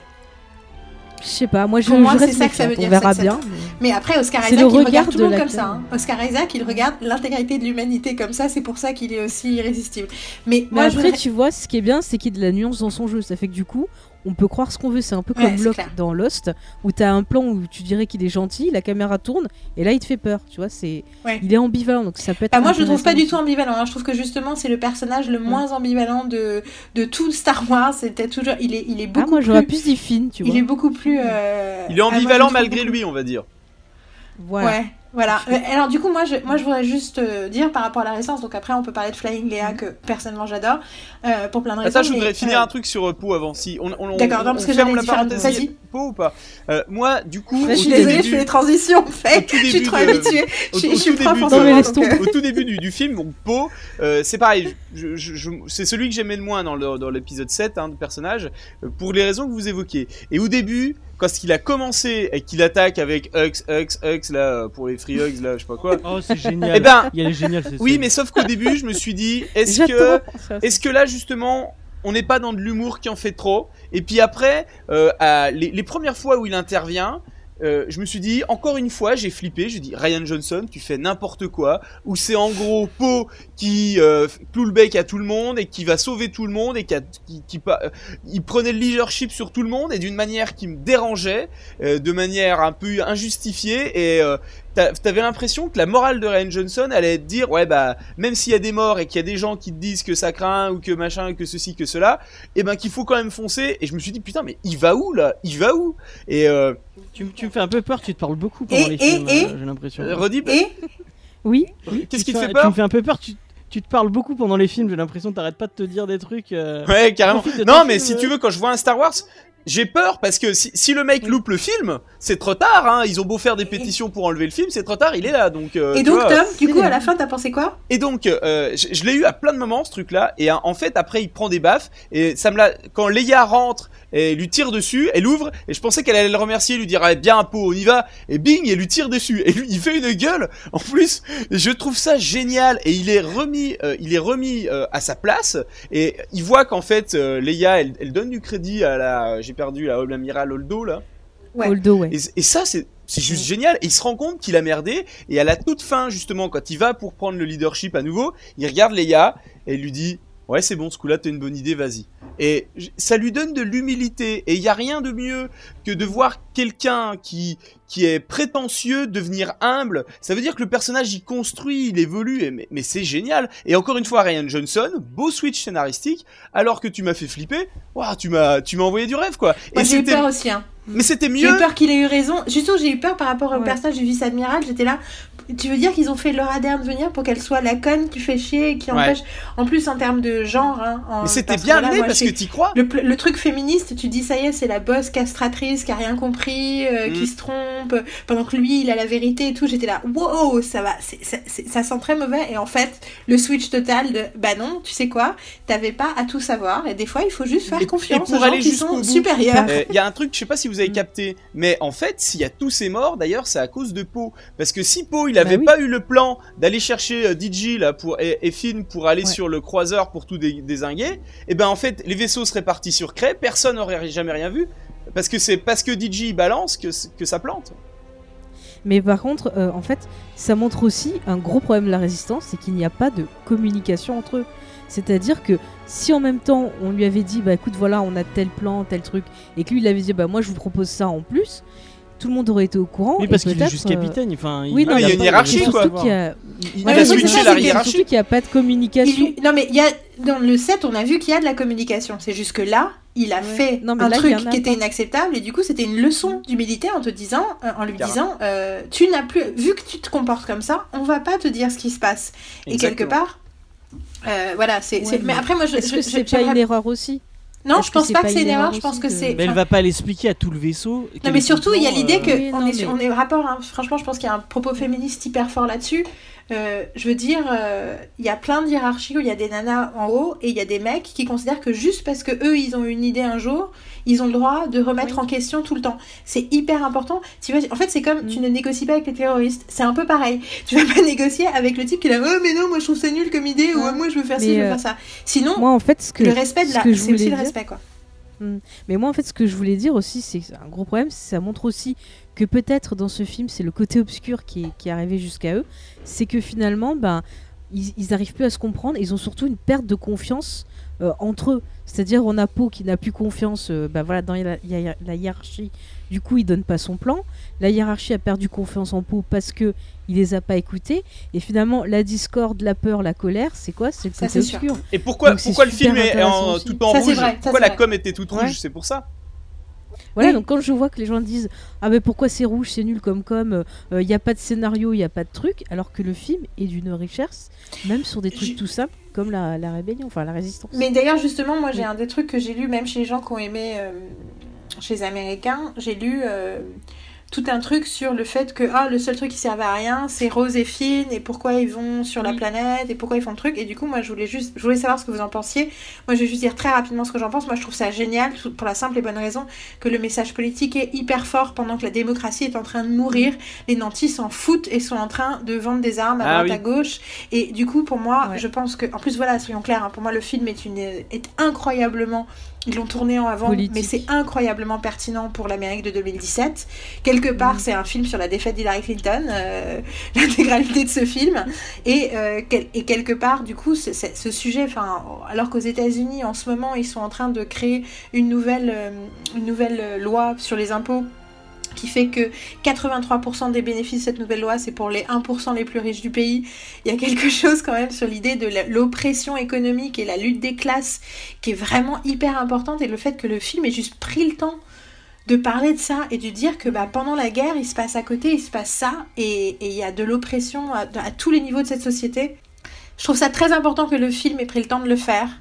Je sais pas, moi je, Pour moi, je c'est ça que ça veut dire, On verra bien. Mais après, Oscar Isaac, il regard regarde tout le monde comme ça. hein. Oscar Isaac, il regarde l'intégralité de l'humanité comme ça, c'est pour ça qu'il est aussi irrésistible. Mais, Mais moi, je après, voudrais- tu vois, ce qui est bien, c'est qu'il y a de la nuance dans son jeu. Ça fait que du coup, on peut croire ce qu'on veut. C'est un peu Ouais, comme c'est Locke clair. dans Lost, où t'as un plan où tu dirais qu'il est gentil, la caméra tourne, et là il te fait peur. Tu vois, c'est, Ouais. il est ambivalent, donc ça peut être. Bah, moi, je le trouve pas du tout ambivalent. hein. Je trouve que justement, c'est le personnage le moins ambivalent de, de tout Star Wars. C'était toujours, il est, il est Ah, beaucoup moi j'aurais plus. plus dit fine, tu vois. il est beaucoup plus. euh, il est ah, moi, ambivalent malgré beaucoup- lui on va dire Voilà. Ouais, voilà. Euh, Alors du coup, moi, je, moi, je voudrais juste euh, dire par rapport à la résistance. Donc après, on peut parler de Flying Léa que personnellement j'adore euh, pour plein de raisons. Attends, je mais, voudrais finir euh, un truc sur euh, Poe avant. Si on, on, on- D'accord, on parce que ferme la dire- parenthèse vas-y. Poe ou pas Euh, Moi, du coup, Vas-y, Je suis désolée, début- je fais les transitions en fait. Je suis trop habituée. au- Je, suis tout prof début en au tout début du, du film, donc Poe, euh, c'est pareil, je- je- je- c'est celui que j'aimais le moins dans le- dans l'épisode 7 hein, de personnage, pour les raisons que vous évoquez. Et au début, quand il a commencé et qu'il attaque avec Hux, Hux, Hux, là, pour les free Hugs, là, je sais pas quoi. Oh, c'est génial. Eh ben, Il est génial, c'est oui, mais sauf qu'au début, je me suis dit, est-ce que, est-ce que là, justement, on n'est pas dans de l'humour qui en fait trop? Et puis après, euh, à- les, les premières fois où il intervient, euh, je me suis dit, encore une fois, j'ai flippé. Je dis, Ryan Johnson, tu fais n'importe quoi. Ou c'est en gros Poe qui euh, le bec à tout le monde et qui va sauver tout le monde et qui, euh, il prenait le leadership sur tout le monde et d'une manière qui me dérangeait, euh, de manière un peu injustifiée. Et t'avais l'impression que la morale de Ryan Johnson allait être de dire, ouais bah même s'il y a des morts et qu'il y a des gens qui te disent que ça craint ou que machin, que ceci, que cela, et ben qu'il faut quand même foncer. Et je me suis dit, putain, mais il va où là? Il va où? Et euh, Tu, tu me fais un peu peur, tu te parles beaucoup pendant Et- les et- films, et- euh, j'ai l'impression. euh, redis, Et Oui. qu'est-ce Tu qui te fait Tu peur? me fais un peu peur, tu, tu te parles beaucoup pendant les films, j'ai l'impression que t'arrêtes pas de te dire des trucs. euh, Ouais, carrément. Non, mais film, si euh. tu veux, quand je vois un Star Wars, j'ai peur parce que si, si le mec loupe le film, c'est trop tard. Hein. Ils ont beau faire des pétitions pour enlever le film, c'est trop tard. Il est là, donc. euh, Et donc, vois. Tom, du coup, à la fin, t'as pensé quoi? Et donc, euh, je, je l'ai eu à plein de moments ce truc-là. Et hein, en fait, après, il prend des baffes. Et ça me l'a. Quand Leia rentre et lui tire dessus, elle ouvre. Et je pensais qu'elle allait le remercier, lui dire ah, bien un pot, on y va. Et bing, elle lui tire dessus. Et lui, il fait une gueule. En plus, je trouve ça génial. Et il est remis, euh, il est remis euh, à sa place. Et il voit qu'en fait, euh, Leia, elle, elle donne du crédit à la. J'ai perdu la l'amiral Holdo là. Ouais. Holdo, ouais. Et, et ça, c'est c'est juste génial. Et il se rend compte qu'il a merdé. Et à la toute fin, justement, quand il va pour prendre le leadership à nouveau, il regarde Leia et il lui dit Ouais, c'est bon, ce coup-là, t'as une bonne idée, vas-y. Et ça lui donne de l'humilité. Et il y a rien de mieux que de voir quelqu'un qui qui est prétentieux devenir humble. Ça veut dire que le personnage il construit, il évolue. Et mais mais c'est génial. Et encore une fois, Ryan Johnson, beau switch scénaristique. Alors que tu m'as fait flipper, Ouah, tu m'as tu m'as envoyé du rêve quoi. Moi, et j'ai eu peur aussi. Hein. Mais c'était J'ai eu mieux. peur qu'il ait eu raison. Surtout, j'ai eu peur par rapport au Ouais. personnage du vice-admiral. J'étais là. Tu veux dire qu'ils ont fait Laura Dern venir pour qu'elle soit la conne qui fait chier et qui Ouais. empêche. En plus, en termes de genre. Hein, en- Mais c'était que bien amené parce que sais- t'y crois. Le, truc féministe, tu dis ça y est, c'est la bosse castratrice qui a rien compris, euh, Mm. qui se trompe, pendant que lui il a la vérité et tout. J'étais là, wow, ça va, ça, sent très mauvais. Et en fait, le switch total de bah non, tu sais quoi, t'avais pas à tout savoir et des fois il faut juste faire Et- et confiance pour aux gens aller qui sont bout. supérieurs. Euh, Il y a un truc, je sais pas si vous avez Mm. capté, mais en fait, s'il y a tous ces morts, d'ailleurs, c'est à cause de Poe. Parce que si Poe, il avait oui. pas eu le plan d'aller chercher euh, DJ là pour et, et Finn pour aller Ouais. sur le croiseur pour tout dé- dézinguer, et ben en fait, les vaisseaux seraient partis sur Cray, personne n'aurait jamais rien vu. Parce que c'est parce que DJ balance que, que ça plante. Mais par contre, euh, en fait, ça montre aussi un gros problème de la résistance, c'est qu'il n'y a pas de communication entre eux. C'est-à-dire que si en même temps on lui avait dit bah écoute voilà on a tel plan tel truc et que lui il avait dit bah moi je vous propose ça en plus, tout le monde aurait été au courant. Oui, parce qu'il est juste euh, capitaine. Enfin, Oui, non, Ah, il y a une pas- hiérarchie, c'est quoi. y a- Il, il Ouais, a switché ça, la hiérarchie. Surtout qu'il n'y a pas de communication. Il- non mais il y a dans le set, on a vu qu'il y a de la communication. C'est juste que là, il a Ouais. fait Non, mais un là, il truc qui était inacceptable et du coup c'était une leçon d'humilité en te disant, euh, en lui disant, euh, tu n'as plus, vu que tu te comportes comme ça, on va pas te dire ce qui se passe. Et quelque part, euh, voilà, c'est. Ouais, mais mais après moi je. Est-ce que c'est pas une erreur aussi Non, je pense pas que c'est une erreur. Je pense que que- c'est. Mais elle va pas l'expliquer à tout le vaisseau. Non, mais surtout, il y a l'idée que Oui, on, non, est, mais- on est rapport. hein. Franchement, je pense qu'il y a un propos féministe hyper fort là-dessus. Euh, je veux dire, euh, il y a plein de hiérarchies où il y a des nanas en haut et il y a des mecs qui considèrent que juste parce que eux ils ont une idée un jour, ils ont le droit de remettre Oui. en question tout le temps. C'est hyper important. Tu vois, en fait, c'est comme Mm. tu ne négocies pas avec les terroristes. C'est un peu pareil. (laughs) Tu vas pas négocier avec le type qui est là, oh mais non, moi je trouve ça nul comme idée, ou Ouais. moi je veux faire ci, je veux euh, faire ça. Sinon, Moi en fait ce que le respect de la, c'est aussi le respect quoi. Mais moi, en fait, ce que je voulais dire aussi, c'est un gros problème, c'est que ça montre aussi que peut-être dans ce film, c'est le côté obscur qui est, qui est arrivé jusqu'à eux. C'est que finalement, ben, ils, ils arrivent plus à se comprendre. Ils ont surtout une perte de confiance euh, entre eux. C'est-à-dire, on a Poe qui n'a plus confiance euh, ben, voilà, dans la, hi- la hiérarchie. Du coup, il donne pas son plan. La hiérarchie a perdu confiance en Poe parce que il les a pas écoutés. Et finalement, la discorde, la peur, la colère, c'est quoi? C'est le Ça, côté c'est sûr. obscur. Et pourquoi, Donc, pourquoi le film est en, tout en Ça, rouge? vrai, ça, Pourquoi la vrai. com était toute rouge? Ouais. C'est pour ça. Voilà, Oui. donc quand je vois que les gens disent Ah, mais pourquoi c'est rouge, c'est nul comme com, il n'y a pas de scénario, il n'y a pas de truc, alors que le film est d'une richesse, même sur des trucs tout simples comme la, la rébellion, enfin la résistance. Mais d'ailleurs, justement, moi, j'ai Oui. un des trucs que j'ai lu, même chez les gens qui ont aimé, euh, chez les Américains, j'ai lu euh, tout un truc sur le fait que ah, le seul truc qui servait à rien, c'est Rose et Finn, et pourquoi ils vont sur la Oui. planète, et pourquoi ils font le truc. Et du coup, moi, je voulais juste, je voulais savoir ce que vous en pensiez. Moi, je vais juste dire très rapidement ce que j'en pense. Moi, je trouve ça génial, pour la simple et bonne raison que le message politique est hyper fort pendant que la démocratie est en train de mourir. Les nantis s'en foutent et sont en train de vendre des armes à Ah droite oui. à gauche. Et du coup, pour moi, Ouais. je pense que, en plus, voilà, soyons clairs, hein, pour moi, le film est, une, est incroyablement. Ils l'ont tourné en avant, Politique. mais c'est incroyablement pertinent pour l'Amérique de 2017. Quelque part, Mm. c'est un film sur la défaite d'Hillary Clinton, euh, (laughs) l'intégralité de ce film. Et, euh, quel- et quelque part, du coup, ce sujet, alors qu'aux États-Unis, en ce moment, ils sont en train de créer une nouvelle, euh, une nouvelle loi sur les impôts qui fait que 83% des bénéfices de cette nouvelle loi, c'est pour les 1% les plus riches du pays. Il y a quelque (laughs) chose quand même sur l'idée de l'oppression économique et la lutte des classes qui est vraiment hyper importante et le fait que le film ait juste pris le temps de parler de ça et de dire que bah, pendant la guerre, il se passe à côté, il se passe ça et il y a de l'oppression à tous les niveaux de cette société. Je trouve ça très important que le film ait pris le temps de le faire.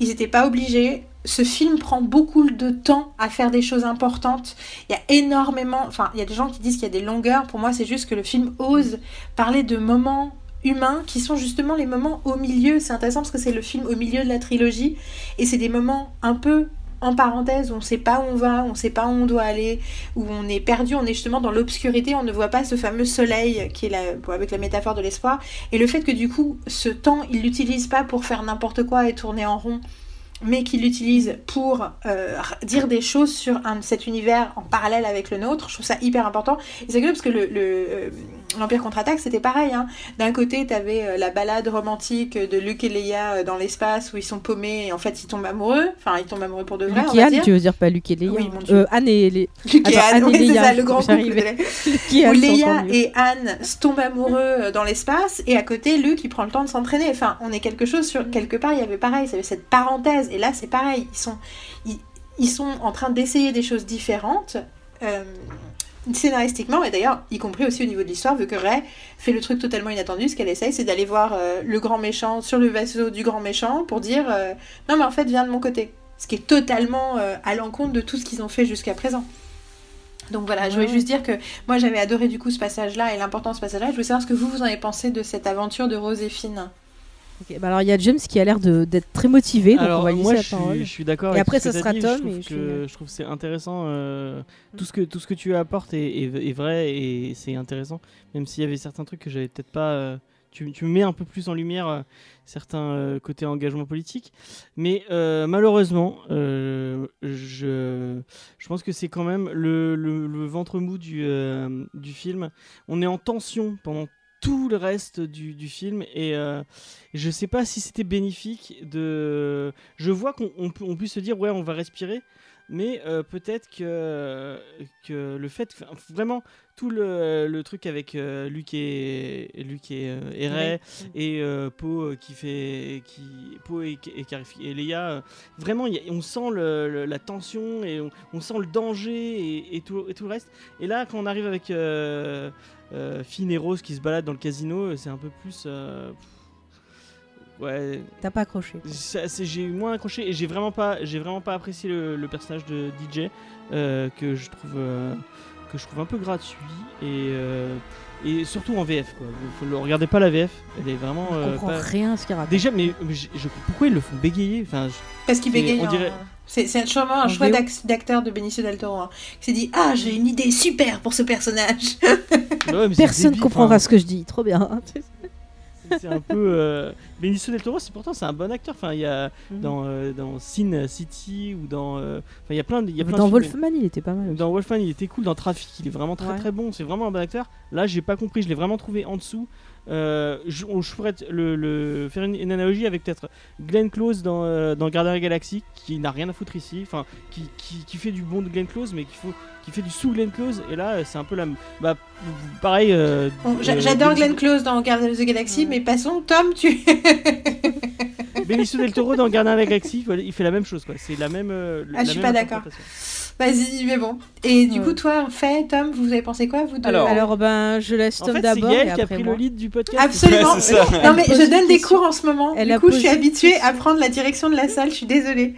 Ils n'étaient pas obligés. Ce film prend beaucoup de temps à faire des choses importantes. Il y a énormément. Enfin, il y a des gens qui disent qu'il y a des longueurs. Pour moi, c'est juste que le film ose parler de moments humains qui sont justement les moments au milieu. C'est intéressant parce que c'est le film au milieu de la trilogie. Et c'est des moments un peu en parenthèse on sait pas où on va, on sait pas où on doit aller, où on est perdu, on est justement dans l'obscurité, on ne voit pas ce fameux soleil qui est la, avec la métaphore de l'espoir. Et le fait que du coup, ce temps, il l'utilise pas pour faire n'importe quoi et tourner en rond, mais qu'il l'utilise pour euh, dire des choses sur cet univers en parallèle avec le nôtre, je trouve ça hyper important. Et c'est que parce que le, le, euh, l'Empire contre-attaque, c'était pareil. Hein. D'un côté, t'avais euh, la balade romantique de Luke et Leia euh, dans l'espace où ils sont paumés et en fait ils tombent amoureux. Enfin, ils tombent amoureux pour de vrai, Luke on et Anne, dire. tu veux dire pas Luke et Leia Oui, mon Dieu. Euh, Anne et les... (laughs) Luke et Anne, Anne et oui, c'est Leia, ça, le grand couple. de- où Leia et Anne se tombent amoureux dans l'espace et à côté Luke il prend le temps de s'entraîner. Enfin, on est quelque chose sur quelque part il y avait pareil, il y avait cette parenthèse et là c'est pareil, ils sont ils, ils sont en train d'essayer des choses différentes euh, scénaristiquement, et d'ailleurs, y compris aussi au niveau de l'histoire, vu que Ray fait le truc totalement inattendu, ce qu'elle essaye, c'est d'aller voir euh, le grand méchant sur le vaisseau du grand méchant pour dire euh, non, mais en fait, viens de mon côté. Ce qui est totalement euh, à l'encontre de tout ce qu'ils ont fait jusqu'à présent. Donc voilà, je voulais juste dire que moi j'avais adoré du coup ce passage-là et l'important de ce passage-là. Je voulais savoir ce que vous, vous en avez pensé de cette aventure de Rose bah alors il y a James qui a l'air d'être très motivé, donc on va moi laisser la parole. suis, je suis d'accord. Et avec après, ce ça sera dit. Tom, Je trouve et je que, finis. je trouve que c'est intéressant. euh, tout ce que tout ce que tu apportes est, est- est vrai et c'est intéressant. Même s'il y avait certains trucs que j'avais peut-être pas. euh, tu, tu mets un peu plus en lumière euh, certains côtés engagement politique. Mais malheureusement, je, je pense que c'est quand même le, le- le ventre mou du, du film. On est en tension pendant tout le reste du, du film et euh, je sais pas si c'était bénéfique de. Je vois qu'on on peut, on puisse se dire ouais on va respirer, mais euh, peut-être que, que le fait, vraiment tout le, le truc avec euh, Luc et Luc et, euh, et Ray et euh, Poe qui fait qui Poe et, et, et Leia euh, vraiment y a- on sent le- le- la tension et on, on sent le danger et tout, et tout le reste et là quand on arrive avec euh, Finn et Rose qui se baladent dans le casino euh, c'est un peu plus euh, ouais T'as pas accroché. j'ai moins accroché et j'ai vraiment pas j'ai vraiment pas apprécié le, le personnage de DJ euh, que je trouve euh, que je trouve un peu gratuit et euh, et surtout en VF quoi. Le regardez pas la VF, elle est vraiment Je euh, comprends pas- rien à ce qu'il raconte. Déjà mais, mais je, je- pourquoi ils le font bégayer? Enfin Parce qu'il bégaye. on dirait- c'est sûrement un En choix d'acteur de Benicio del Toro. hein, qui s'est dit Ah, j'ai une idée super pour ce personnage. (laughs) ouais, Personne débile, comprendra ce que je dis. Trop bien. (laughs) C'est un peu euh... Benicio del Toro, c'est pourtant c'est un bon acteur. Enfin il y a Mhm. dans euh, dans Sin City ou dans euh, enfin il y a plein de il y a plein Dans de films- Wolfman, il était pas mal. aussi. Dans Wolfman, il était cool. Dans Traffic, il est vraiment très Ouais. très bon. C'est vraiment un bon acteur. Là, j'ai pas compris. Je l'ai vraiment trouvé en dessous. Euh, je, on- je pourrais te- le, le- faire une, une analogie avec peut-être Glenn Close dans, euh, dans Gardien Galaxy, qui n'a rien à foutre ici. Enfin, qui, qui, qui fait du bon de Glenn Close, mais qui, faut, qui fait du sous Glenn Close. Et là, c'est un peu la. Bah, pareil. euh, euh, J'adore Glenn Close dans Guardians of the Galaxy, mais passons, Tom, tu. (laughs) Benicio del Toro dans Gardien Galaxy, voilà, il fait la même chose. quoi. C'est la même. euh, Ah, la je suis même pas d'accord. Vas-y, mais bon. Et du Ouais. coup, toi, fait, Tom, vous avez pensé quoi, vous deux Alors, Alors ben, je laisse En Tom fait, c'est d'abord et Gaël qui a après pris moi. le lead du podcast. Absolument. Ouais. Non, mais je donne des cours en ce moment. Elle du coup, je suis habituée à prendre la direction de la salle. Je suis désolée.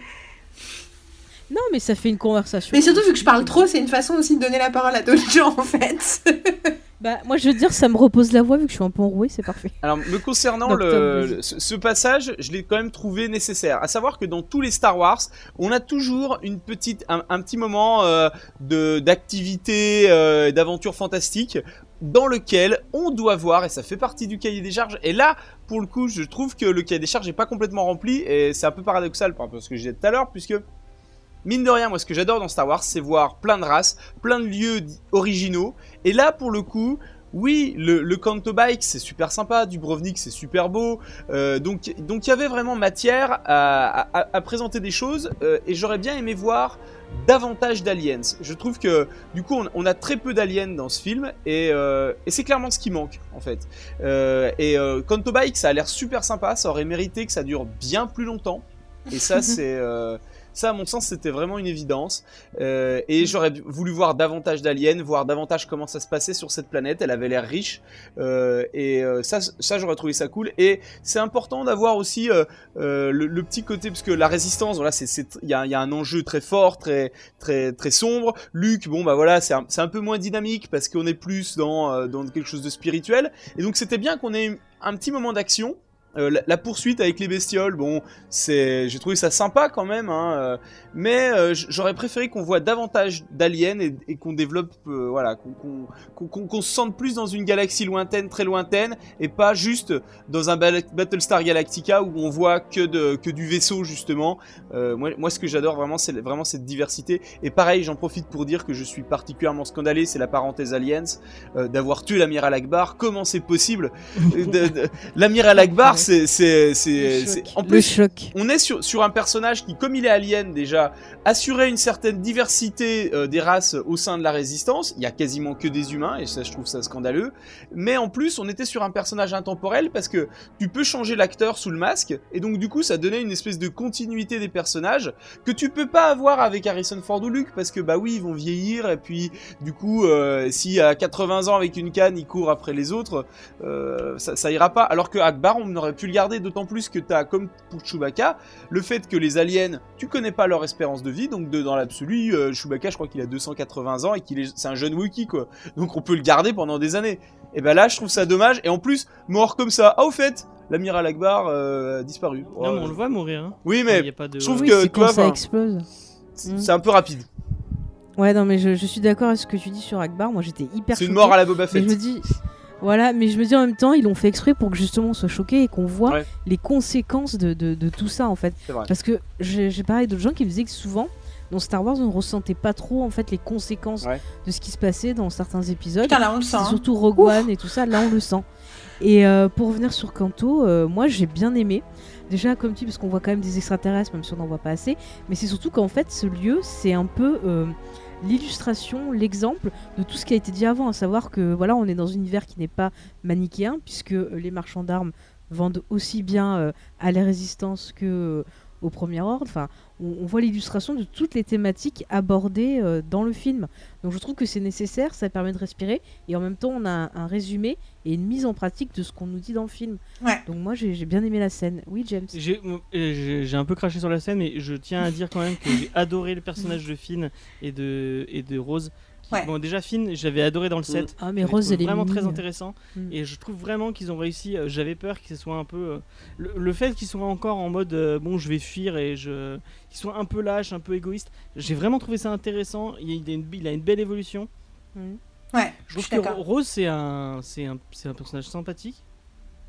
Non, mais ça fait une conversation. Mais surtout, vu que je parle trop, c'est une façon aussi de donner la parole à d'autres gens, en fait. (laughs) Bah, moi, je veux dire, ça me repose la voix vu que je suis un peu enrouée, c'est parfait. Alors, me concernant, Donc, le, ce, passage, je l'ai quand même trouvé nécessaire. À savoir que dans tous les Star Wars, on a toujours une petite, un, un petit moment euh, de d'activité, euh, d'aventure fantastique dans lequel on doit voir, et ça fait partie du cahier des charges. Et là, pour le coup, je trouve que le cahier des charges n'est pas complètement rempli, et c'est un peu paradoxal par rapport à ce que je disais tout à l'heure, puisque mine de rien, moi, ce que j'adore dans Star Wars, c'est voir plein de races, plein de lieux originaux. Et là, pour le coup, oui, le, le Canto Bike, c'est super sympa, Dubrovnik, c'est super beau. Euh, donc, donc il y avait vraiment matière à, à- à présenter des choses, euh, et j'aurais bien aimé voir davantage d'aliens. Je trouve que du coup, on, on a très peu d'aliens dans ce film, et, euh, et c'est clairement ce qui manque en fait. Euh, et Canto Bike, ça a l'air super sympa, ça aurait mérité que ça dure bien plus longtemps. Et ça, (laughs) c'est ça, à mon sens, c'était vraiment une évidence. Euh, et j'aurais voulu voir davantage d'aliens, voir davantage comment ça se passait sur cette planète. Elle avait l'air riche. Euh, et euh, ça, ça j'aurais trouvé ça cool. Et c'est important d'avoir aussi euh, euh, le, le petit côté, parce que la résistance, voilà, il y a, y a un enjeu très fort, très, très, très sombre. Luc, bon, bah voilà, c'est un, un peu moins dynamique parce qu'on est plus dans, dans quelque chose de spirituel. Et donc c'était bien qu'on ait un petit moment d'action. Euh, la, poursuite avec les bestioles, bon, c'est, j'ai trouvé ça sympa quand même, hein, euh, mais euh, j'aurais préféré qu'on voit davantage d'aliens et, et qu'on développe, euh, voilà, qu'on, se sente plus dans une galaxie lointaine, très lointaine, et pas juste dans un Battlestar Galactica où on voit que de que du vaisseau justement. Euh, moi, moi, ce que j'adore vraiment, c'est vraiment cette diversité. Et pareil, j'en profite pour dire que je suis particulièrement scandalé, c'est la parenthèse aliens, d'avoir tué l'amiral Akbar. Comment c'est possible? L'amiral Akbar, (laughs) c'est, Le en Le plus, choc. on est sur, sur un personnage qui, comme il est alien déjà, assurait une certaine diversité euh, des races au sein de la résistance. Il y a quasiment que des humains, et ça, je trouve ça scandaleux. Mais en plus, on était sur un personnage intemporel parce que tu peux changer l'acteur sous le masque, et donc du coup, ça donnait une espèce de continuité des personnages que tu peux pas avoir avec Harrison Ford ou Luke, parce que bah oui, ils vont vieillir, et puis du coup, euh, si à 80 ans avec une canne, il court après les autres, euh, ça, ça ira pas. Alors que Akbar, on aurait pu le garder, d'autant plus que t'as, comme pour Chewbacca, le fait que les aliens, tu connais pas leur espérance de vie, donc de, dans l'absolu, euh, Chewbacca, je crois qu'il a 280 ans et qu'il est, c'est un jeune Wookiee, quoi. Donc on peut le garder pendant des années. Et ben là, je trouve ça dommage, et en plus, mort comme ça. Ah, au fait, l'amiral Akbar euh, a disparu. Non, mais on le voit mourir. Hein. Oui, mais y a pas de... je trouve Oui, que, tu vois, ça enfin, explose. c'est c'est un peu rapide. Ouais, non, mais je, je suis d'accord avec ce que tu dis sur Akbar. Moi, j'étais hyper C'est une mort à la Boba Fett. je me dis, voilà, mais je me dis en même temps, ils l'ont fait exprès pour que justement on soit choqué et qu'on voit Ouais. les conséquences de, de- de tout ça en fait. Parce que j'ai parlé d'autres gens qui me disaient que souvent dans Star Wars on ne ressentait pas trop en fait les conséquences Ouais. de ce qui se passait dans certains épisodes. Putain, là, on le sent. Hein. surtout Rogue One et tout ça, là on le sent. Et euh, pour revenir sur Kanto, euh, moi j'ai bien aimé. Déjà comme tu parce qu'on voit quand même des extraterrestres, même si on n'en voit pas assez. Mais c'est surtout qu'en fait ce lieu c'est un peu euh, l'illustration, l'exemple de tout ce qui a été dit avant, à savoir que voilà on est dans un univers qui n'est pas manichéen puisque euh, les marchands d'armes vendent aussi bien euh, à la résistance que euh, au premier ordre. On, on voit l'illustration de toutes les thématiques abordées euh, dans le film. Donc je trouve que c'est nécessaire, ça permet de respirer et en même temps on a un, un résumé et une mise en pratique de ce qu'on nous dit dans le film. Ouais. Donc moi j'ai bien aimé la scène. Oui James. J'ai euh, j'ai un peu craché sur la scène, mais je tiens à dire quand même que j'ai adoré le personnage de Finn et de, et de Rose. Ouais. Bon, déjà, Finn, j'avais adoré dans le set. Ah mais Rose elle est vraiment très intéressant. Mm. Et je trouve vraiment qu'ils ont réussi. euh, J'avais peur qu'ils soient un peu. euh, le, le fait qu'ils soient encore en mode euh, bon, je vais fuir et je. qu'ils soient un peu lâches, un peu égoïstes. J'ai vraiment trouvé ça intéressant. Il, a, une, il a une belle évolution. Mm. Ouais, Je trouve suis que d'accord. Rose, c'est un, c'est un, c'est un personnage sympathique.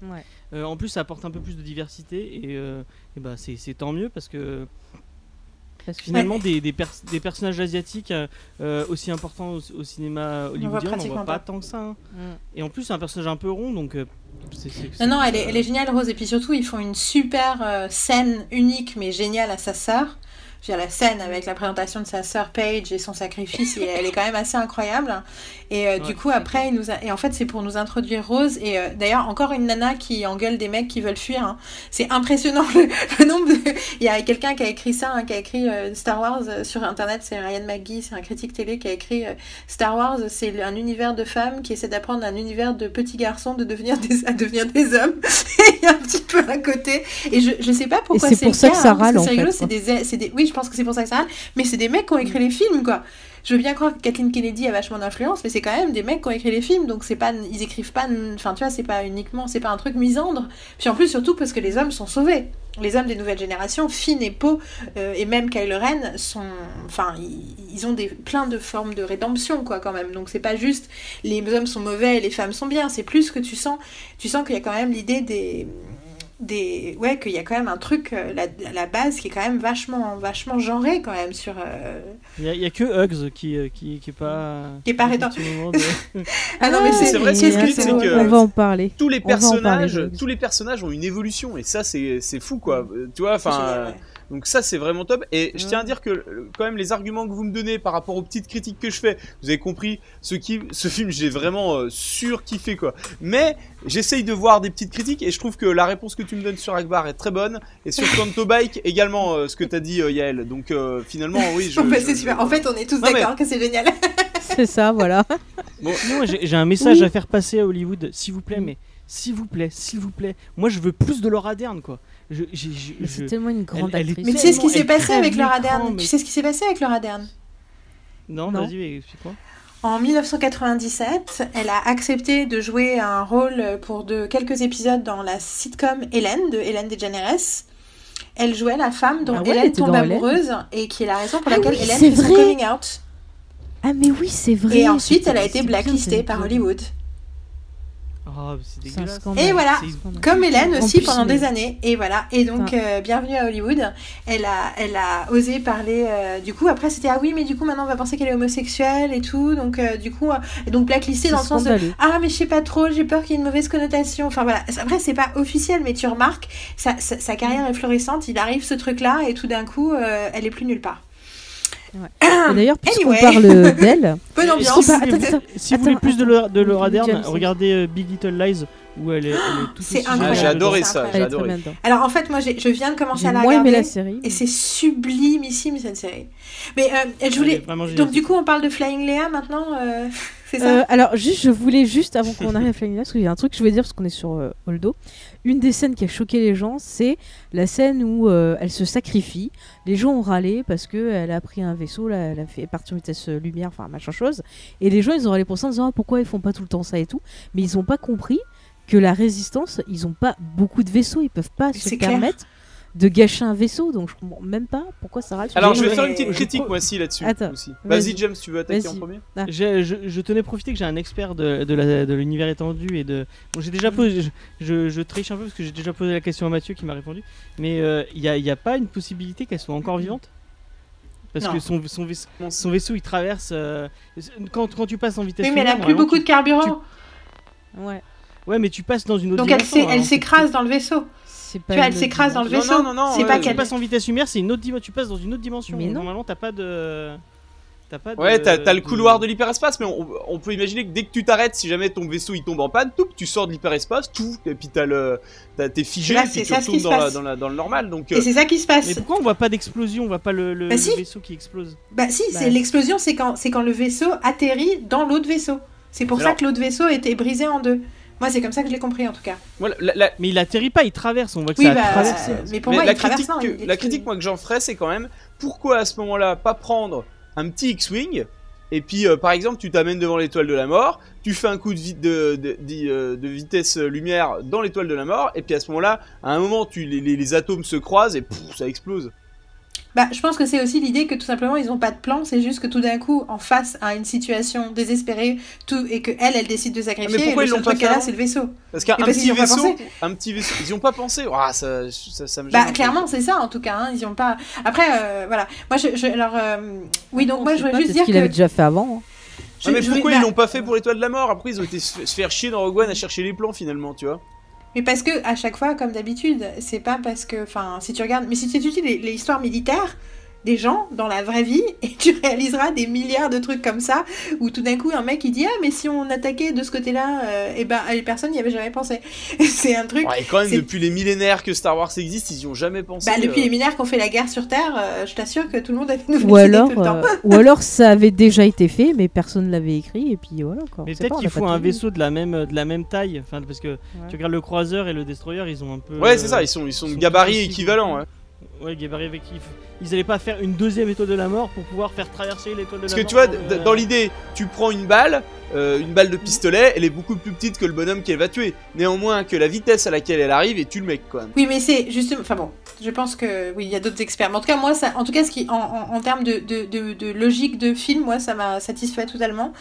Ouais. Euh, en plus, ça apporte un peu plus de diversité et, euh, et bah, c'est c'est tant mieux parce que Parce que finalement, des, des, pers- des personnages asiatiques euh, euh, aussi importants au, au cinéma hollywoodien, on n'en pratiquement voit pas pas. tant que ça. hein. Mm. Et en plus, c'est un personnage un peu rond donc. euh, c'est- c'est- Non, non, elle est, elle est géniale, Rose. Et puis surtout, ils font une super euh, scène unique, mais géniale à sa sœur. Je veux dire, la scène avec la présentation de sa sœur Paige et son sacrifice, et elle est quand même assez incroyable. Et euh, du coup, après, il nous a... et en fait, c'est pour nous introduire Rose. Et euh, d'ailleurs, encore une nana qui engueule des mecs qui veulent fuir. hein. C'est impressionnant (laughs) le, le nombre de. Il y a quelqu'un qui a écrit ça, hein, qui a écrit euh, Star Wars euh, sur internet. C'est Ryan McGee, c'est un critique télé qui a écrit euh, Star Wars, c'est un univers de femmes qui essaie d'apprendre un univers de petits garçons de devenir des, à devenir des hommes. Et (laughs) il y a un petit peu à côté. Et je, je sais pas pourquoi c'est c'est pour ça cas, que ça hein, parce râle, en c'est rigolo, fait, c'est des, c'est des, oui, je pense que c'est pour ça que ça râle, mais c'est des mecs qui ont écrit les films, quoi. Je veux bien croire que Kathleen Kennedy a vachement d'influence, mais c'est quand même des mecs qui ont écrit les films, donc c'est pas, ils écrivent pas, enfin tu vois, c'est pas uniquement, c'est pas un truc misandre. Puis en plus, surtout parce que les hommes sont sauvés. Les hommes des nouvelles générations, Finn et Poe, euh, et même Kylo Ren, sont, enfin, ils, ont des, plein de formes de rédemption, quoi, quand même. Donc c'est pas juste les hommes sont mauvais et les femmes sont bien, c'est plus que tu sens, tu sens qu'il y a quand même l'idée des des ouais qu'il y a quand même un truc euh, la, la base qui est quand même vachement vachement genré quand même sur euh, Il y, a- il y a que Hugs qui, euh, qui, qui est pas. Qui est pas moment de- (laughs) ah non mais Ah, c'est c'est vrai, ce euh, triste, c'est on- que- on va en parler. tous les On parler, personnages, Bugs. tous les personnages ont une évolution et ça c'est c'est fou quoi. Euh, Tu vois, enfin, euh. Donc ça c'est vraiment top. Et je tiens à dire que euh, quand même les arguments que vous me donnez par rapport aux petites critiques que je fais, vous avez compris, ce qui, ce film j'ai vraiment euh, surkiffé quoi. Mais j'essaye de voir des petites critiques et je trouve que la réponse que tu me donnes sur Akbar est très bonne et sur (laughs) Canto Bike également euh, ce que t'as dit euh, Yael. Donc euh, finalement oui. Je, (laughs) Bon, bah, je- c'est super en fait on est tous mais- d'accord que c'est génial (laughs) C'est ça, voilà. Non, moi, j'ai j'ai un message Oui. à faire passer à Hollywood, s'il vous plaît, mais s'il vous plaît, s'il vous plaît. Moi, je veux plus de Laura Dern, quoi. C'est tellement une grande elle actrice. mais tu sais ce qui s'est passé avec Laura Dern? mais- tu sais ce qui s'est passé avec Laura Dern? Non, Non. vas-y, explique-moi. En 1997, elle a accepté de jouer un rôle pour de quelques épisodes dans la sitcom Hélène de Hélène DeGeneres. Elle jouait la femme dont Ah ouais, Hélène tombe Hélène. amoureuse et qui est la raison pour Ah laquelle oui, Hélène fait son coming out. Ah mais oui, c'est vrai. Et ensuite, elle a été bien, blacklistée par. Hollywood. Oh, c'est C'est un dégueulasse. scandale. Et voilà. Comme Hélène aussi pendant des années. Et voilà. Et donc, euh, bienvenue à Hollywood. Elle a, elle a osé parler. euh, du coup, après, c'était ah oui, mais du coup, maintenant, on va penser qu'elle est homosexuelle et tout. Donc, euh, du coup, euh, et donc blacklistée C'est dans le sens de ah, mais je sais pas trop, j'ai peur qu'il y ait une mauvaise connotation. Enfin voilà. Après, c'est pas officiel, mais tu remarques, sa, sa, sa carrière est florissante. Il arrive ce truc-là et tout d'un coup, euh, elle est plus nulle part. (coughs) Et D'ailleurs, puisqu'on Anyway. parle d'elle, (laughs) Bonne Et ambiance. si- Si, Attends, attends, si vous attends, voulez plus de Laura, de. Laura Dern, regardez euh, Big Little Lies où elle est, elle est tout C'est aussi incroyable. J'ai adoré ça, j'ai adoré. Alors en fait, moi, je viens de commencer à la aimé regarder. la série. Et c'est sublimissime cette série. Mais euh, je voulais. Donc du coup, on parle de Flying Léa maintenant. euh, (laughs) c'est ça. Euh, alors, juste, je voulais juste, avant qu'on (laughs) arrive à Flying Lights, parce qu'il y a un truc que je voulais dire, parce qu'on est sur euh, Holdo. Une des scènes qui a choqué les gens, c'est la scène où euh, elle se sacrifie. Les gens ont râlé parce qu'elle a pris un vaisseau, là, elle a fait partir en vitesse euh, lumière, enfin, machin chose. Et les gens, ils ont râlé pour ça en disant Ah, pourquoi ils font pas tout le temps ça et tout. Mais ils ont pas compris que la résistance, ils ont pas beaucoup de vaisseaux, ils peuvent pas se clair. permettre de gâcher un vaisseau. Donc, je comprends même pas pourquoi ça râle. sur Alors, je vais faire une petite critique moi aussi là-dessus. Vas-y. James, tu veux attaquer en premier? J'ai- Je, je tenais à profiter que j'ai un expert de, de l'univers étendu et de. Bon, j'ai déjà posé. Je, je, je triche un peu parce que j'ai déjà posé la question à Mathieu qui m'a répondu. Mais euh, il n'y a, y a pas une possibilité qu'elle soit encore vivante? Parce Non. que son, son, vaisseau, son vaisseau il traverse. euh, quand, quand tu passes en vitesse. oui, mais elle a plus beaucoup de carburant. Ouais. tu- Ouais, mais tu passes dans une autre Donc elle c'est- s'écrase dans le vaisseau. C'est Tu vois, elle s'écrase dans le vaisseau. non, non, non, c'est ouais, pas qu'elle. passes en vitesse lumière, c'est une autre dimension. Tu passes dans une autre dimension. Mais non. Normalement, t'as pas de. T'as pas de. Ouais, t'as t'as le couloir de l'hyperespace, mais on, on peut imaginer que dès que tu t'arrêtes, si jamais ton vaisseau il tombe en panne, tout, tu sors de l'hyperespace, tout, et puis t'as le, t'as- t'es figé, Là, puis tu ça retournes dans, la- passe. dans, la- dans le normal. Donc, Et euh, c'est ça qui se passe. Mais pourquoi on voit pas d'explosion On voit pas le, le- Bah le vaisseau qui explose Bah si, Bah, c'est l'explosion, c'est quand, c'est quand le vaisseau atterrit dans l'autre vaisseau. C'est pour ça que l'autre vaisseau était brisé en deux. Moi, c'est comme ça que je l'ai compris en tout cas. voilà, la, la- Mais il atterrit pas, il traverse. On voit que Oui, ça bah, traversé. euh, mais pour mais moi, la il traverse critique, non, que- la critique moi que j'en ferais, c'est quand même pourquoi à ce moment-là pas prendre un petit X-wing et puis euh, par exemple tu t'amènes devant l'étoile de la mort, tu fais un coup de, vi- de, de, de- euh, de vitesse lumière dans l'étoile de la mort et puis à ce moment-là, à un moment tu les, les- les atomes se croisent et ça explose. Bah, je pense que c'est aussi l'idée que tout simplement ils n'ont pas de plan, c'est juste que tout d'un coup, en face à une situation désespérée, tout et que elle, elle décide de sacrifier. Ah, mais pourquoi et ils l'ont pas fait c'est le vaisseau. Parce qu'un petit vaisseau, un petit vaisseau, ils y ont pas pensé. Ah, ça, ça, ça me gêne Bah clairement c'est ça en tout cas, hein, ils y ont pas. Après euh, voilà, moi je, je- alors euh, oui donc On moi je voudrais pas, juste dire qu'il que avait déjà fait avant. hein. je- Ah, mais je- pourquoi ils l'ont pas fait pour l'étoile de la mort? Après, ils ont été se se faire chier dans Rogue One à chercher les plans finalement, tu vois. Mais parce que à chaque fois, comme d'habitude, c'est pas parce que, enfin, si tu regardes, mais si tu étudies les, les histoires militaires des gens dans la vraie vie, et tu (laughs) réaliseras des milliards de trucs comme ça, où tout d'un coup un mec il dit ah mais si on attaquait de ce côté-là, euh, et ben les personnes n'y avaient jamais pensé. (laughs) c'est un truc. Ouais, et quand même, depuis les millénaires que Star Wars existe, ils y ont jamais pensé. Bah, depuis euh. les millénaires qu'on fait la guerre sur Terre, euh, je t'assure que tout le monde avait une Ou alors, tout le temps. euh, ou (laughs) alors ça avait déjà été fait, mais personne ne l'avait écrit, et puis voilà. Quoi. Mais peut-être qu'il faut un vaisseau de la même, de la même taille. Enfin, parce que tu regardes le croiseur et le destroyer, ils ont un peu. Ouais, c'est ça, ils sont, ils sont ils de sont gabarit tous aussi, équivalents. quoi. ouais. Ouais, gabarit avec. Ils, ils allaient pas faire une deuxième étoile de la mort pour pouvoir faire traverser l'étoile de Parce la que mort. tu vois, dans d- le- dans l'idée, tu prends une balle, euh, une balle de pistolet, elle est beaucoup plus petite que le bonhomme qu'elle va tuer. Néanmoins, que la vitesse à laquelle elle arrive, et tue le mec quand même. Oui, mais c'est justement. Enfin bon, je pense que oui, il y a d'autres experts. Mais en tout cas, moi, ça, en tout cas, ce qui, en, en, en termes de, de, de, de logique de film, moi, ça m'a satisfait totalement.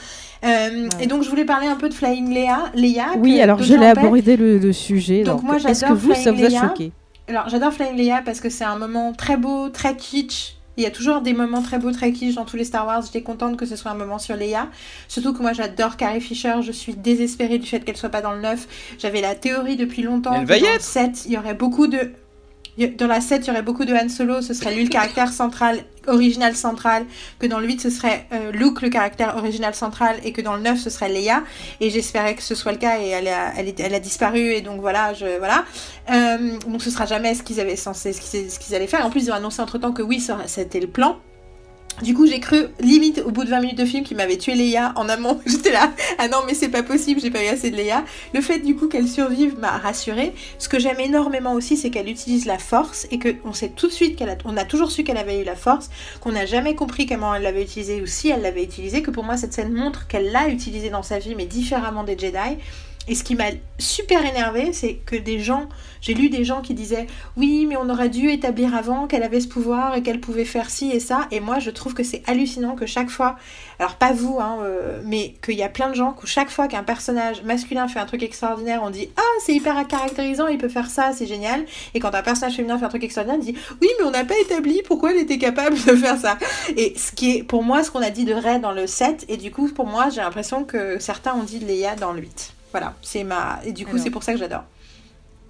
Euh, Et donc, je voulais parler un peu de Flying Léa. Léa Oui, que alors je l'ai abordé le, le sujet. Donc donc moi, Est-ce que j'adore vous, ça vous a Flying Léa. choqué? Alors, j'adore Flying Léa parce que c'est un moment très beau, très kitsch. Il y a toujours des moments très beaux, très kitsch dans tous les Star Wars. J'étais contente que ce soit un moment sur Leia. Surtout que moi, j'adore Carrie Fisher. Je suis désespérée du fait qu'elle soit pas dans le 9. J'avais la théorie depuis longtemps. Elle que va y dans le être. 7, il y aurait beaucoup de... Dans la 7, il y aurait beaucoup de Han Solo. Ce serait lui le caractère central, original central. Que dans le 8, ce serait euh, Luke le caractère original central. Et que dans le 9, ce serait Leia. Et j'espérais que ce soit le cas. Et elle a, disparu. Et donc voilà, je, voilà. Euh, donc ce sera jamais ce qu'ils avaient censé, ce qu'ils, ce allaient faire. En plus, ils ont annoncé entre temps que oui, c'était le plan. Du coup, j'ai cru, limite, au bout de 20 minutes de film, qu'ils m'avaient tué Leia en amont. (laughs) J'étais là, ah non, mais c'est pas possible, j'ai pas eu assez de Leia. Le fait, du coup, qu'elle survive m'a rassurée. Ce que j'aime énormément aussi, c'est qu'elle utilise la force et qu'on sait tout de suite qu'elle a, on a toujours su qu'elle avait eu la force, qu'on n'a jamais compris comment elle l'avait utilisée ou si elle l'avait utilisée, que pour moi, cette scène montre qu'elle l'a utilisée dans sa vie, mais différemment des Jedi. Et ce qui m'a super énervé, c'est que des gens, j'ai lu des gens qui disaient oui, mais on aurait dû établir avant qu'elle avait ce pouvoir et qu'elle pouvait faire ci et ça. Et moi, je trouve que c'est hallucinant que chaque fois, alors pas vous, hein, euh, mais qu'il y a plein de gens que chaque fois qu'un personnage masculin fait un truc extraordinaire, on dit ah c'est hyper caractérisant, il peut faire ça, c'est génial. Et quand un personnage féminin fait un truc extraordinaire, on dit oui, mais on n'a pas établi pourquoi elle était capable de faire ça. Et ce qui est pour moi ce qu'on a dit de Ray dans le 7, et du coup pour moi j'ai l'impression que certains ont dit de Leia dans le 8. Voilà, c'est ma. Et du coup, Alors. c'est pour ça que j'adore.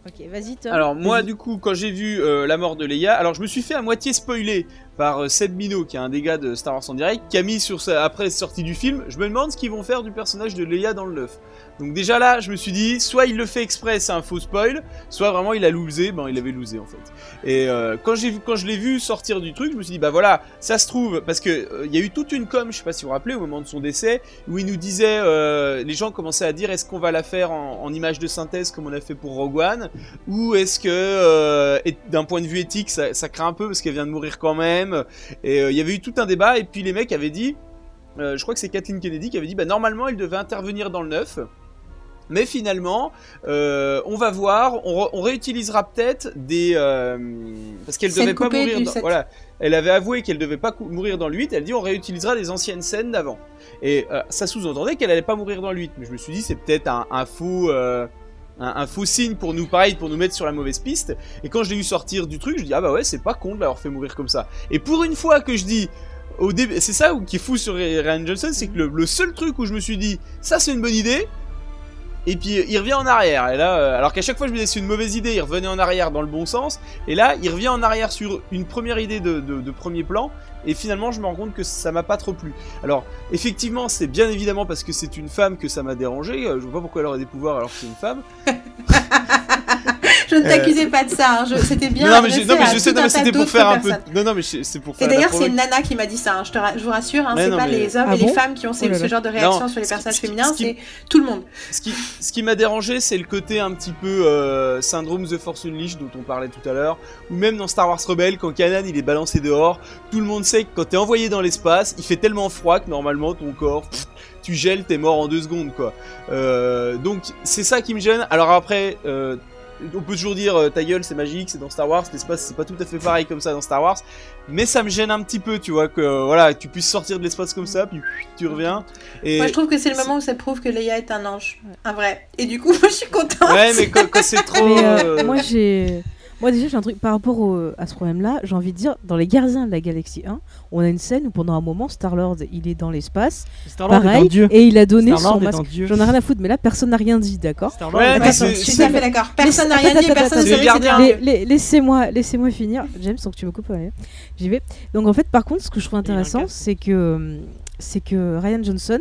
Ok, vas-y Tom. Alors moi du coup quand j'ai vu euh, la mort de Leia, alors je me suis fait à moitié spoiler par euh, Seb Mino qui est un gars de Star Wars en direct, qui a mis sur sa après sortie du film, je me demande ce qu'ils vont faire du personnage de Leia dans le 9. Donc déjà là, je me suis dit soit il le fait exprès, c'est un faux spoil, soit vraiment il a loosé, ben il avait loosé en fait. Et euh, quand quand je l'ai vu sortir du truc, je me suis dit bah voilà, ça se trouve parce que euh, il y a eu toute une com, je sais pas si vous vous rappelez au moment de son décès où il nous disait euh, les gens commençaient à dire est-ce qu'on va la faire en, image de synthèse comme on a fait pour Rogue One ou est-ce que d'un point de vue éthique ça craint un peu parce qu'elle vient de mourir quand même et euh, il y avait eu tout un débat et puis les mecs avaient dit euh, je crois que c'est Kathleen Kennedy qui avait dit bah normalement elle devait intervenir dans le 9 mais finalement, euh, on va voir, on, réutilisera peut-être des euh, parce qu'elle devait pas mourir. Dans, voilà, elle avait avoué qu'elle devait pas mourir dans le 8. Elle dit on réutilisera les anciennes scènes d'avant. Et euh, ça sous-entendait qu'elle allait pas mourir dans le 8. Mais je me suis dit c'est peut-être un, un faux. Euh, un, faux signe pour nous, pareil, pour nous mettre sur la mauvaise piste. Et quand je l'ai vu sortir du truc, je dis ah bah ouais, c'est pas con de l'avoir fait mourir comme ça. Et pour une fois que je dis au début, c'est ça qui est fou sur Ryan Johnson, c'est que le, seul truc où je me suis dit ça c'est une bonne idée. Et puis il revient en arrière. Et là, euh, alors qu'à chaque fois je me disais c'est une mauvaise idée, il revenait en arrière dans le bon sens. Et là, il revient en arrière sur une première idée de premier plan. Et finalement, je me rends compte que ça m'a pas trop plu. Alors, effectivement, c'est bien évidemment parce que c'est une femme que ça m'a dérangé. Euh, Je vois pas pourquoi elle aurait des pouvoirs alors que c'est une femme. (laughs) Je ne Euh, t'accusais pas de ça. hein. Je- C'était bien. non, mais, non, je sais, c'était pour faire un peu. Non, non, mais c'est pour Et faire. la d'ailleurs, c'est une nana qui m'a dit ça. hein. Je, te ra- je vous rassure, hein, c'est pas mais- les hommes Ah et les femmes qui ont ces- Oh là ce genre de réaction Non, sur les personnages qui- féminins. C'est tout le monde. Ce qui, ce qui m'a dérangé, c'est le côté un petit peu euh, syndrome The Force Unleashed dont on parlait tout à l'heure, ou même dans Star Wars Rebelle, quand Kanan il est balancé dehors, tout le monde sait que quand t'es envoyé dans l'espace, il fait tellement froid que normalement ton corps, pff, tu gèles, t'es mort en deux secondes quoi. Euh, donc c'est ça qui me gêne. Alors après, euh, on peut toujours dire euh, ta gueule c'est magique, c'est dans Star Wars, l'espace c'est pas tout à fait pareil comme ça dans Star Wars, mais ça me gêne un petit peu, tu vois que euh, voilà, tu puisses sortir de l'espace comme ça, puis tu reviens. Et Moi, je trouve que c'est le moment où ça prouve que Leia est un ange. Un vrai. Et du coup, (laughs) moi, je suis contente. Ouais, mais quand, quand c'est trop. Mais, euh, euh, moi j'ai moi déjà j'ai un truc par rapport au- à ce problème là j'ai envie de dire dans les gardiens de la galaxie 1 on a une scène où pendant un moment Star Lord il est dans l'espace. Star-Lord est un pareil dieu. et il a donné Star-Lord son masque. J'en ai rien à foutre mais là personne n'a rien dit d'accord Star-Lord Ouais, mais je suis tout à fait d'accord. Personne n'a rien dit, personne ne laissez-moi laissez-moi finir. James sans que tu me coupes ouais. j'y vais. Donc en fait par contre ce que je trouve intéressant c'est que c'est que Ryan Johnson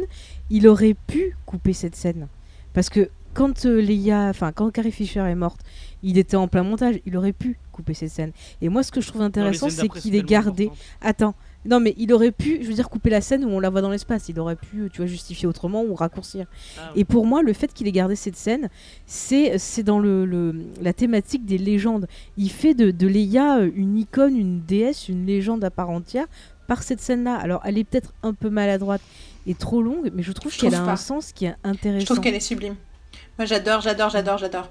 il aurait pu couper cette scène. Parce que quand euh, Leia enfin quand Carrie Fisher est morte il était en plein montage il aurait pu couper cette scène et moi ce que je trouve intéressant c'est qu'il est gardé. Attends, non mais il aurait pu, je veux dire, couper la scène où on la voit dans l'espace. Il aurait pu, tu vois, justifier autrement ou raccourcir. Ah, Et pour moi, le fait qu'il ait gardé cette scène, c'est c'est dans le, le- la thématique des légendes. Il fait de, de Leia euh, une icône, une déesse, une légende à part entière par cette scène-là. Alors, elle est peut-être un peu maladroite et trop longue, mais je trouve qu'elle a un sens qui est intéressant. Je trouve qu'elle est sublime. Moi, j'adore, j'adore, j'adore, j'adore.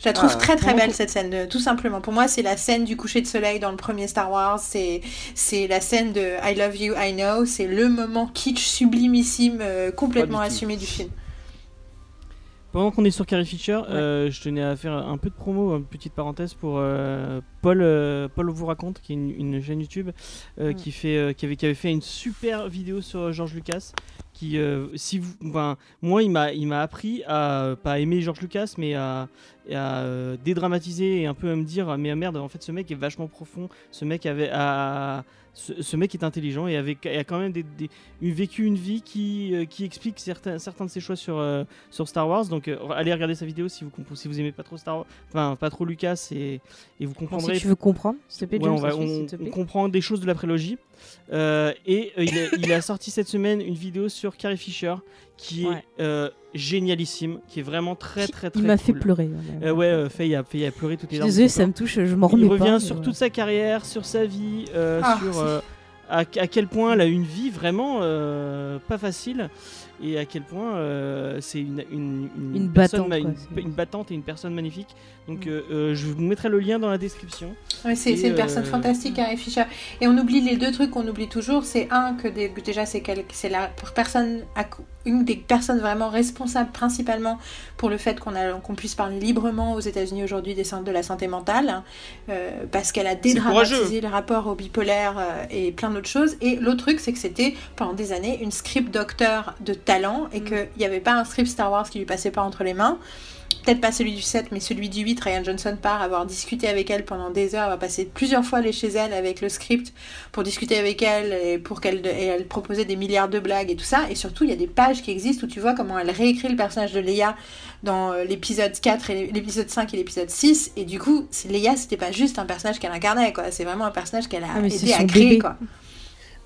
Je la trouve Ah, très très belle cette scène, de- tout simplement. Pour moi, c'est la scène du coucher de soleil dans le premier Star Wars. C'est c'est la scène de I Love You, I Know. C'est le moment kitsch sublimissime, euh, complètement assumé du film. Pendant qu'on est sur Carrie Fisher, euh, je tenais à faire un peu de promo, une petite parenthèse pour euh, Paul. euh, Paul vous raconte, qui est une, une chaîne YouTube euh, Mm. qui fait, euh, qui avait, qui avait fait une super vidéo sur euh, George Lucas. Qui, euh, si vous, enfin, moi, il m'a, il m'a appris à euh, pas aimer George Lucas, mais à, à, euh, dédramatiser et un peu à me dire, mais merde, en fait, ce mec est vachement profond. Ce mec avait, a- ce, ce mec est intelligent et avait, et a quand même des, des- une- vécu une vie qui, euh, qui explique certains, certains de ses choix sur, euh, sur Star Wars. Donc euh, allez regarder sa vidéo si vous si vous aimez pas trop Star Wars, enfin pas trop Lucas et, et vous comprendrez. si tu veux comprendre, s'il te plaît, Ouais, James, on, va- on- on comprend des choses de la prélogie. Euh, et euh, il, a, il a sorti cette semaine une vidéo sur Carrie Fisher qui est Ouais. euh, génialissime, qui est vraiment très très très Il m'a cool. fait pleurer. ouais, euh, Faye a, Faye a pleuré toutes les larmes. son ça me touche, je m'en remets Il revient sur ouais. toute sa carrière, sur sa vie, Ah, sur à, à quel point elle a une vie vraiment pas facile. Et à quel point euh, c'est une, une, Une personne battante, quoi, une, une battante et une personne magnifique. Donc Mm. euh, euh, je vous mettrai le lien dans la description. Ouais, c'est une personne fantastique, Carrie Fisher. Et on oublie les deux trucs qu'on oublie toujours. C'est un que des- que déjà c'est la personne, une des personnes vraiment responsables principalement pour le fait qu'on puisse parler librement aux États-Unis aujourd'hui des centres de la santé mentale, hein, euh, parce qu'elle a dédramatisé le rapport au bipolaire euh, et plein d'autres choses. Et l'autre truc, c'est que c'était pendant des années une script docteur de talent et Mm. qu'il n'y avait pas un script Star Wars qui lui passait pas entre les mains. Peut-être pas celui du 7, mais celui du 8, Ryan Johnson part avoir discuté avec elle pendant des heures, avoir passé plusieurs fois aller chez elle avec le script pour discuter avec elle et pour qu'elle et elle proposait des milliards de blagues et tout ça. Et surtout, il y a des pages qui existent où tu vois comment elle réécrit le personnage de Leia dans euh, l'épisode 4 et l'épisode 5 et l'épisode 6. Et du coup, Leia, c'était pas juste un personnage qu'elle incarnait, quoi. C'est vraiment un personnage qu'elle a Ah, aidé à créer, bébé. quoi.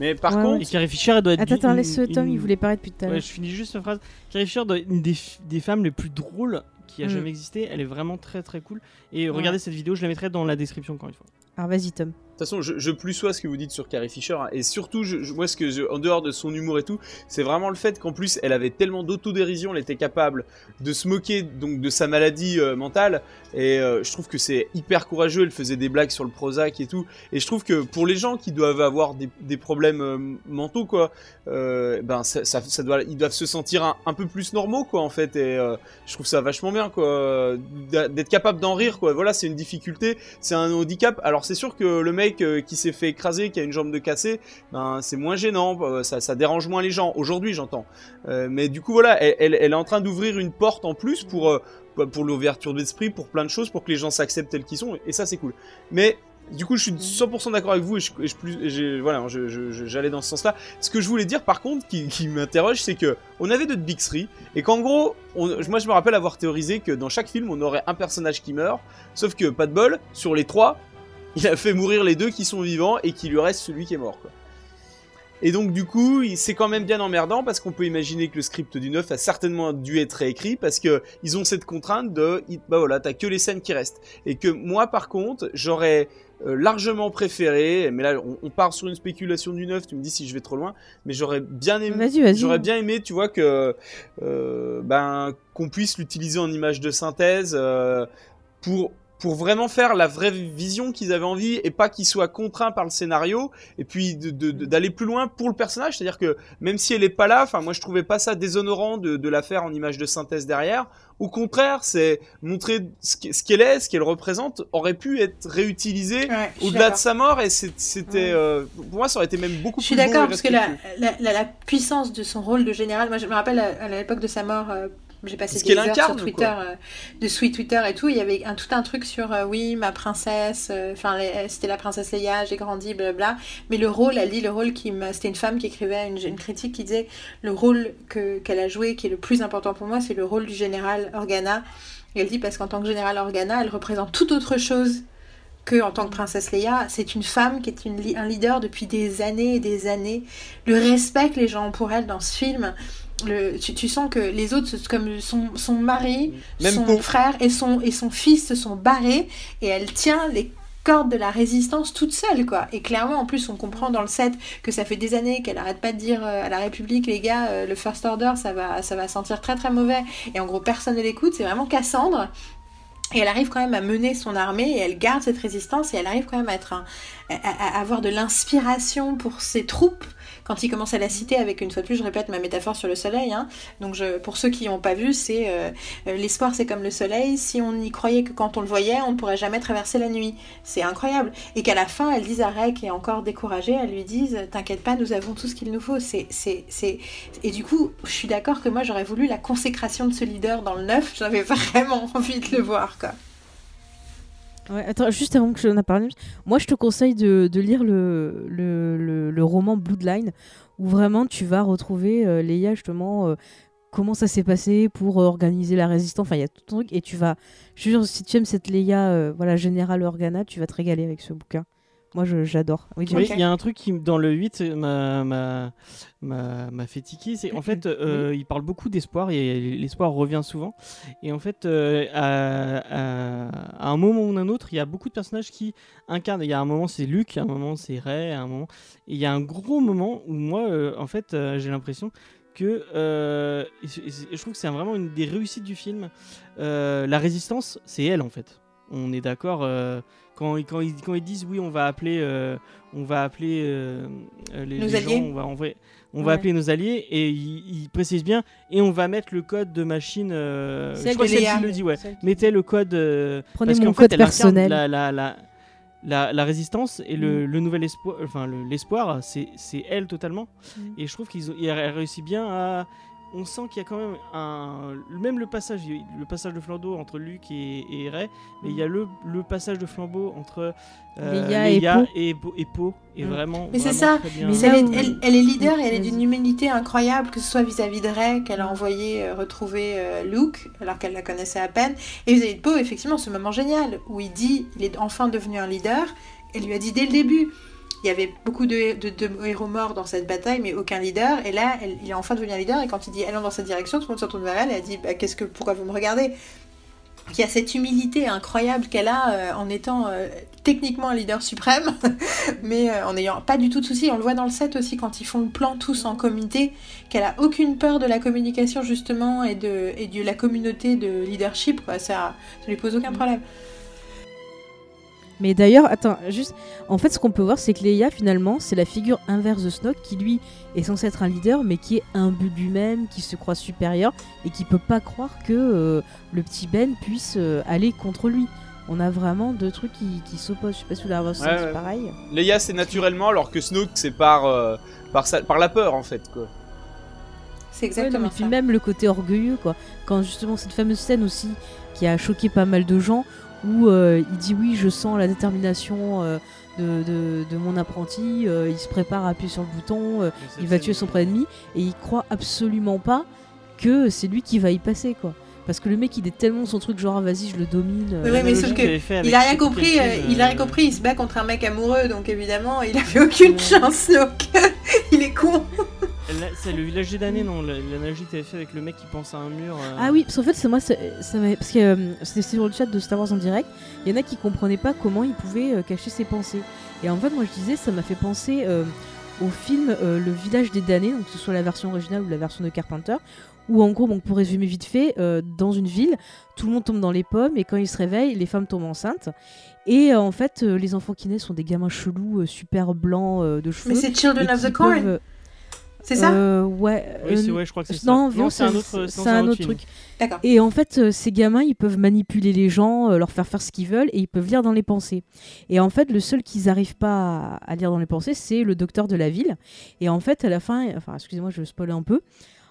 Mais par Ouais, contre, Et Carrie Fisher, elle doit être. Attends, attends, une- laisse Tom, une- il voulait parler depuis tout à Ouais, l'heure. je finis juste une phrase. Carrie Fisher doit être une des, f- des femmes les plus drôles qui a Mm. jamais existé. Elle est vraiment très très cool. Et regardez cette vidéo, je la mettrai dans la description encore une fois. Alors vas-y Tom. De toute façon, je, plus sois ce que vous dites sur Carrie Fisher, hein, et surtout, moi, ce que en dehors de son humour et tout, c'est vraiment le fait qu'en plus, elle avait tellement d'autodérision, elle était capable de se moquer donc de sa maladie euh, mentale, et euh, je trouve que c'est hyper courageux. Elle faisait des blagues sur le Prozac et tout, et je trouve que pour les gens qui doivent avoir des, problèmes euh, mentaux, quoi, ben ça, doit, ils doivent se sentir un, un peu plus normaux, quoi, en fait, et je trouve ça vachement bien, quoi, d'être capable d'en rire, quoi. Voilà, c'est une difficulté, c'est un handicap. Alors c'est sûr que le mec euh, qui s'est fait écraser, qui a une jambe de cassée, ben c'est moins gênant, euh, ça, ça dérange moins les gens. Aujourd'hui, j'entends. Euh, mais du coup, voilà, elle, elle, elle est en train d'ouvrir une porte en plus pour pour l'ouverture d'esprit, pour plein de choses, pour que les gens s'acceptent tels qu'ils sont, et ça c'est cool. Mais du coup, je suis 100% d'accord avec vous et je, et je plus, et voilà, j'allais dans ce sens-là. Ce que je voulais dire, par contre, qui, qui m'interroge, c'est que on avait notre Big Three et qu'en gros, on- moi, je me rappelle avoir théorisé que dans chaque film, on aurait un personnage qui meurt, sauf que pas de bol, sur les trois, il a fait mourir les deux qui sont vivants et qu'il lui reste celui qui est mort, quoi. Et donc du coup, c'est quand même bien emmerdant parce qu'on peut imaginer que le script du 9 a certainement dû être réécrit parce que ils ont cette contrainte de bah voilà, t'as que les scènes qui restent. Et que moi par contre, j'aurais euh, largement préféré, mais là on, part sur une spéculation du 9, tu me dis si je vais trop loin, mais j'aurais bien aimé Vas-y, vas-y. J'aurais bien aimé, tu vois, que euh, ben qu'on puisse l'utiliser en image de synthèse euh, pour pour vraiment faire la vraie vision qu'ils avaient envie et pas qu'ils soient contraints par le scénario et puis de- de- de- d'aller plus loin pour le personnage. C'est-à-dire que même si elle est pas là, enfin moi je trouvais pas ça déshonorant de, la faire en image de synthèse derrière. Au contraire, c'est montrer ce qu'e- ce qu'elle est, ce qu'elle représente, aurait pu être réutilisé Ouais, au-delà de sa mort et c'était Ouais. euh, pour moi ça aurait été même beaucoup Je suis plus d'accord parce que la, respectueux. la, la- la puissance de son rôle de général, moi je me rappelle à, à l'époque de sa mort, euh, j'ai passé Ce des heures incarne, sur Twitter, euh, de sweet Twitter et tout, il y avait un, tout un truc sur euh, oui ma princesse, euh, enfin c'était la princesse Leia, j'ai grandi, blablabla. Mais le rôle, elle dit le rôle qui me, c'était une femme qui écrivait une, une critique qui disait le rôle que qu'elle a joué qui est le plus important pour moi, c'est le rôle du général Organa. Et elle dit parce qu'en tant que général Organa, elle représente toute autre chose que en tant que princesse Leia, c'est une femme qui est une un leader depuis des années et des années. Le respect que les gens ont pour elle dans ce film, le, tu, tu sens que les autres, comme son, son mari, Même son pour- frère et son, et son fils se sont barrés et elle tient les cordes de la résistance toute seule quoi. Et clairement en plus on comprend dans le set que ça fait des années qu'elle arrête pas de dire euh, à la République les gars euh, le first order ça va ça va sentir très très mauvais. Et en gros personne ne l'écoute c'est vraiment Cassandre. Et elle arrive quand même à mener son armée et elle garde cette résistance et elle arrive quand même à être un- à, à- à avoir de l'inspiration pour ses troupes quand il commence à la citer avec une fois de plus je répète ma métaphore sur le soleil hein. donc pour ceux qui n'ont pas vu c'est euh, euh, l'espoir c'est comme le soleil. Si on y croyait que quand on le voyait on ne pourrait jamais traverser la nuit. C'est incroyable. Et qu'à la fin elle dise à Rey qui est encore découragée elle lui dise t'inquiète pas nous avons tout ce qu'il nous faut c'est c'est c'est et du coup je suis d'accord que moi j'aurais voulu la consécration de ce leader dans le neuf. J'avais (laughs) vraiment envie de le voir quoi Ouais, attends, juste avant que je n'en parle, moi je te conseille de, lire le, le, le, roman Bloodline, où vraiment tu vas retrouver euh, Leia justement, euh, comment ça s'est passé pour euh, organiser la résistance, enfin il y a tout un truc, et tu vas, je jure, si tu aimes cette Leia, euh, voilà, générale Organa, tu vas te régaler avec ce bouquin. Moi je- j'adore. Oui. Oui, il y a un truc qui, dans le 8, m'a, m'a, m'a, m'a fait tiquer. C'est en fait, euh, il parle beaucoup d'espoir et l'espoir revient souvent. Et en fait, euh, à, à- à un moment ou un autre, il y a beaucoup de personnages qui incarnent. Il y a un moment, c'est Luke, à un moment, c'est Rey, à un moment. Et il y a un gros moment où moi, euh, en fait, euh, j'ai l'impression que euh, je trouve que c'est vraiment une des réussites du film. Euh, la résistance, c'est elle en fait. On est d'accord. euh, quand, ils- quand, ils, quand ils disent oui, on va appeler, euh, on va appeler euh, euh, les, Nos les alliés. gens, on va envoyer- on va Ouais. appeler nos alliés et ils, ils précisent bien et on va mettre le code de machine. euh, Celle je crois de que c'est Léa. elle qui le dit ouais. Celle qui- Mettez le code. euh, Prenez parce mon qu'en fait, code elle incarne personnel. La, la, la, la, la résistance et le, Mm. le nouvel espoir, enfin le- l'espoir, c'est c'est elle totalement. Mm. Et je trouve qu'ils ont il a réussi bien à. On sent qu'il y a quand même un. Même le passage, le passage de flambeau entre Luke et, et Rey, mais il y a le, le passage de flambeau entre euh, Léa et Léa Poe. et, Po- et Mm. vraiment. Mais c'est ça. Mais elle, est, elle- elle est leader et elle est d'une humilité incroyable, que ce soit vis-à-vis de Rey, qu'elle a envoyé euh, retrouver euh, Luke, alors qu'elle la connaissait à peine, et vis-à-vis de Poe, effectivement, ce moment génial, où il dit, il est enfin devenu un leader, elle lui a dit dès le début, il y avait beaucoup de, de- de héros morts dans cette bataille, mais aucun leader, et là, elle- il est enfin devenu un leader, et quand il dit allons dans cette direction, tout le monde se retourne vers elle, et elle dit, bah, qu'est-ce que, pourquoi vous me regardez? Il y a cette humilité incroyable qu'elle a euh, en étant euh, techniquement un leader suprême, (laughs) mais euh, en n'ayant pas du tout de soucis. On le voit dans le set aussi quand ils font le plan tous en comité, qu'elle a aucune peur de la communication justement et de, et de la communauté de leadership. Quoi. Ça, ça lui pose aucun problème. Mais d'ailleurs, attends, juste. En fait, ce qu'on peut voir, c'est que Leia, finalement, c'est la figure inverse de Snoke qui, lui, est censé être un leader, mais qui est imbu de lui-même, qui se croit supérieur et qui peut pas croire que euh, le petit Ben puisse euh, aller contre lui. On a vraiment deux trucs qui, qui s'opposent. Je sais pas si vous l'avez ressenti Ouais, ouais. pareil. Leia, c'est naturellement, alors que Snoke, c'est par, euh, par, sa- par la peur, en fait. Quoi. C'est Ouais, non, exactement mais puis ça. même le côté orgueilleux, quoi. Quand justement cette fameuse scène aussi qui a choqué pas mal de gens, où euh, il dit oui, je sens la détermination euh, de, de- de mon apprenti, euh, il se prépare à appuyer sur le bouton, euh, il va tuer son ennemi, et il croit absolument pas que c'est lui qui va y passer, quoi. Parce que le mec, il est tellement son truc, genre, ah, vas-y, je le domine. euh, mais sauf que fait Il a rien compris, euh, il a rien compris, il se bat contre un mec amoureux, donc évidemment, il avait aucune Ouais. chance, Snoke. (laughs) il est con. C'est le village des damnés, non la- L'analogie que t'avais fait avec le mec qui pense à un mur. euh, Ah oui, parce qu'en fait, c'est moi, ça, parce que euh, c'était sur le chat de Star Wars en direct, il y en a qui comprenaient pas comment il pouvait euh, cacher ses pensées. Et en fait, moi, je disais, ça m'a fait penser euh, au film euh, Le Village des damnés, donc que ce soit la version originale ou la version de Carpenter, où en gros, donc pour résumer vite fait, euh, dans une ville, tout le monde tombe dans les pommes et quand ils se réveillent, les femmes tombent enceintes. Et euh, en fait, euh, les enfants qui naissent sont des gamins chelous, euh, super blancs euh, de cheveux. Mais c'est Children of the Corn, peuvent- c'est ça Euh, Ouais. Oui, c'est euh, ouais, je crois que c'est ça. non, c'est un autre, c'est un autre film. truc. D'accord. Et en fait, euh, ces gamins, ils peuvent manipuler les gens, euh, leur faire faire ce qu'ils veulent, et ils peuvent lire dans les pensées. Et en fait, le seul qu'ils n'arrivent pas à, à lire dans les pensées, c'est le docteur de la ville. Et en fait, à la fin, enfin, excusez-moi, je vais spoiler un peu.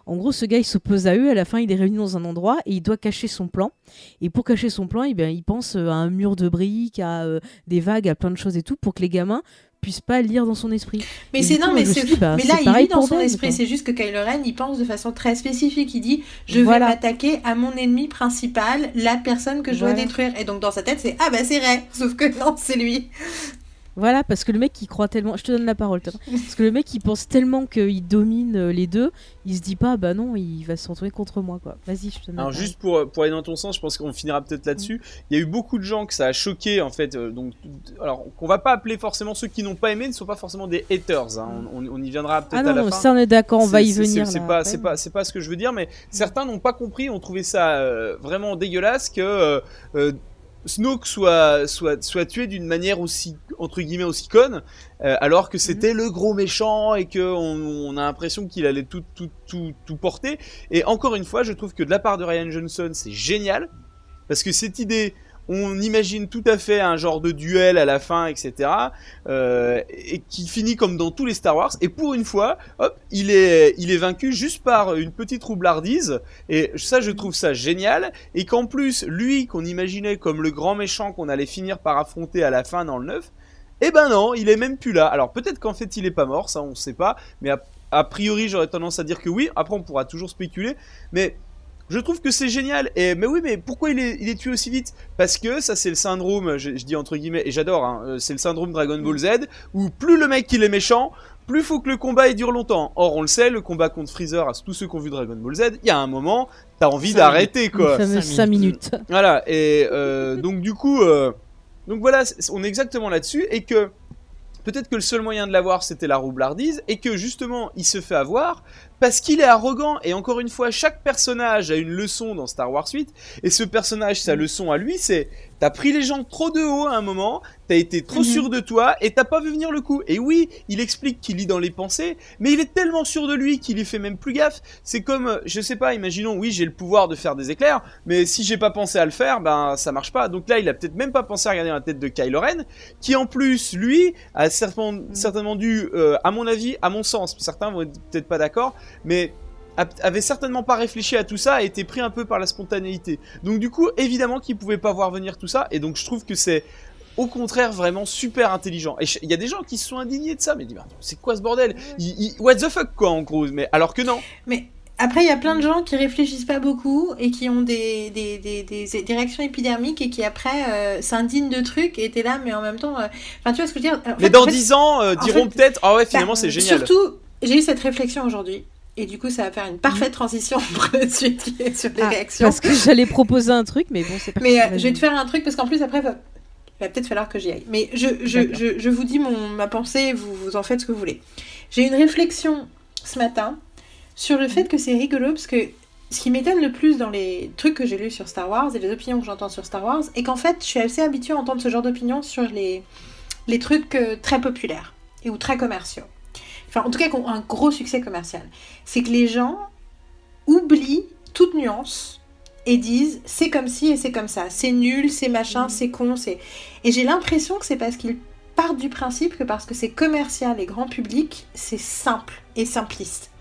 En gros, ce gars, il s'oppose à eux. À la fin, il est réuni dans un endroit et il doit cacher son plan. Et pour cacher son plan, eh bien, il pense à un mur de briques, à euh, des vagues, à plein de choses et tout, pour que les gamins puissent pas lire dans son esprit. Mais c'est non, mais bah, mais là il lit dans son Ben, esprit. C'est juste que Kylo Ren, il pense de façon très spécifique. Il dit, je Voilà. vais m'attaquer à mon ennemi principal, la personne que je dois Voilà. détruire. Et donc dans sa tête, c'est ah bah c'est Rey. Sauf que non, c'est lui. Voilà, parce que le mec, il croit tellement. Je te donne la parole, Tom. Parce que le mec, il pense tellement qu'il domine euh, les deux, il se dit pas, bah non, il va se retrouver contre moi, quoi. Vas-y, je te donne Alors juste pour, pour aller dans ton sens, je pense qu'on finira peut-être là-dessus. Il y a eu beaucoup de gens que ça a choqué en fait. euh, donc, alors qu'on va pas appeler forcément ceux qui n'ont pas aimé ne sont pas forcément des haters. hein. On, on- on y viendra peut-être Ah à la non, fin. ça on est d'accord, on va y venir. C'est pas, c'est pas, pas ce que je veux dire, mais certains n'ont pas compris, ont trouvé ça euh, vraiment dégueulasse que euh, euh, Snoke soit, soit, soit tué d'une manière aussi entre guillemets aussi conne, euh, alors que c'était le gros méchant et que on, on a l'impression qu'il allait tout, tout, tout, tout porter. Et encore une fois, je trouve que de la part de Ryan Johnson, c'est génial parce que cette idée on imagine tout à fait un genre de duel à la fin, etc. euh, et qui finit comme dans tous les Star Wars. Et pour une fois, hop, il est, il est vaincu juste par une petite roublardise. Et ça, je trouve ça génial. Et qu'en plus, lui, qu'on imaginait comme le grand méchant qu'on allait finir par affronter à la fin dans le 9, eh ben non, il est même plus là. Alors peut-être qu'en fait, il est pas mort, ça on sait pas. Mais a priori, j'aurais tendance à dire que oui. Après, on pourra toujours spéculer. Mais je trouve que c'est génial. Et mais oui, mais pourquoi il est, il est tué aussi vite? Parce que ça, c'est le syndrome, je, je dis entre guillemets, et j'adore, hein, euh, c'est le syndrome Dragon Ball Z, où plus le mec il est méchant, plus faut que le combat il dure longtemps. Or, on le sait, le combat contre Freezer, à tous ceux qui ont vu Dragon Ball Z, il y a un moment, t'as envie d'arrêter quoi. fameuses Cinq 5 minutes. Voilà, et euh, donc du coup, euh, donc voilà, on est exactement là-dessus, et que peut-être que le seul moyen de l'avoir c'était la roublardise, et que justement il se fait avoir parce qu'il est arrogant. Et encore une fois, chaque personnage a une leçon dans Star Wars 8. Et ce personnage, sa leçon à lui, c'est T'as pris les gens trop de haut à un moment, t'as été trop Mhm. sûr de toi et t'as pas vu venir le coup. Et oui, il explique qu'il lit dans les pensées, mais il est tellement sûr de lui qu'il y fait même plus gaffe. C'est comme, euh, je sais pas, imaginons, oui, j'ai le pouvoir de faire des éclairs, mais si j'ai pas pensé à le faire, ben ça marche pas. Donc là, il a peut-être même pas pensé à regarder la tête de Kylo Ren, qui en plus, lui, a certainement, certainement dû, euh, à mon avis, à mon sens, certains vont être peut-être pas d'accord, mais avait certainement pas réfléchi à tout ça et était pris un peu par la spontanéité. Donc du coup, évidemment qu'il pouvait pas voir venir tout ça, et donc je trouve que c'est au contraire vraiment super intelligent. Et il y a des gens qui se sont indignés de ça, mais ils disent, c'est quoi ce bordel? Il- il- What the fuck quoi en gros Mais alors que non. Mais après, il y a plein de gens qui réfléchissent pas beaucoup et qui ont des, des, des, des, des réactions épidermiques et qui après euh, s'indignent de trucs et t'es là, mais en même temps. euh, Enfin, tu vois ce que je veux dire? En Mais fait- dans 10 ans, euh, diront peut-être, ah ouais, finalement bah, c'est génial. Surtout, j'ai eu cette réflexion aujourd'hui. Et du coup, ça va faire une parfaite transition (laughs) pour la suite qui est sur les Ah, réactions. Parce que j'allais proposer un truc, mais bon, c'est pas Mais euh, je vais te faire un truc parce qu'en plus après va, va peut-être falloir que j'y aille. Mais je, je, je, je vous dis mon, ma pensée, vous, vous en faites ce que vous voulez. J'ai une réflexion ce matin sur le fait que c'est rigolo parce que ce qui m'étonne le plus dans les trucs que j'ai lus sur Star Wars et les opinions que j'entends sur Star Wars est qu'en fait je suis assez habituée à entendre ce genre d'opinions sur les, les trucs euh, très populaires et ou très commerciaux. Enfin en tout cas qui ont un gros succès commercial. C'est que les gens oublient toute nuance et disent c'est comme ci et c'est comme ça, c'est nul, c'est machin, c'est con, c'est. Et j'ai l'impression que c'est parce qu'ils partent du principe que parce que c'est commercial et grand public, c'est simple et simpliste.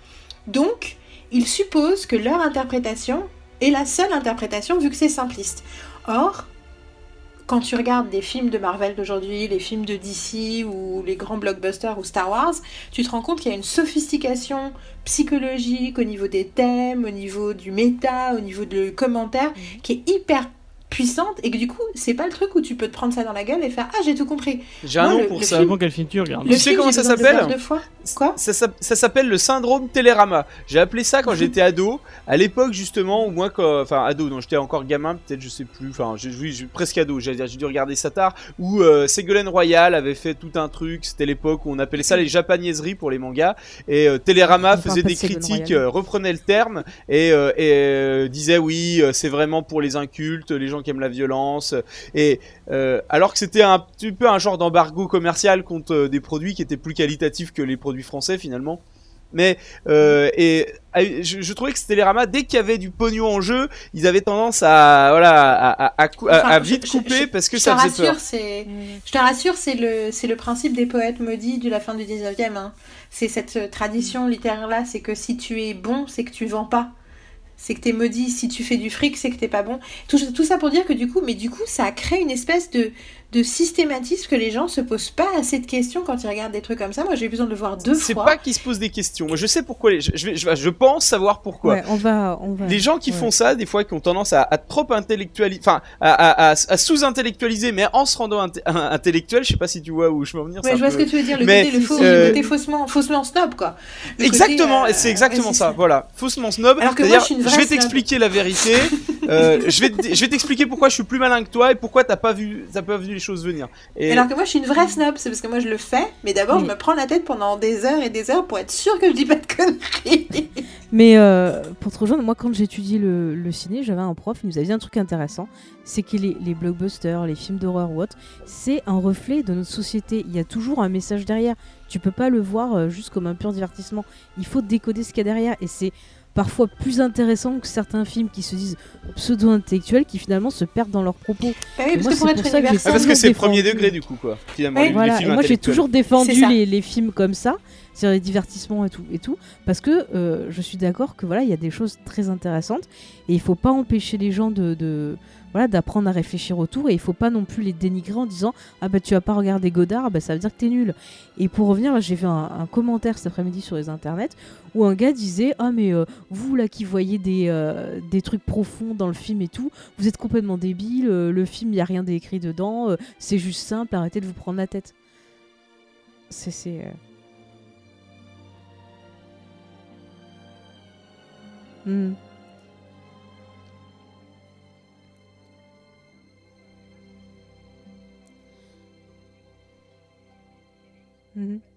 Donc, ils supposent que leur interprétation est la seule interprétation vu que c'est simpliste. Or, quand tu regardes des films de Marvel d'aujourd'hui, les films de DC ou les grands blockbusters ou Star Wars, tu te rends compte qu'il y a une sophistication psychologique au niveau des thèmes, au niveau du méta, au niveau de commentaire, qui est hyper puissante et que du coup, c'est pas le truc où tu peux te prendre ça dans la gueule et faire Ah, j'ai tout compris. J'ai un Moi, nom pour ça. Ça film tu regardes. Tu sais film, comment ça s'appelle. Quoi Ça, s'app- ça s'appelle le syndrome Télérama. J'ai appelé ça quand (laughs) j'étais ado. À l'époque, justement, ou moins quand. Enfin, ado, non, j'étais encore gamin, peut-être, je sais plus. Enfin, j'ai- oui, presque ado. J'ai j'ai dû regarder ça tard. Où euh, Ségolène Royal avait fait tout un truc. C'était l'époque où on appelait ça les japanaiseries pour les mangas. Et euh, Télérama On faisait de des critiques, euh, reprenait le terme et, euh, et euh, disait oui, c'est vraiment pour les incultes, les gens qui aiment la violence. Et euh, alors que c'était un petit peu un genre d'embargo commercial contre euh, des produits qui étaient plus qualitatifs que les produits français finalement. Mais euh, et euh, je, je trouvais que c'était Télérama dès qu'il y avait du pognon en jeu, ils avaient tendance à voilà à, vite couper parce que je ça te faisait peur. rassure, c'est Je te rassure, c'est le, c'est le principe des poètes maudits de la fin du 19e. hein. C'est cette tradition littéraire-là, c'est que si tu es bon, c'est que tu vends pas. C'est que t'es maudit. Si tu fais du fric, c'est que t'es pas bon. Tout, ça pour dire que du coup, mais du coup, ça a créé une espèce de, de systématisme que les gens se posent pas assez de questions quand ils regardent des trucs comme ça. Moi, j'ai eu besoin de le voir deux C'est fois. pas qu'ils se posent des questions. Moi, je sais pourquoi. les- Je, je, vais- je, pense savoir pourquoi. Ouais, on va, on va. Les gens qui Ouais. font ça, des fois, qui ont tendance à, à trop intellectualiser, enfin, à, à, à, à sous-intellectualiser, mais en se rendant inté- intellectuel, je sais pas si tu vois où je veux en venir. Ouais, c'est je vois peu- ce que tu veux dire, le Mais, côté, le faux, euh, le côté faussement, faussement snob, quoi. Le Exactement, et c'est euh, exactement ouais, ça, c'est voilà. Faussement snob. Alors que moi, je suis une je vraie vais t'expliquer la vérité. euh, je vais, je vais t'expliquer pourquoi je suis plus malin que toi et pourquoi t'as pas vu, t'as pas vu les choses venir. Et Alors que moi je suis une vraie snob, c'est parce que moi je le fais, mais d'abord je me prends la tête pendant des heures et des heures pour être sûre que je dis pas de conneries. (laughs) Mais euh, pour te rejoindre, moi quand j'étudiais le, le ciné, j'avais un prof, il nous avait dit un truc intéressant, c'est que les, les blockbusters, les films d'horreur ou autre, c'est un reflet de notre société. Il y a toujours un message derrière. Tu peux pas le voir euh, juste comme un pur divertissement. Il faut décoder ce qu'il y a derrière. Et c'est parfois plus intéressant que certains films qui se disent pseudo-intellectuels, qui finalement se perdent dans leurs propos. Bah oui, parce moi, que pour c'est être pour ça que j'ai Ah, universel. parce que c'est premier degré du coup, quoi. Finalement, Ouais. les, les Voilà, films et moi j'ai toujours défendu les, les films comme ça, c'est-à-dire les divertissements et tout, et tout parce que euh, je suis d'accord que voilà, il y a des choses très intéressantes et il faut pas empêcher les gens de, de- voilà d'apprendre à réfléchir autour et il faut pas non plus les dénigrer en disant ah bah tu vas pas regarder Godard, ah bah ça veut dire que t'es nul. Et pour revenir, j'ai vu un, commentaire cet après-midi sur les internets où un gars disait ah mais euh, vous là qui voyez des, euh, des trucs profonds dans le film et tout, vous êtes complètement débile, euh, le film il y a rien d'écrit dedans, c'est juste simple, arrêtez de vous prendre la tête. C'est. c'est, euh, hmm.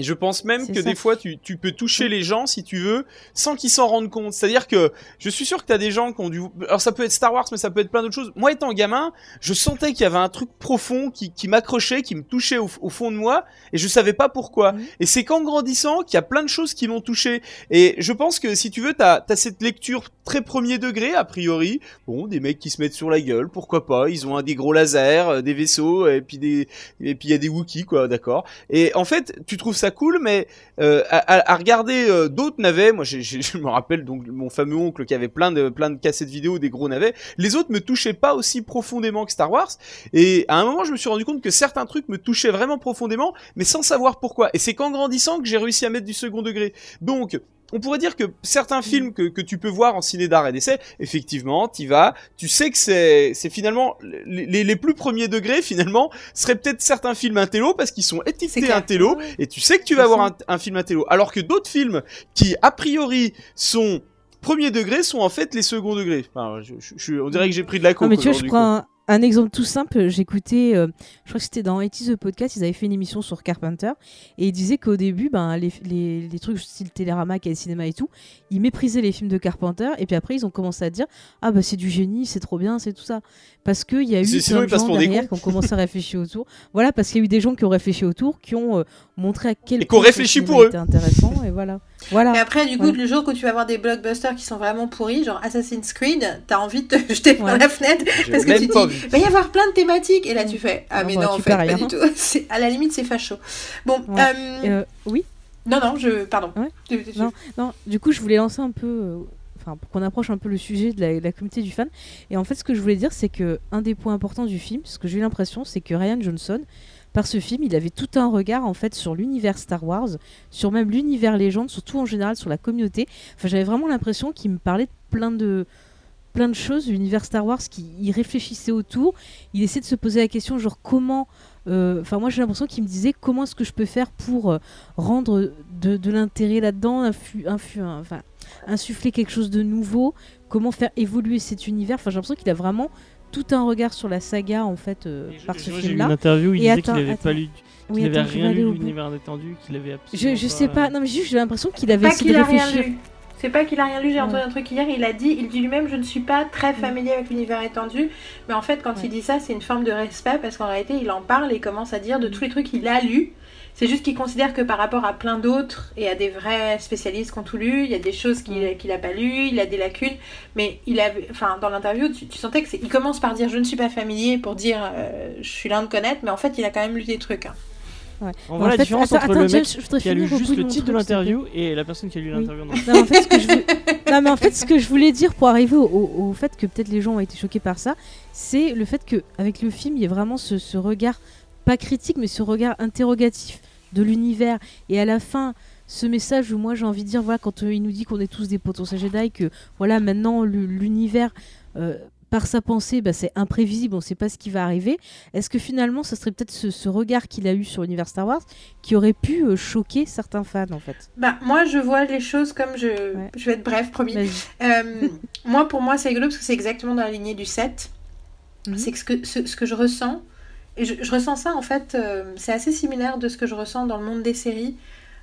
Et je pense même que ça. des fois, tu, tu peux toucher les gens, si tu veux, sans qu'ils s'en rendent compte. C'est-à-dire que je suis sûr que t'as des gens qui ont dû... Alors ça peut être Star Wars, mais ça peut être plein d'autres choses. Moi, étant gamin, je sentais qu'il y avait un truc profond qui, qui m'accrochait, qui me touchait au, au fond de moi, et je savais pas pourquoi. Mhm. Et c'est qu'en grandissant qu'il y a plein de choses qui m'ont touché. Et je pense que, si tu veux, t'as as cette lecture très premier degré, a priori. Bon, des mecs qui se mettent sur la gueule, pourquoi pas. Ils ont un, des gros lasers, euh, des vaisseaux, et puis des... Et puis il y a des Wookiees, quoi, d'accord. Et en fait, tu trouves ça cool, mais euh, à, regarder euh, d'autres navets, moi (laughs) je me rappelle donc mon fameux oncle qui avait plein de plein de cassettes vidéo des gros navets. Les autres me touchaient pas aussi profondément que Star Wars. Et à un moment, je me suis rendu compte que certains trucs me touchaient vraiment profondément, mais sans savoir pourquoi. Et c'est qu'en grandissant que j'ai réussi à mettre du second degré. Donc on pourrait dire que certains films que, que tu peux voir en ciné d'art et d'essai, effectivement, t'y vas, tu sais que c'est c'est finalement les, les, les plus premiers degrés finalement seraient peut-être certains films intello parce qu'ils sont étiquetés intello et tu sais que tu vas C'est voir ça. un, un film intello. Alors que d'autres films qui a priori sont premier degré sont en fait les second degrés. Enfin, je, je- je- on dirait que j'ai pris de la coke Non, mais tu vois, je prends un, un exemple tout simple. J'écoutais, euh, je crois que c'était dans 80 the Podcast, ils avaient fait une émission sur Carpenter et ils disaient qu'au début, ben, les, les, les trucs style Télérama, le cinéma et tout, ils méprisaient les films de Carpenter et puis après, ils ont commencé à dire Ah, bah c'est du génie, c'est trop bien, c'est tout ça. Parce qu'il y a eu C'est- sinon, plein ils de passent gens des derrière qui ont commencé à réfléchir autour. Voilà, parce qu'il y a eu des gens qui ont réfléchi autour, qui ont euh, montré à quel Et point pour eux. était intéressant et voilà. Voilà. Mais après, du coup, le jour où tu vas voir des blockbusters qui sont vraiment pourris, genre Assassin's Creed, t'as envie de te (laughs) jeter par Ouais. la fenêtre parce que tu pas dis, va y avoir plein de thématiques. Et là, tu fais, ah, Non, mais bah, non, en fait, fais pas rien. du tout. (laughs) À la limite, c'est facho. Bon, Ouais. euh, Euh, oui. non, non, je, pardon. Non. Non, du coup, je voulais lancer un peu, euh, enfin, pour qu'on approche un peu le sujet de la, de la communauté du fan. Et en fait, ce que je voulais dire, c'est que un des points importants du film, ce que j'ai eu l'impression, c'est que Ryan Johnson, par ce film, il avait tout un regard en fait sur l'univers Star Wars, sur même l'univers légende, surtout en général sur la communauté. Enfin, j'avais vraiment l'impression qu'il me parlait de plein de plein de choses, l'univers Star Wars, qui il réfléchissait autour, il essayait de se poser la question genre comment euh, Enfin, moi j'ai l'impression qu'il me disait comment est-ce que je peux faire pour euh, rendre de, l'intérêt là-dedans, insuffler quelque chose de nouveau, comment faire évoluer cet univers? Enfin, j'ai l'impression qu'il a vraiment tout un regard sur la saga en fait euh, par ce J'ai vu une film-là. interview où il Et disait qu'il avait attends. pas lu, qu'il Oui, rien lu l'univers détendu, qu'il avait absolument Je, je sais pas, euh, non mais juste j'ai l'impression qu'il avait Pas essayé qu'il de a rien réfléchir. lu. C'est pas qu'il a rien lu, j'ai Ouais. entendu un truc hier, il a dit, il dit lui-même, je ne suis pas très familier avec l'univers étendu, mais en fait quand Ouais. il dit ça, c'est une forme de respect parce qu'en réalité il en parle et commence à dire de tous les trucs qu'il a lus. C'est juste qu'il considère que par rapport à plein d'autres et à des vrais spécialistes qui ont tout lu, il y a des choses qu'il Ouais. qu'il a pas lues, il a des lacunes, mais il avait, enfin dans l'interview, tu, tu sentais que c'est, il commence par dire je ne suis pas familier pour dire euh, je suis loin de connaître, mais en fait il a quand même lu des trucs. hein. Ouais. On En voit la fait, différence attends, entre attends, le mec je qui a lu juste le titre de l'interview et la personne qui a lu Oui. l'interview. non. Non, mais en fait, ce que je voulais... (laughs) non, mais en fait, ce que je voulais dire pour arriver au, au- au fait que peut-être les gens ont été choqués par ça, c'est le fait que avec le film, il y a vraiment ce, ce regard, pas critique, mais ce regard interrogatif de l'univers. Et à la fin, ce message où moi j'ai envie de dire, voilà, quand euh, il nous dit qu'on est tous des potentiels Jedi, que voilà, maintenant lu- l'univers. euh, par sa pensée, bah, c'est imprévisible, on ne sait pas ce qui va arriver. Est-ce que finalement, ce serait peut-être ce, ce regard qu'il a eu sur l'univers Star Wars qui aurait pu euh, choquer certains fans, en fait? Bah moi je vois les choses comme je, Ouais. je vais être bref, promis. Euh, (laughs) moi, pour moi, c'est rigolo parce que c'est exactement dans la lignée du 7. Mhm. C'est que ce, que ce, ce que je ressens, et je, ressens ça en fait, euh, c'est assez similaire de ce que je ressens dans le monde des séries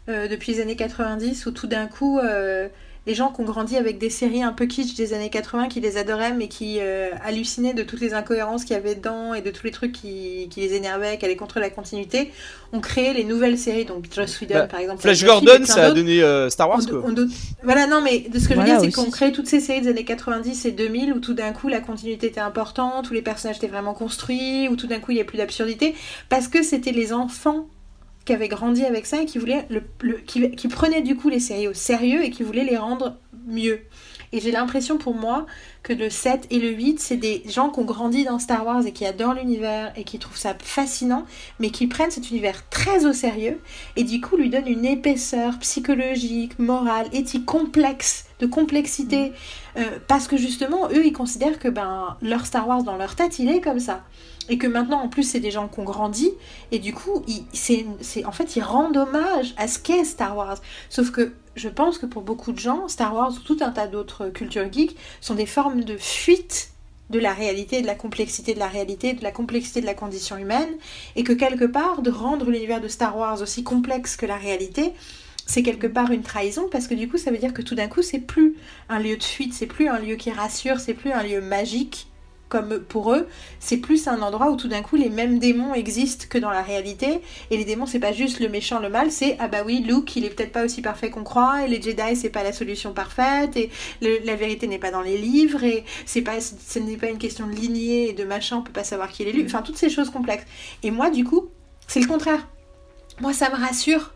euh, depuis les années 90 où tout d'un coup, euh, les gens qui ont grandi avec des séries un peu kitsch des années 80 qui les adoraient mais qui euh, hallucinaient de toutes les incohérences qu'il y avait dedans et de tous les trucs qui, qui les énervaient, qui allaient contre la continuité, ont créé les nouvelles séries. Donc Joss Whedon Bah, par exemple. Flash Gordon, ça a donné euh, Star Wars On- quoi. on Voilà, non, mais de ce que je veux dire, c'est qu'on crée toutes ces séries des années 90 et 2000 où tout d'un coup la continuité était importante, où les personnages étaient vraiment construits, où tout d'un coup il n'y a plus d'absurdité, parce que c'était les enfants qui avaient grandi avec ça et qui voulaient le, le- qui, qui prenaient du coup les séries au sérieux et qui voulaient les rendre mieux. Et j'ai l'impression pour moi que le 7 et le 8, c'est des gens qui ont grandi dans Star Wars et qui adorent l'univers et qui trouvent ça fascinant, mais qui prennent cet univers très au sérieux et du coup lui donnent une épaisseur psychologique, morale, éthique complexe de complexité. Euh, parce que justement, eux, ils considèrent que ben, leur Star Wars dans leur tête, il est comme ça. Et que maintenant, en plus, c'est des gens qui ont grandi. Et du coup, c'est, en fait, ils rendent hommage à ce qu'est Star Wars. Sauf que je pense que pour beaucoup de gens, Star Wars ou tout un tas d'autres cultures geeks sont des formes de fuite de la réalité, de la complexité de la réalité, de la complexité de la condition humaine, et que quelque part, de rendre l'univers de Star Wars aussi complexe que la réalité, c'est quelque part une trahison parce que du coup ça veut dire que tout d'un coup c'est plus un lieu de fuite, c'est plus un lieu qui rassure, c'est plus un lieu magique comme pour eux, c'est plus un endroit où tout d'un coup les mêmes démons existent que dans la réalité et les démons c'est pas juste le méchant le mal, c'est ah bah oui Luke il est peut-être pas aussi parfait qu'on croit et les Jedi c'est pas la solution parfaite et la vérité n'est pas dans les livres et c'est pas ce n'est pas une question de lignée et de machin on peut pas savoir qui est l'élu, enfin toutes ces choses complexes. Et moi du coup c'est le contraire. Moi ça me rassure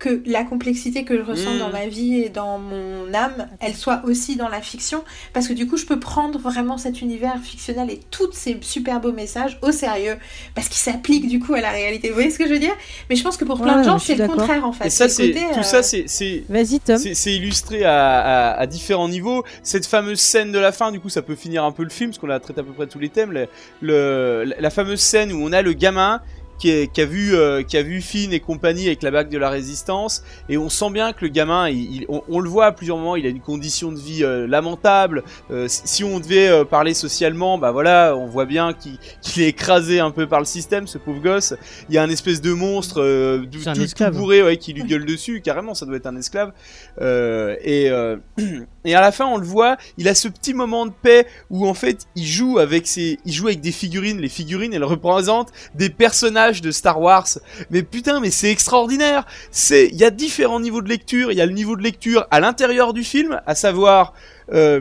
que la complexité que je ressens Mm. dans ma vie et dans mon âme, elle soit aussi dans la fiction, parce que du coup, je peux prendre vraiment cet univers fictionnel et tous ces super beaux messages au sérieux, parce qu'ils s'appliquent du coup à la réalité. Vous voyez ce que je veux dire? Mais je pense que pour plein Ouais, de gens, c'est le contraire en fait. Et ça, c'est tout euh, ça, c'est c'est Vas-y, Tom. c'est- c'est illustré à, à- à différents niveaux. Cette fameuse scène de la fin, du coup, ça peut finir un peu le film, parce qu'on a traité à peu près tous les thèmes. Le, le- la- la fameuse scène où on a le gamin qui, est- qui a vu euh, qui a vu Finn et compagnie avec la bague de la résistance, et on sent bien que le gamin, il- il- on, on le voit à plusieurs moments, il a une condition de vie euh, lamentable. Euh, si on devait parler socialement, bah voilà, on voit bien qu'il est écrasé un peu par le système, ce pauvre gosse. Il y a un espèce de monstre tout, un bourré ouais, qui lui gueule dessus. Carrément, ça doit être un esclave. Et, (clears throat) et à la fin, on le voit, il a ce petit moment de paix où en fait, il joue avec ses, il joue avec des figurines. Les figurines, elles représentent des personnages de Star Wars. Mais putain, mais c'est extraordinaire. C'est, il y a différents niveaux de lecture. Il y a le niveau de lecture à l'intérieur du film, à savoir. Euh,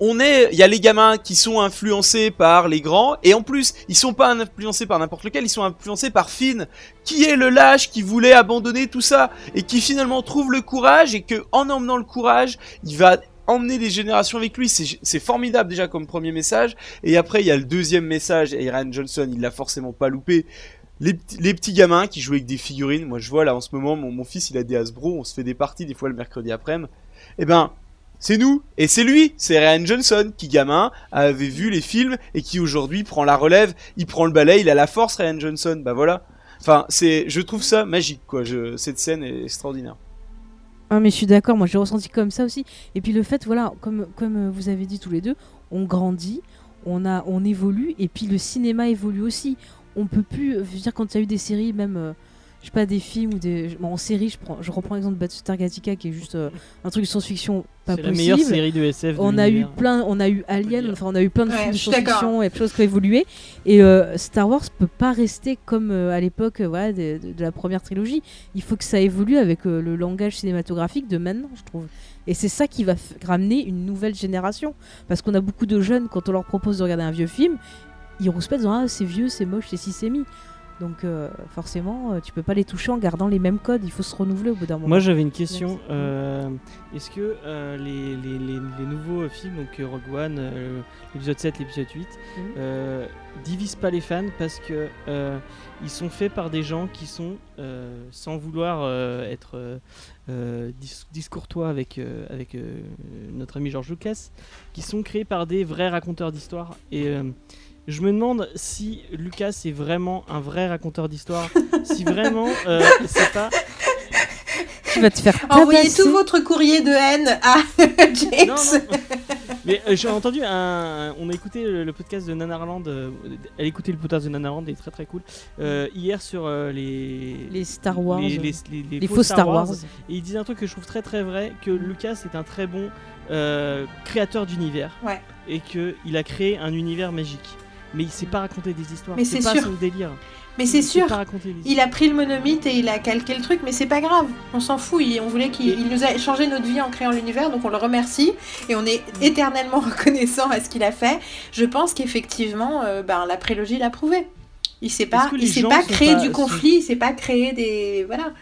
on est, il y a les gamins qui sont influencés par les grands, et en plus, ils sont pas influencés par n'importe lequel, ils sont influencés par Finn, qui est le lâche qui voulait abandonner tout ça, et qui finalement trouve le courage, et que en emmenant le courage, il va emmener les générations avec lui. C'est formidable déjà comme premier message, et après il y a le deuxième message, et Ryan Johnson, il l'a forcément pas loupé. Les, petits- gamins qui jouent avec des figurines, moi je vois là en ce moment, mon, fils il a des Hasbro, on se fait des parties des fois le mercredi après-midi. Eh ben, c'est nous et c'est lui, c'est Ryan Johnson qui gamin avait vu les films et qui aujourd'hui prend la relève, il prend le balai, il a la force Ryan Johnson, bah voilà. Enfin, c'est je trouve ça magique quoi, cette scène est extraordinaire. Ah, mais je suis d'accord, moi j'ai ressenti comme ça aussi. Et puis le fait, voilà, comme, comme euh, vous avez dit tous les deux, on grandit, on, a, on évolue, et puis le cinéma évolue aussi. On peut plus, je dire, quand il y a eu des séries, même, euh, je sais pas, des films ou des. bon, en série, je, prends, je reprends l'exemple de Battlestar Galactica qui est juste euh, un truc de science-fiction pas C'est la possible. meilleure série de SF. de on a eu plein, on a eu Alien, enfin on a eu plein de Ouais, films de science-fiction et de choses qui ont évolué. Et euh, Star Wars peut pas rester comme euh, à l'époque, voilà, de, de- de la première trilogie. Il faut que ça évolue avec euh, le langage cinématographique de maintenant, je trouve. Et c'est ça qui va f- ramener une nouvelle génération, parce qu'on a beaucoup de jeunes quand on leur propose de regarder un vieux film, ils rouspètent en disant ah c'est vieux, c'est moche, c'est si c'est mis. Donc euh, forcément, euh, tu peux pas les toucher en gardant les mêmes codes. Il faut se renouveler au bout d'un moment. Moi j'avais une question. Euh, Est-ce que euh, les, les, les- les nouveaux films, donc Rogue One, l'épisode 7, l'épisode 8, Mhm. euh, divisent pas les fans parce que ils sont faits par des gens qui sont, sans vouloir être dis- discourtois avec, avec notre ami George Lucas, qui sont créés par des vrais raconteurs d'histoire. Et je me demande si Lucas est vraiment un vrai raconteur d'histoire, (laughs) si vraiment euh, c'est pas tu vas te faire (laughs) Envoyez tout votre courrier de haine à (laughs) James. Non, non. Mais euh, j'ai entendu un. On a écouté le, le podcast de Nanarland. Euh, elle écoutait le podcast de Nanarland, il est très très cool. euh, hier sur euh, les. Les Star Wars, Les, les- les- les les faux faux Star Wars. Et il disait un truc que je trouve très très vrai que Lucas est un très bon euh, créateur d'univers. Ouais. Et qu'il a créé un univers magique. Mais il sait pas raconter des histoires. Mais c'est pas sûr. son délire. Mais c'est sait sûr, pas raconter des il a pris le monomythe et il a calqué le truc, mais c'est pas grave. On s'en fout. Il, on voulait qu'il Et- nous a changé notre vie en créant l'univers, donc on le remercie et on est éternellement (laughs) reconnaissant à ce qu'il a fait. Je pense qu'effectivement, euh, ben, la prélogie l'a prouvé. Il s'est pas, il s'est gens pas pas- du conflit, il s'est pas créé des, voilà.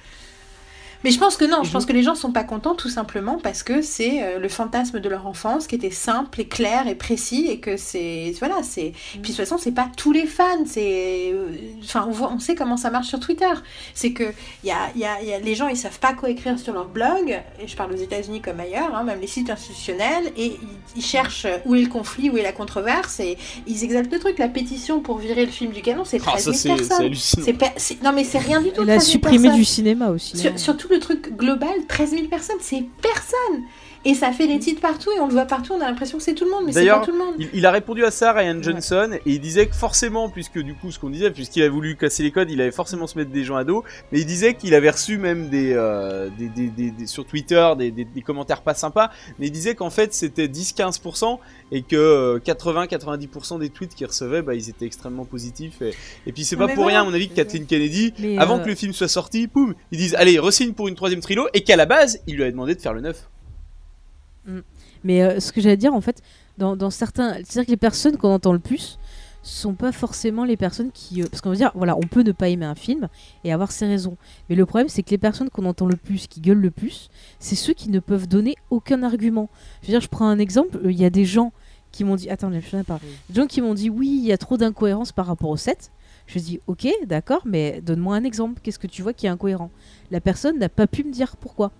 Mais je pense que non, je pense que les gens sont pas contents tout simplement parce que c'est euh, le fantasme de leur enfance qui était simple et clair et précis et que c'est voilà, c'est puis de toute façon, c'est pas tous les fans, c'est euh, enfin on, voit- on sait comment ça marche sur Twitter. C'est que il y a, il y a- y a- les gens ils savent pas quoi écrire sur leur blog et je parle aux États-Unis comme ailleurs, hein, même les sites institutionnels et ils, ils cherchent où est le conflit, où est la controverse et ils exaltent le truc, la pétition pour virer le film du canon, c'est Ah, 13 ça 000 c'est c'est personnes. C'est non mais c'est rien du tout. Elle a 13 000 supprimé personnes. du cinéma aussi. Sur, hein. Le truc global, 13 000 personnes, c'est personne. Et ça fait des titres partout et on le voit partout, on a l'impression que c'est tout le monde, mais c'est pas tout le monde. Il, il a répondu à ça, Ryan Johnson, et il disait que forcément, puisque du coup, ce qu'on disait, puisqu'il a voulu casser les codes, il allait forcément se mettre des gens à dos, mais il disait qu'il avait reçu même des, euh, des, des- des- des- sur Twitter des, des- des commentaires pas sympas, mais il disait qu'en fait c'était 10-15% et que euh, 80-90% des tweets qu'il recevait, bah, ils étaient extrêmement positifs. Et, et puis c'est pas mais pour voilà. rien, à mon avis, que Kathleen Kennedy, Mais, avant euh, que le film soit sorti, poum, ils disent allez, resigne pour une troisième trilo, et qu'à la base, il lui avait demandé de faire le neuf. Mais euh, ce que j'allais dire, en fait, dans, dans certains. C'est-à-dire que les personnes qu'on entend le plus sont pas forcément les personnes qui. euh, parce qu'on va dire, voilà, on peut ne pas aimer un film et avoir ses raisons. Mais le problème, c'est que les personnes qu'on entend le plus, qui gueulent le plus, c'est ceux qui ne peuvent donner aucun argument. Je veux dire, je prends un exemple, euh, il y a des gens qui m'ont dit. Attends, je pas. Des gens qui m'ont dit, oui, il y a trop d'incohérences par rapport au set. Je dis, ok, d'accord, mais donne-moi un exemple. Qu'est-ce que tu vois qui est incohérent? La personne n'a pas pu me dire pourquoi.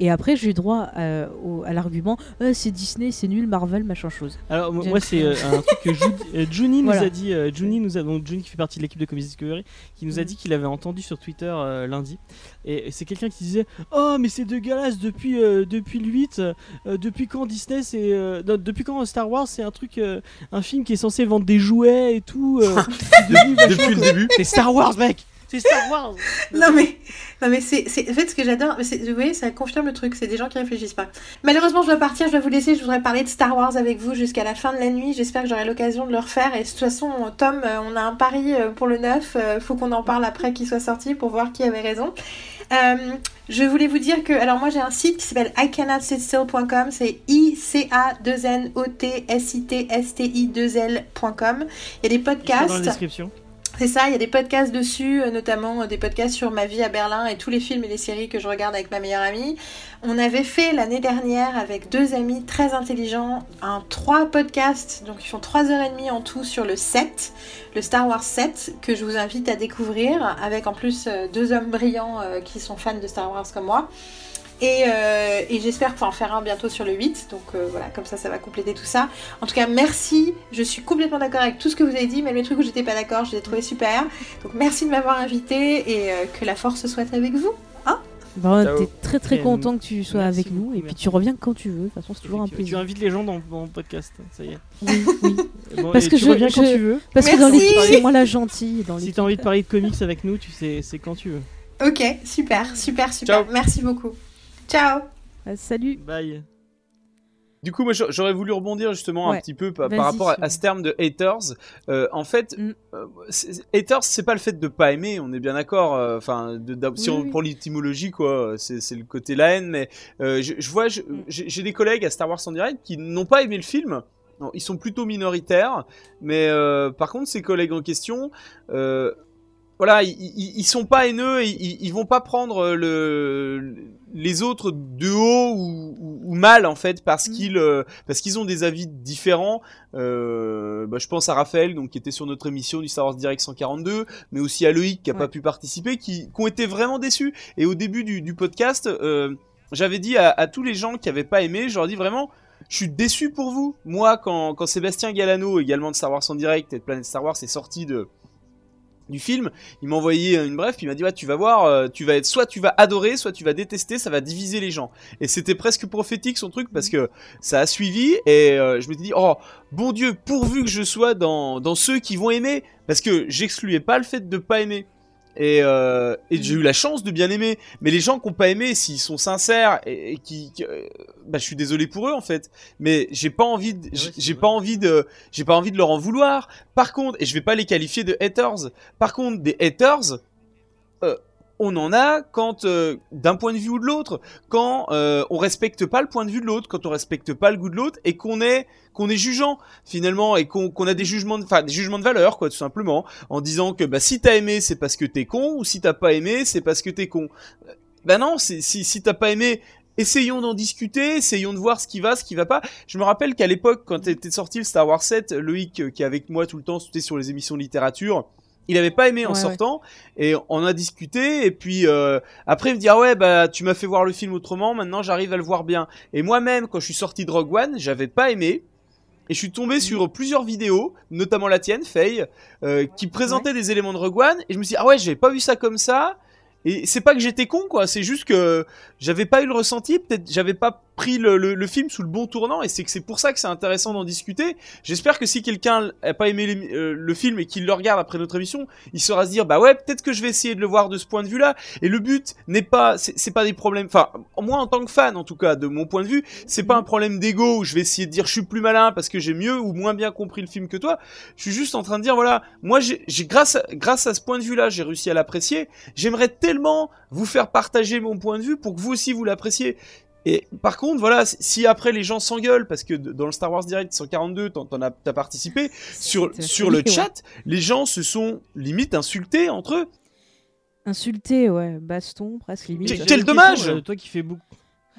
Et après, j'ai eu droit euh, au- à l'argument Euh, c'est Disney, c'est nul, Marvel, machin chose. Alors moi c'est euh, un truc que Ju- (laughs) euh, Juni nous Voilà. a dit, euh, Juni nous a donc Juni qui fait partie de l'équipe de Comics Discovery, qui nous a Mhm. dit qu'il avait entendu sur Twitter euh, lundi, et, c'est quelqu'un qui disait oh mais c'est dégueulasse depuis euh, depuis le 8, euh, depuis quand Disney c'est euh, depuis quand Star Wars c'est un truc euh, un film qui est censé vendre des jouets et tout, euh, (laughs) vachement Depuis le début. c'est Star Wars mec, c'est Star Wars. (laughs) Non mais, non mais c'est, c'est, en fait ce que j'adore, c'est- vous voyez, ça confirme le truc, c'est des gens qui réfléchissent pas. Malheureusement, je dois partir, je dois vous laisser, je voudrais parler de Star Wars avec vous jusqu'à la fin de la nuit. J'espère que j'aurai l'occasion de le refaire. Et de toute façon, Tom, euh, on a un pari euh, pour le 9, euh, faut qu'on en parle après qu'il soit sorti pour voir qui avait raison. Euh, je voulais vous dire que, alors moi j'ai un site qui s'appelle icannotsitstill.com, c'est i c a 2 n o t s i t s t i 2 l.com. Il y a des podcasts. dans la description. C'est ça, il y a des podcasts dessus, euh, notamment euh, des podcasts sur ma vie à Berlin et tous les films et les séries que je regarde avec ma meilleure amie. On avait fait l'année dernière avec deux amis très intelligents un trois podcasts, donc ils font trois heures et demie en tout sur le 7, le Star Wars 7, que je vous invite à découvrir, avec en plus euh, deux hommes brillants qui sont fans de Star Wars comme moi. Et, euh, et j'espère pouvoir en faire un bientôt sur le 8. Donc euh, voilà, comme ça, ça va compléter tout ça. En tout cas, merci. Je suis complètement d'accord avec tout ce que vous avez dit, même les trucs où j'étais pas d'accord, je les ai trouvés super. Donc merci de m'avoir invité et euh, que la force soit avec vous. Bah, on Ciao. était très très Et content que tu sois merci avec nous. beaucoup, Et puis merci. tu reviens quand tu veux. De toute façon, c'est toujours un Tu- Tu plaisir. invites les gens dans mon podcast, ça y est. Oui, oui. (laughs) Bon, Parce que tu je- reviens quand je- tu veux. Parce que dans l'équipe, c'est moi la gentille. Dans Si t'as envie de parler de comics avec nous, tu sais, c'est quand tu veux. Ok, super, super, super. Ciao. Merci beaucoup. Ciao. Ah, salut. Bye. Du coup, moi, j'a- j'aurais voulu rebondir justement un petit peu par, rapport à, ce terme de haters. Euh, en fait, Mm. euh, haters, c'est pas le fait de pas aimer, on est bien d'accord. euh, Enfin, d'a- si Oui, on oui. prend l'étymologie, quoi, c'est le côté la haine. Mais euh, je, je vois, Mm. j'ai des collègues à Star Wars en direct qui n'ont pas aimé le film. Non, ils sont plutôt minoritaires, mais euh, par contre, ces collègues en question, euh, voilà, ils, ils, ils sont pas haineux, et ils, ils vont pas prendre le, les autres de haut ou, ou, ou mal en fait parce Mm. qu'ils euh, parce qu'ils ont des avis différents. Euh, bah, je pense à Raphaël donc qui était sur notre émission du Star Wars Direct 142, mais aussi à Loïc qui a Ouais. pas pu participer, qui, qui ont été vraiment déçus. Et au début du, du podcast, euh, j'avais dit à, à tous les gens qui avaient pas aimé, je leur dis vraiment. Je suis déçu pour vous. Moi, quand, quand Sébastien Galano, également de Star Wars en direct et de Planète Star Wars, est sorti de, du film, il m'a envoyé une bref, puis il m'a dit ouais, tu vas voir, euh, tu vas être soit tu vas adorer, soit tu vas détester, ça va diviser les gens. Et c'était presque prophétique son truc parce que ça a suivi et euh, je me suis dit oh bon Dieu, pourvu que je sois dans dans ceux qui vont aimer parce que j'excluais pas le fait de pas aimer. Et, euh, et j'ai eu la chance de bien aimer. Mais les gens qui ont pas aimé, s'ils sont sincères et, et qui, qui- euh, bah, je suis désolé pour eux en fait. Mais j'ai pas envie, de, j'ai c'est j'ai pas envie de, j'ai pas envie de leur en vouloir. Par contre, et je vais pas les qualifier de haters. Par contre, des haters, euh, on en a quand, euh, d'un point de vue ou de l'autre, quand euh, on respecte pas le point de vue de l'autre, quand on respecte pas le goût de l'autre et qu'on est, qu'on est jugeant finalement et qu'on qu'on a des jugements, de- des jugements de valeur quoi, tout simplement, en disant que bah si t'as aimé c'est parce que t'es con ou si t'as pas aimé c'est parce que t'es con. Bah non, si, si t'as pas aimé, essayons d'en discuter, essayons de voir ce qui va, ce qui va pas. Je me rappelle qu'à l'époque, quand était sorti le Star Wars 7, Loïc, euh, qui est avec moi tout le temps, c'était sur les émissions de littérature, il avait pas aimé en Ouais, ouais. sortant, et on a discuté, et puis euh, après il me dit, ah ouais, bah tu m'as fait voir le film autrement, maintenant j'arrive à le voir bien. Et moi-même, quand je suis sorti de Rogue One, j'avais pas aimé. Et je suis tombé Mhm. sur plusieurs vidéos, notamment la tienne, Faye, euh, qui présentait des éléments de Rogue One, et je me suis dit, ah ouais, j'avais pas vu ça comme ça. Et c'est pas que j'étais con, quoi, c'est juste que j'avais pas eu le ressenti, peut-être j'avais pas pris le, le- le film sous le bon tournant, et c'est que c'est pour ça que c'est intéressant d'en discuter. J'espère que si quelqu'un a pas aimé euh, le film et qu'il le regarde après notre émission, il saura se dire, bah ouais, peut-être que je vais essayer de le voir de ce point de vue-là. Et le but n'est pas, c'est pas des problèmes, enfin, moi en tant que fan, en tout cas, de mon point de vue, c'est pas un problème d'ego où je vais essayer de dire je suis plus malin parce que j'ai mieux ou moins bien compris le film que toi. Je suis juste en train de dire voilà, moi j'ai- grâce à, grâce à ce point de vue-là, j'ai réussi à l'apprécier. J'aimerais tellement vous faire partager mon point de vue pour que vous aussi vous l'appréciez. Et par contre, voilà, si après les gens s'engueulent parce que dans le Star Wars Direct 142, t'en as t'as participé sur sur le ouais. chat, les gens se sont limite insultés entre eux. Insulté, ouais, baston, presque limite. Quel- dommage question, euh, Toi qui fais beaucoup.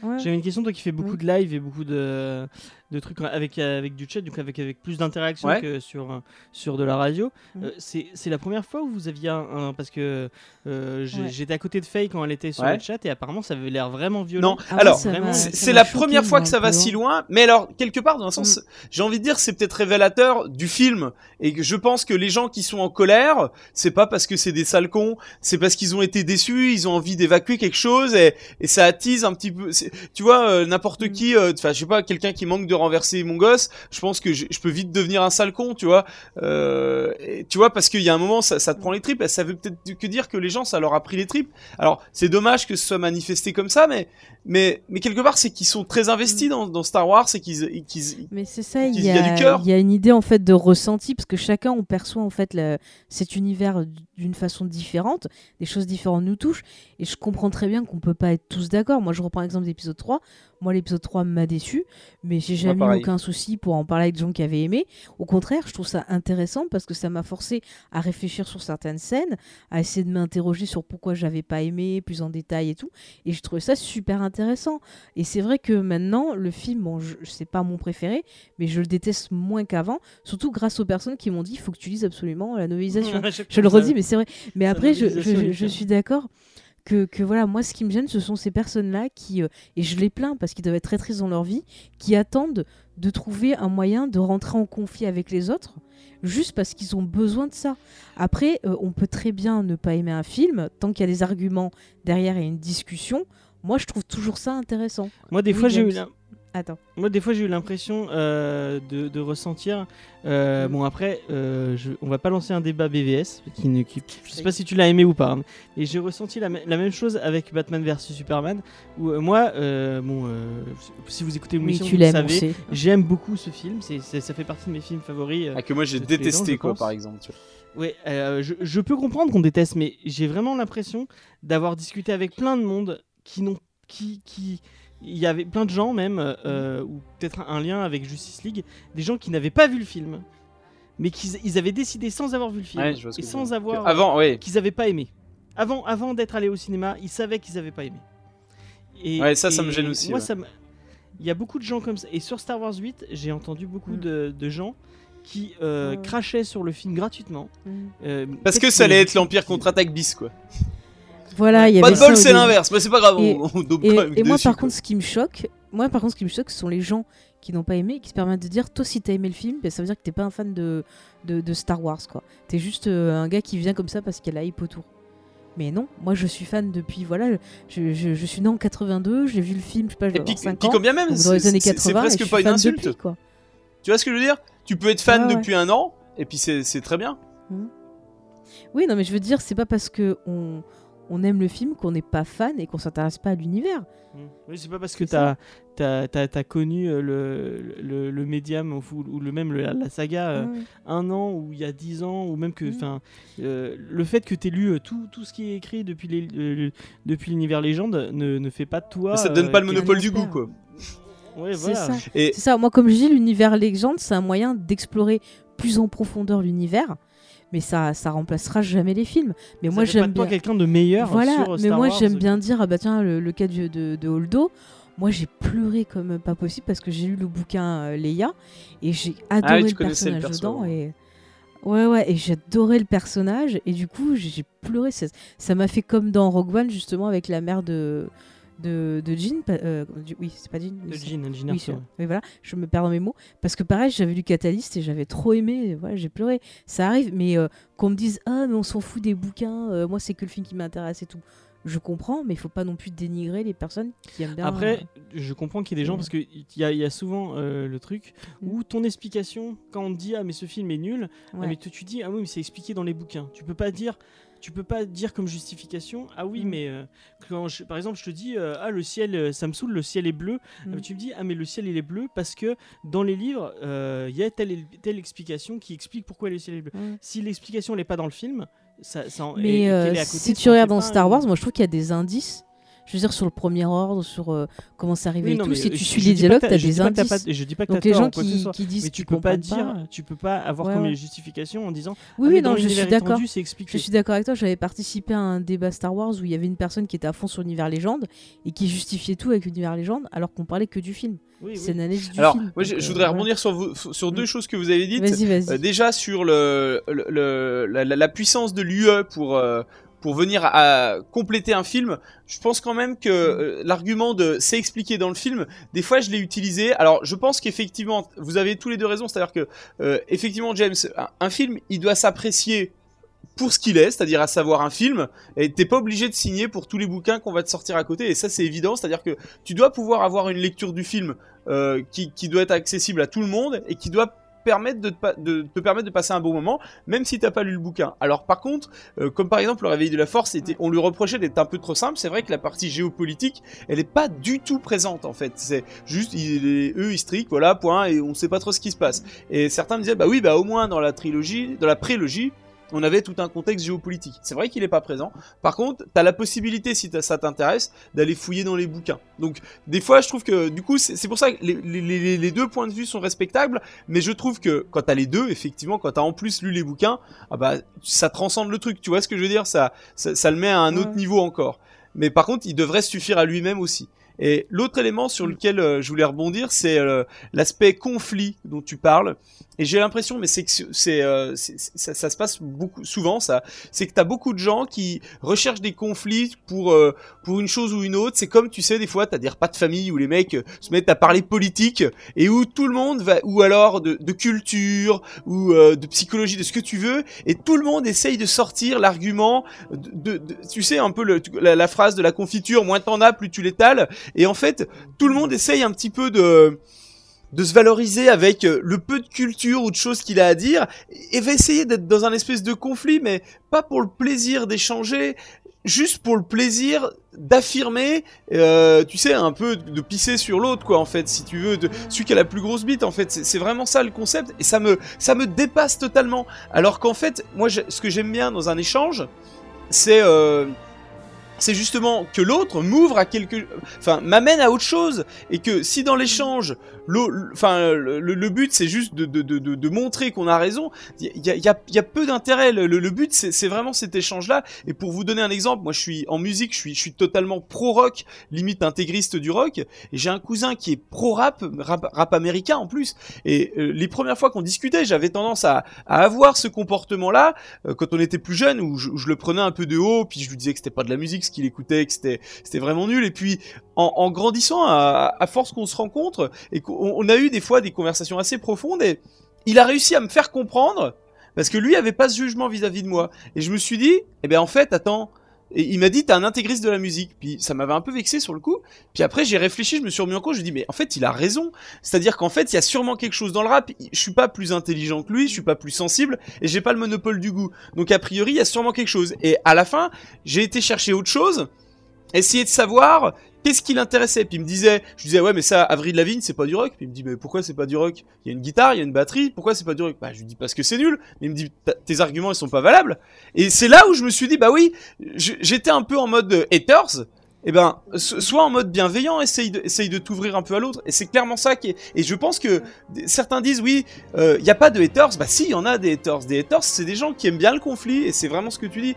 Ouais. J'avais une question, toi qui fais beaucoup Oui. de live et beaucoup de, de trucs avec, avec du chat, donc avec, avec plus d'interaction Ouais. que sur, euh, sur de la radio. Mhm. Euh, c'est c'est la première fois où vous aviez un. un- parce que euh, Ouais. j'étais à côté de Faye quand elle était sur Ouais. le chat et apparemment ça avait l'air vraiment violent. Non, Ah alors m'a- c'est la première fois que ça va si loin, mais alors quelque part dans un sens, j'ai envie de dire c'est peut-être révélateur du film et que je pense que les gens qui sont en colère, c'est pas parce que c'est des sales cons, c'est parce qu'ils ont été déçus, ils ont envie d'évacuer quelque chose et, et ça attise un petit peu. Tu vois, euh, n'importe Mm. qui, euh, enfin je sais pas, quelqu'un qui manque de renverser mon gosse, je pense que je, peux vite devenir un sale con, tu vois. Euh, tu vois parce qu'il y a un moment ça, ça te prend les tripes, ça veut peut-être que dire que les gens ça leur a pris les tripes. Alors c'est dommage que ce soit manifesté comme ça, mais mais mais quelque part c'est qu'ils sont très investis dans, dans Star Wars et qu'ils qu'ils Mais c'est ça, il y, y a du cœur. il y a une idée en fait de ressenti parce que chacun on perçoit en fait le- cet univers d'une façon différente, des choses différentes nous touchent et je comprends très bien qu'on peut pas être tous d'accord. Moi je reprends l'exemple d'épisode 3. Moi l'épisode 3 m'a déçu, mais j'ai jamais eu aucun souci pour en parler avec des gens qui avaient aimé. Au contraire, je trouve ça intéressant parce que ça m'a forcé à réfléchir sur certaines scènes, à essayer de m'interroger sur pourquoi j'avais pas aimé plus en détail et tout et je trouvais ça super intéressant. Et c'est vrai que maintenant, le film, bon, c'est pas mon préféré, mais je le déteste moins qu'avant, surtout grâce aux personnes qui m'ont dit il faut que tu lises absolument la novélisation. je le redis, mais c'est vrai. Mais après, je, je- suis d'accord que, que voilà, moi, ce qui me gêne, ce sont ces personnes-là qui, euh, et je les plains parce qu'ils doivent être très tristes dans leur vie, qui attendent de trouver un moyen de rentrer en conflit avec les autres. Juste parce qu'ils ont besoin de ça. Après, euh, on peut très bien ne pas aimer un film, tant qu'il y a des arguments derrière et une discussion. Moi, je trouve toujours ça intéressant. Moi des Oui, fois j'ai eu James. l'im- Attends. Moi, des fois, j'ai eu l'impression euh, de, de ressentir. euh, Mm. Bon, après, euh, je, on va pas lancer un débat BVS. Qui, ne- qui- je sais pas si tu l'as aimé ou pas. hein, Et j'ai ressenti la, me- la même chose avec Batman vs Superman. Où euh, moi, euh, bon, euh, si vous écoutez Oui, l'émission, tu vous le savez. J'aime beaucoup ce film. C'est, c'est- ça fait partie de mes films favoris. euh, ah, que moi j'ai détesté ans, quoi par exemple. tu vois. Ouais, euh, je, je peux comprendre qu'on déteste, mais j'ai vraiment l'impression d'avoir discuté avec plein de monde qui n'ont. Qui, qui, il y avait plein de gens même, euh, ou peut-être un lien avec Justice League, des gens qui n'avaient pas vu le film, mais qui ils avaient décidé sans avoir vu le film, Ouais, et sans avoir. Avant, ouais. qu'ils n'avaient pas aimé. Avant, avant d'être allés au cinéma, ils savaient qu'ils n'avaient pas aimé. Et, Ouais, ça, ça me gêne aussi, Moi, ouais. ça me- Il y a beaucoup de gens comme ça. Et sur Star Wars 8, j'ai entendu beaucoup Mm. de, de gens qui euh, ouais. crachaient sur le film gratuitement. Mm. Euh, Parce que ça allait qu'ils- être l'Empire contre-attaque bis quoi. Voilà, il y Pas avait de ça bol, c'est l'inverse, mais c'est pas grave. Et- on, on Et, et moi, dessus, par quoi. contre, ce qui me choque, moi, par contre, ce qui me choque, ce sont les gens qui n'ont pas aimé et qui se permettent de dire, toi, si t'as aimé le film, ben, ça veut dire que t'es pas un fan de, de, de Star Wars, quoi. T'es juste euh, un gars qui vient comme ça parce qu'il y a la hype autour. Mais non, moi, je suis fan depuis, voilà, je, je, je suis né en 82, j'ai vu le film, je sais pas, je Et puis, avoir 5 puis ans. combien même, donc dans les c'est années c'est- 80, c'est et presque pas une fan insulte. depuis, quoi. Tu vois ce que je veux dire? Tu peux être fan ouais. depuis un an, et puis c'est très bien. Oui, non, mais je veux dire, c'est pas parce que on, on aime le film qu'on n'est pas fan et qu'on s'intéresse pas à l'univers. Mm. Oui, c'est pas parce que C'est ça. t'as as, connu euh, le, le, le médium ou, ou le même la saga euh, Ouais. un an ou il y a dix ans ou même que Mm. enfin euh, le fait que tu lu euh, tout, tout ce qui est écrit depuis l'univers légende ne, ne fait pas de toi Mais ça te donne euh, pas le monopole du goût, quoi. Ouais, C'est voilà. ça. Et C'est ça, moi comme je dis, l'univers légende, c'est un moyen d'explorer plus en profondeur l'univers. Mais ça, ça remplacera jamais les films. Mais Ça moi, j'aime bien. quelqu'un de meilleur Voilà, sur mais moi j'aime bien dire, ah bah tiens, le, le cas de, de, de Holdo, moi j'ai pleuré comme pas possible parce que j'ai lu le bouquin euh, Leia et j'ai adoré Ah oui, tu le personnage perso, dedans. ouais. Et... Ouais, ouais, et j'adorais le personnage et du coup j'ai pleuré. Ça ça m'a fait comme dans Rogue One justement avec la mère de, de, de Jean. euh, du- oui, c'est pas Jean. De oui, c'est- Jean, Jean oui, voilà, je me perds dans mes mots. Parce que pareil, j'avais lu Catalyst et j'avais trop aimé. Voilà, j'ai pleuré. Ça arrive, mais euh, qu'on me dise Ah, mais on s'en fout des bouquins, euh, moi c'est que le film qui m'intéresse et tout. Je comprends, mais il faut pas non plus dénigrer les personnes qui aiment bien. Après, je comprends qu'il y ait des gens Ouais. parce qu'il y, a- il y a souvent le truc Mm. où ton explication, quand on te dit ah mais ce film est nul, ah, mais tu, tu dis ah oui mais c'est expliqué dans les bouquins. Tu peux pas dire, tu peux pas dire comme justification ah oui Mm. mais euh, quand je- par exemple je te dis euh, ah le ciel euh, ça me saoule le ciel est bleu, Ah, Mm. tu me dis ah mais le ciel il est bleu parce que dans les livres euh, il y a telle telle explication qui explique pourquoi le ciel est bleu. Ouais. Si l'explication n'est pas dans le film, ça, ça en- et- et Mais qu'elle est à côté, si tu regardes dans Star Wars, moi je trouve qu'il y a des indices. Je veux dire, sur le premier ordre, sur euh, comment c'est arrivé Oui, et non, tout. Si tu suis les pas dialogues, je dis des pas indices. pas- Je dis pas que Donc les tort gens qui, soit. qui disent Mais qu'ils tu peux pas dire, tu peux pas avoir Ouais, comme ouais. les justifications en disant Oui, ah, oui, dans non, je suis d'accord. Je suis d'accord avec toi, j'avais participé à un débat Star Wars où il y avait une personne qui était à fond sur l'univers légende et qui justifiait tout avec l'univers légende alors qu'on parlait que du film. Oui, oui. C'est une analyse du Alors, film. moi, je, euh, voudrais rebondir sur, vous- sur deux Mm. choses que vous avez dites. Vas-y, vas-y. Euh, déjà sur le, le- le- la, puissance de l'UE pour pour venir à compléter un film, je pense quand même que euh, l'argument de c'est expliqué dans le film, des fois je l'ai utilisé. Alors je pense qu'effectivement, vous avez tous les deux raison, c'est-à-dire que euh, effectivement James, un, un film, il doit s'apprécier pour ce qu'il est, c'est-à-dire à savoir un film, et t'es pas obligé de signer pour tous les bouquins qu'on va te sortir à côté, et ça c'est évident, c'est-à-dire que tu dois pouvoir avoir une lecture du film euh, qui, qui doit être accessible à tout le monde et qui doit permettre de te, permettre de passer un bon moment, même si t'as pas lu le bouquin. Alors par contre, euh, comme par exemple le réveil de la force, était, on lui reprochait d'être un peu trop simple. C'est vrai que la partie géopolitique, elle est pas du tout présente en fait. C'est juste il est, eux historiques, voilà point, et on sait pas trop ce qui se passe. Et certains me disaient bah oui bah au moins dans la trilogie, dans la prélogie. On avait tout un contexte géopolitique. C'est vrai qu'il est pas présent. Par contre, t'as la possibilité, si ça t'intéresse, d'aller fouiller dans les bouquins. Donc, des fois, je trouve que, du coup, c'est pour ça que les, les- les- les deux points de vue sont respectables. Mais je trouve que quand t'as les deux, effectivement, quand t'as en plus lu les bouquins, ah bah ça transcende le truc. Tu vois ce que je veux dire? Ça, ça, ça le met à un autre niveau encore. Mais par contre, il devrait suffire à lui-même aussi. Et l'autre élément sur lequel euh, je voulais rebondir, c'est euh, l'aspect conflit dont tu parles. Et j'ai l'impression, mais c'est que c'est, euh, ça, se passe beaucoup souvent, ça. C'est que t'as beaucoup de gens qui recherchent des conflits pour euh, pour une chose ou une autre. C'est comme tu sais, des fois, t'as des repas de famille où les mecs se mettent à parler politique et où tout le monde va, ou alors de, culture ou de psychologie, de ce que tu veux, et tout le monde essaye de sortir l'argument de, de- de- tu sais un peu la, la phrase de la confiture, moins t'en as, plus tu l'étales. Et en fait, tout le monde essaye un petit peu de de se valoriser avec euh, le peu de culture ou de choses qu'il a à dire et va essayer d'être dans un espèce de conflit mais pas pour le plaisir d'échanger juste pour le plaisir d'affirmer euh, tu sais un peu de pisser sur l'autre quoi en fait si tu veux de celui qui a la plus grosse bite en fait. C'est vraiment ça le concept et ça me ça me dépasse totalement. Alors qu'en fait moi ce que j'aime bien dans un échange c'est euh, c'est justement que l'autre m'ouvre à quelque, enfin m'amène à autre chose et que si dans l'échange, enfin le, but c'est juste de, de, de, de- montrer qu'on a raison, il y a, y, a, y a peu d'intérêt. Le, le- but c'est vraiment cet échange-là. Et pour vous donner un exemple, moi je suis en musique, je suis, je suis totalement pro rock, limite intégriste du rock. Et j'ai un cousin qui est pro rap, rap, rap américain en plus. Et euh, les premières fois qu'on discutait, j'avais tendance à, à avoir ce comportement-là euh, quand on était plus jeune où je, où je le prenais un peu de haut, puis je lui disais que c'était pas de la musique qu'il écoutait, que c'était vraiment nul. Et puis en, grandissant, à, force qu'on se rencontre et qu'on on a eu des fois des conversations assez profondes, et il a réussi à me faire comprendre parce que lui avait pas ce jugement vis-à-vis de moi. Et je me suis dit, eh ben en fait, attends. Et il m'a dit, t'es un intégriste de la musique. Puis ça m'avait un peu vexé sur le coup. Puis après, j'ai réfléchi, je me suis remis en cause. Je dis, mais en fait, il a raison. C'est-à-dire qu'en fait, il y a sûrement quelque chose dans le rap. Je suis pas plus intelligent que lui, je suis pas plus sensible, et j'ai pas le monopole du goût. Donc a priori, il y a sûrement quelque chose. Et à la fin, j'ai été chercher autre chose, essayer de savoir qu'est-ce qui l'intéressait? Puis il me disait, je lui disais ouais mais ça, Avril Lavigne c'est pas du rock. Puis il me dit mais pourquoi c'est pas du rock? Il y a une guitare, il y a une batterie, pourquoi c'est pas du rock? Bah je lui dis parce que c'est nul. Mais il me dit tes arguments ils sont pas valables. Et c'est là où je me suis dit bah oui, j'étais un peu en mode euh, haters. eh ben, so- sois en mode bienveillant, essaye de, de t'ouvrir un peu à l'autre. Et c'est clairement ça qui est. Et je pense que certains disent oui, il n'y a pas de haters. Bah si, il y en a des haters. Des haters, c'est des gens qui aiment bien le conflit, et c'est vraiment ce que tu dis,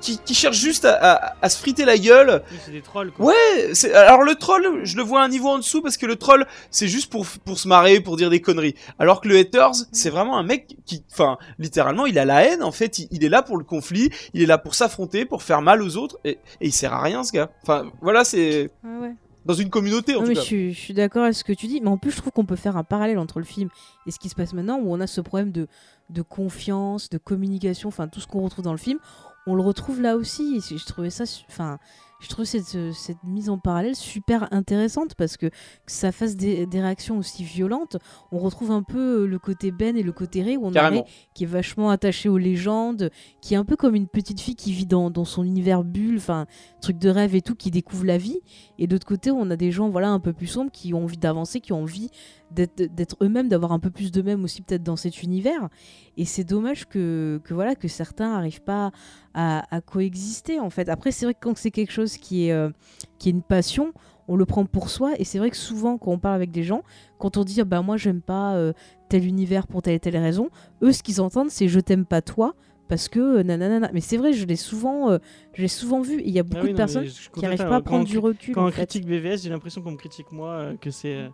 qui, qui cherchent juste à, à- à se friter la gueule. Oui, C'est des trolls. Quoi. Ouais, alors le troll, je le vois un niveau en dessous parce que le troll, c'est juste pour, pour se marrer, pour dire des conneries. Alors que le haters, c'est vraiment un mec qui, enfin, littéralement, il a la haine, en fait, il, il est là pour le conflit, il est là pour s'affronter, pour faire mal aux autres, et, et il sert à rien, ce gars. Enfin, voilà, c'est Ouais, ouais. dans une communauté, en Non, tout mais cas. je, suis- je suis d'accord avec ce que tu dis, mais en plus je trouve qu'on peut faire un parallèle entre le film et ce qui se passe maintenant, où on a ce problème de, de confiance, de communication, enfin tout ce qu'on retrouve dans le film, on le retrouve là aussi. Et je trouvais ça, enfin, je trouve cette, euh, cette mise en parallèle super intéressante parce que, que ça fasse des, des réactions aussi violentes, on retrouve un peu euh, le côté Ben et le côté Ray, où on a Ray qui est vachement attaché aux légendes, qui est un peu comme une petite fille qui vit dans, dans son univers bulle, enfin truc de rêve et tout, qui découvre la vie. Et d'autre côté, on a des gens voilà un peu plus sombres qui ont envie d'avancer, qui ont envie d'être eux-mêmes, d'avoir un peu plus d'eux-mêmes aussi peut-être dans cet univers. Et c'est dommage que, que voilà que certains n'arrivent pas à, à coexister en fait. Après, c'est vrai que quand c'est quelque chose qui est euh, qui est une passion, on le prend pour soi. Et c'est vrai que souvent, quand on parle avec des gens, quand on dit bah moi j'aime pas euh, tel univers pour telle et telle raison, eux ce qu'ils entendent c'est je t'aime pas toi parce que euh, nanana. Mais c'est vrai, je l'ai souvent, euh, je l'ai souvent vu. Il y a beaucoup Ah oui, de non, personnes qui n'arrivent pas à prendre du recul. Quand en on fait. critique BVS, j'ai l'impression qu'on me critique moi, que c'est.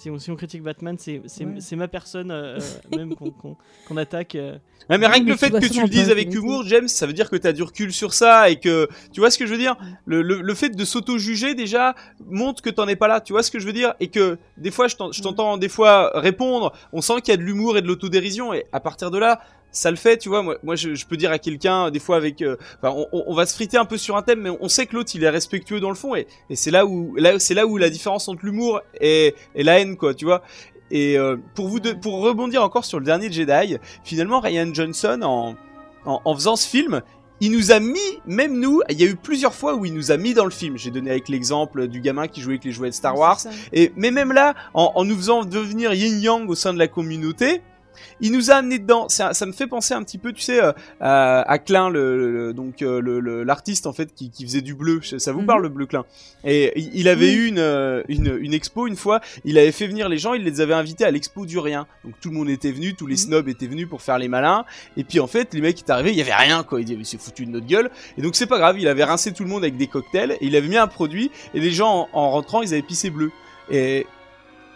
Si, on, si on critique Batman, c'est Ouais. ma personne euh, même qu'on attaque. euh. Ouais, mais rien que mais le fait que tu le dises avec humour, James, ça veut dire que t'as du recul sur ça et que tu vois ce que je veux dire? Le, le, le fait de s'auto-juger déjà montre que t'en es pas là. Tu vois ce que je veux dire? Et que des fois je je t'entends des fois répondre. On sent qu'il y a de l'humour et de l'autodérision et à partir de là. Ça le fait, tu vois. Moi, moi je, je peux dire à quelqu'un, des fois, avec. euh, enfin, on, va se friter un peu sur un thème, mais on sait que l'autre, il est respectueux dans le fond. Et, et c'est là où, là, c'est là où la différence entre l'humour et, et la haine, quoi, tu vois. Et euh, pour vous, pour rebondir encore sur le dernier Jedi, finalement Ryan Johnson en, en, en faisant ce film, il nous a mis, même nous, il y a eu plusieurs fois où il nous a mis dans le film. J'ai donné avec l'exemple du gamin qui jouait avec les jouets de Star Wars. Et mais même là, en, en nous faisant devenir yin yang au sein de la communauté, il nous a amené dedans. Ça, ça me fait penser un petit peu, tu sais, euh, à, Klein, le, le- donc euh, l'artiste en fait qui, qui faisait du bleu. Ça vous Mhm. parle le bleu Klein? Et il, il avait eu une, euh, une une expo une fois. Il avait fait venir les gens. Il les avait invités à l'expo du rien. Donc tout le monde était venu, tous les Mhm. snobs étaient venus pour faire les malins. Et puis en fait, les mecs étaient arrivés, il y avait rien quoi. Il dit, c'est foutu de notre gueule. Et donc c'est pas grave. Il avait rincé tout le monde avec des cocktails. Et il avait mis un produit. Et les gens en, en rentrant, ils avaient pissé bleu. Et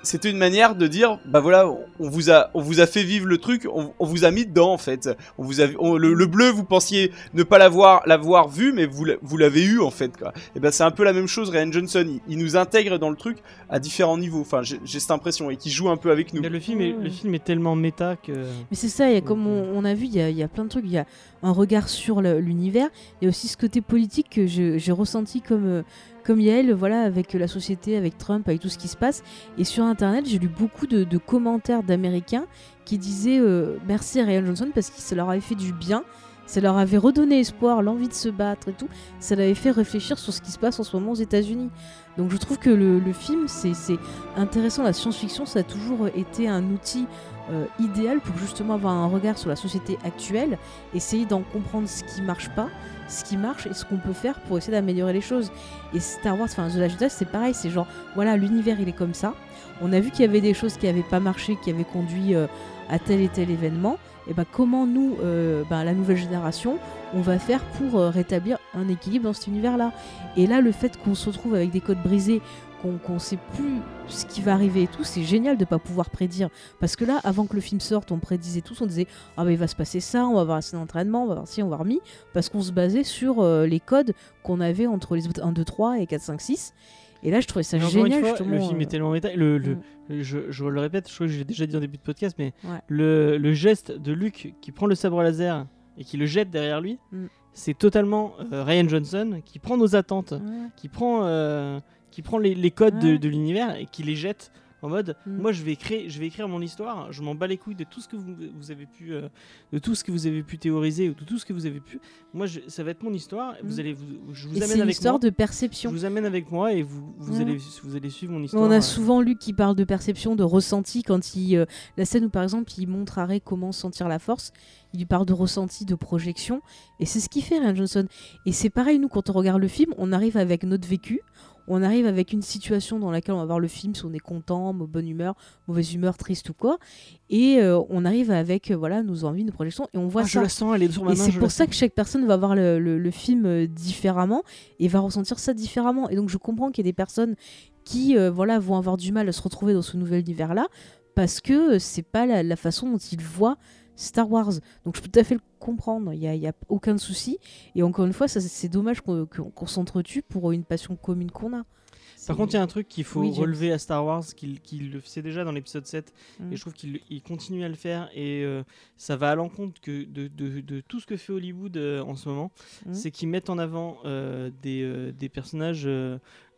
c'était une manière de dire bah voilà on- vous a on vous a fait vivre le truc on, on vous a mis dedans en fait on vous a on- le, le bleu vous pensiez ne pas l'avoir l'avoir vu mais vous vous l'avez eu en fait quoi et ben c'est un peu la même chose Ryan Johnson il, il nous intègre dans le truc à différents niveaux enfin j'ai cette impression et qui joue un peu avec nous Mais le, film est, le film est tellement méta que. Mais c'est ça, il y a, comme on, on a vu, il y a, il y a plein de trucs. Il y a un regard sur l'univers. Il y a aussi ce côté politique que je- j'ai ressenti comme, euh, comme Yael, voilà, avec la société, avec Trump, avec tout ce qui se passe. Et sur Internet, j'ai lu beaucoup de, commentaires d'Américains qui disaient euh, merci à Ryan Johnson parce que ça leur avait fait du bien. Ça leur avait redonné espoir, l'envie de se battre et tout. Ça l'avait fait réfléchir sur ce qui se passe en ce moment aux États-Unis. Donc je trouve que le, film, c'est c'est intéressant. La science-fiction, ça a toujours été un outil euh, idéal pour justement avoir un regard sur la société actuelle, essayer d'en comprendre ce qui marche pas, ce qui marche et ce qu'on peut faire pour essayer d'améliorer les choses. Et Star Wars, enfin The Last Jedi, c'est pareil, c'est genre voilà l'univers il est comme ça. On a vu qu'il y avait des choses qui n'avaient pas marché, qui avaient conduit euh, à tel et tel événement. Et ben comment nous, euh, ben, la nouvelle génération, on va faire pour euh, rétablir un équilibre dans cet univers-là? Et là, le fait qu'on se retrouve avec des codes brisés, qu'on qu'on sait plus ce qui va arriver et tout, c'est génial de pas pouvoir prédire. Parce que là, avant que le film sorte, on prédisait tous, on disait ah bah il va se passer ça, on va avoir assez d'entraînement, on va voir si on va remis, parce qu'on se basait sur euh, les codes qu'on avait entre les 1, 2, 3 et 4, 5, 6. Et là, je trouvais ça Mais génial fois, justement. le film euh, est tellement méta. Le, le- mm. je, je le répète, je crois que j'ai déjà dit en début de podcast, mais Ouais. le, le geste de Luke qui prend le sabre laser et qui le jette derrière lui, Mm. c'est totalement euh, Ryan Johnson qui prend nos attentes, Ouais. qui prend, euh, qui prend les, les codes de, Ouais. de l'univers et qui les jette En mode, Mm. moi je vais créer, je vais écrire mon histoire. Je m'en bats les couilles de tout ce que vous, vous avez pu, euh, de tout ce que vous avez pu théoriser ou de tout ce que vous avez pu. Moi, je- ça va être mon histoire. Vous Mm. allez, vous, je vous Et c'est amène une avec histoire moi. de Je perception. vous amène avec moi et vous, vous Ouais. allez, vous allez suivre mon histoire. on a euh. souvent lu qui parle de perception, de ressenti quand il euh, la scène où par exemple il montre à Ray comment sentir la force, il lui parle de ressenti, de projection et c'est ce qu'il fait Ryan Johnson. Et c'est pareil nous quand on regarde le film, on arrive avec notre vécu, on arrive avec une situation dans laquelle on va voir le film si on est content, bonne humeur, mauvaise humeur, triste ou quoi et euh, on arrive avec euh, voilà nos envies, nos projections et on voit Ah, je ça. la sens, elle est sur ma Et c'est pour ça sens. que chaque personne va voir le, le- le film euh, différemment et va ressentir ça différemment. Et donc je comprends qu'il y ait des personnes qui euh, voilà, vont avoir du mal à se retrouver dans ce nouvel univers-là parce que c'est pas la, la façon dont ils voient Star Wars. Donc je peux tout à fait le comprendre, il n'y a, aucun souci. Et encore une fois, c'est dommage qu'on qu'on- qu'on s'entretue pour une passion commune qu'on a. Par contre, il y a un truc qu'il faut Oui, relever à Star Wars, qu'il le faisait déjà dans l'épisode 7, Mm. et je trouve qu'il il continue à le faire, et euh, ça va à l'encontre de, de- de tout ce que fait Hollywood euh, en ce moment, Mm. c'est qu'ils mettent en avant euh, des, des personnages,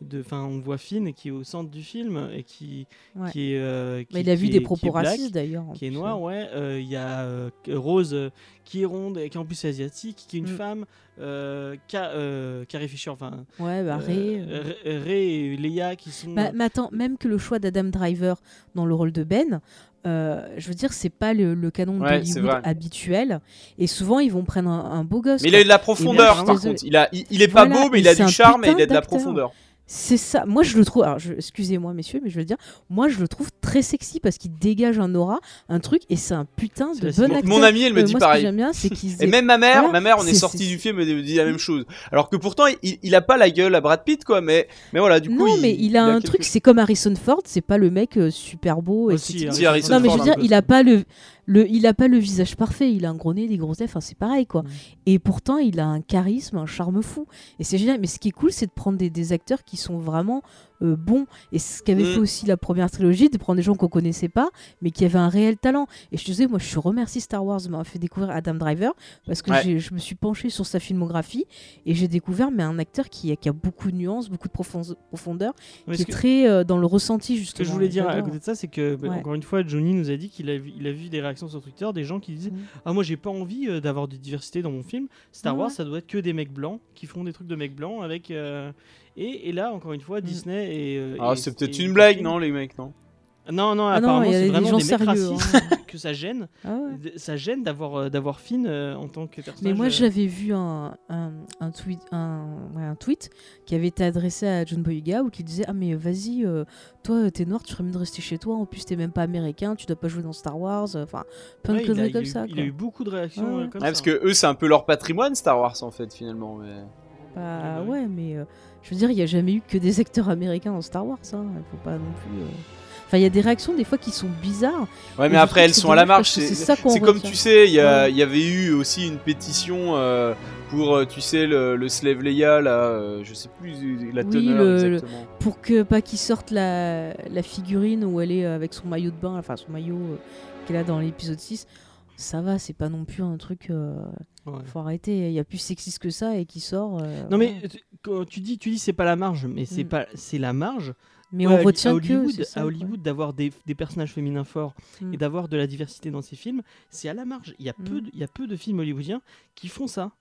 de, enfin on voit Finn qui est au centre du film, et qui, Ouais. qui est... euh, qui- Mais il a vu des est- propos est racistes d'ailleurs. Qui est noir, ouais. Euh, Il y a euh, Rose euh, qui est ronde et qui en plus est asiatique, qui est une Mm. femme. Euh, Ca- euh, Carrie Fisher, enfin. Ouais, bah, Ray, euh, euh, Ray- Ray et Leia qui sont. Bah, mais attends, même que le choix d'Adam Driver dans le rôle de Ben, euh, je veux dire, c'est pas le, le canon Ouais, d'Hollywood habituel. Et souvent, ils vont prendre un, un beau gosse. Mais il a eu de la profondeur, par contre. Il, a, il, il est pas beau, mais il a du charme et il a de la profondeur. C'est ça. Moi, je le trouve. Alors, je- excusez-moi, messieurs, mais je veux dire, moi, je le trouve très sexy parce qu'il dégage un aura, un truc, et c'est un putain de bon Mon- acteur. Mon ami, elle me Euh, dit moi, Ce pareil. que j'aime bien, c'est qu'il se Et même ma mère, Voilà, ma mère, on est, c'est- sorti du film et elle me dit la même chose. Alors que pourtant, il, il a pas la gueule à Brad Pitt, quoi. Mais, mais voilà, du coup. non, mais il a un quelque truc, c'est comme Harrison Ford, c'est pas le mec euh, super beau. Aussi, esthétique. Si, Harrison Non, mais je veux dire, il a pas le, le, il a pas le visage parfait. Il a un gros nez, des gros. Enfin, c'est pareil, quoi. Et pourtant, il a un charisme, un charme fou. Et c'est génial. Mais ce qui est cool, c'est de prendre des, des acteurs qui sont vraiment euh, bons. Et ce qu'avait Mm. fait aussi la première trilogie, de prendre des gens qu'on connaissait pas, mais qui avaient un réel talent. Et je te disais, moi, je suis remercie Star Wars de m'avoir fait découvrir Adam Driver parce que Ouais. je me suis penchée sur sa filmographie et j'ai découvert mais un acteur qui, a- qui a beaucoup de nuances, beaucoup de profon- profondeur, Mais qui ce est très euh, dans le ressenti Ce justement. que je voulais dire à côté de ça, c'est que, bah, Ouais. encore une fois, Johnny nous a dit qu'il a, vu- il a vu des réactions sur Twitter, des gens qui disaient Mm. Ah, moi j'ai pas envie euh, d'avoir de diversité dans mon film. Star Wars, ça doit être que des mecs blancs qui font des trucs de mecs blancs avec. euh, Et, et là, encore une fois, Mm. Disney et. euh, Ah, c'est peut-être une blague, non, les mecs, non Non, non, Ah apparemment, il y a c'est des vraiment gens des mecs sérieux, hein. racistes (laughs) que ça gêne. Ah ouais. Ça gêne d'avoir euh, d'avoir Finn euh, en tant que personnage. Mais moi, euh, j'avais vu un, un, un tweet, un, ouais, un tweet qui avait été adressé à John Boyega où qui disait Ah, mais vas-y, euh, toi, t'es noir, tu ferais mieux de rester chez toi. En plus, t'es même pas américain, tu dois pas jouer dans Star Wars. Enfin, plein ouais, de conneries comme eu- ça. Il quoi. a eu beaucoup de réactions Ouais, euh, ouais. comme Ouais, ça. Parce que eux, c'est un peu leur patrimoine, Star Wars, en fait, finalement. Mais... Bah Ouais, ouais. ouais, mais euh, je veux dire, il y a jamais eu que des acteurs américains dans Star Wars. Hein. Il faut pas non plus. euh, Enfin, il y a des réactions des fois qui sont bizarres. Ouais, mais après, elles sont à la marche. C'est c'est ça qu'on c'est comme retient. tu sais, il y, Ouais. avait eu aussi une pétition euh, pour, euh, tu sais, le, le Slave Leia, là, je sais plus la Oui, teneur le- exactement. Pour que pas qu'ils sortent la, la figurine où elle est avec son maillot de bain, enfin son maillot euh, qu'elle a dans l'épisode 6. Ça va, c'est pas non plus un truc. Ouais. Faut arrêter. Il y a plus sexiste que ça et qui sort. euh, Non mais quand tu dis tu dis c'est pas la marge mais c'est Mm. pas c'est la marge Mais Ouais, on retient à que. Hollywood, c'est ça, à. Hollywood d'avoir des, des personnages féminins forts Mm. et d'avoir de la diversité dans ses films, c'est à la marge. Il y a peu, Mm. de, il y a peu de films hollywoodiens qui font ça.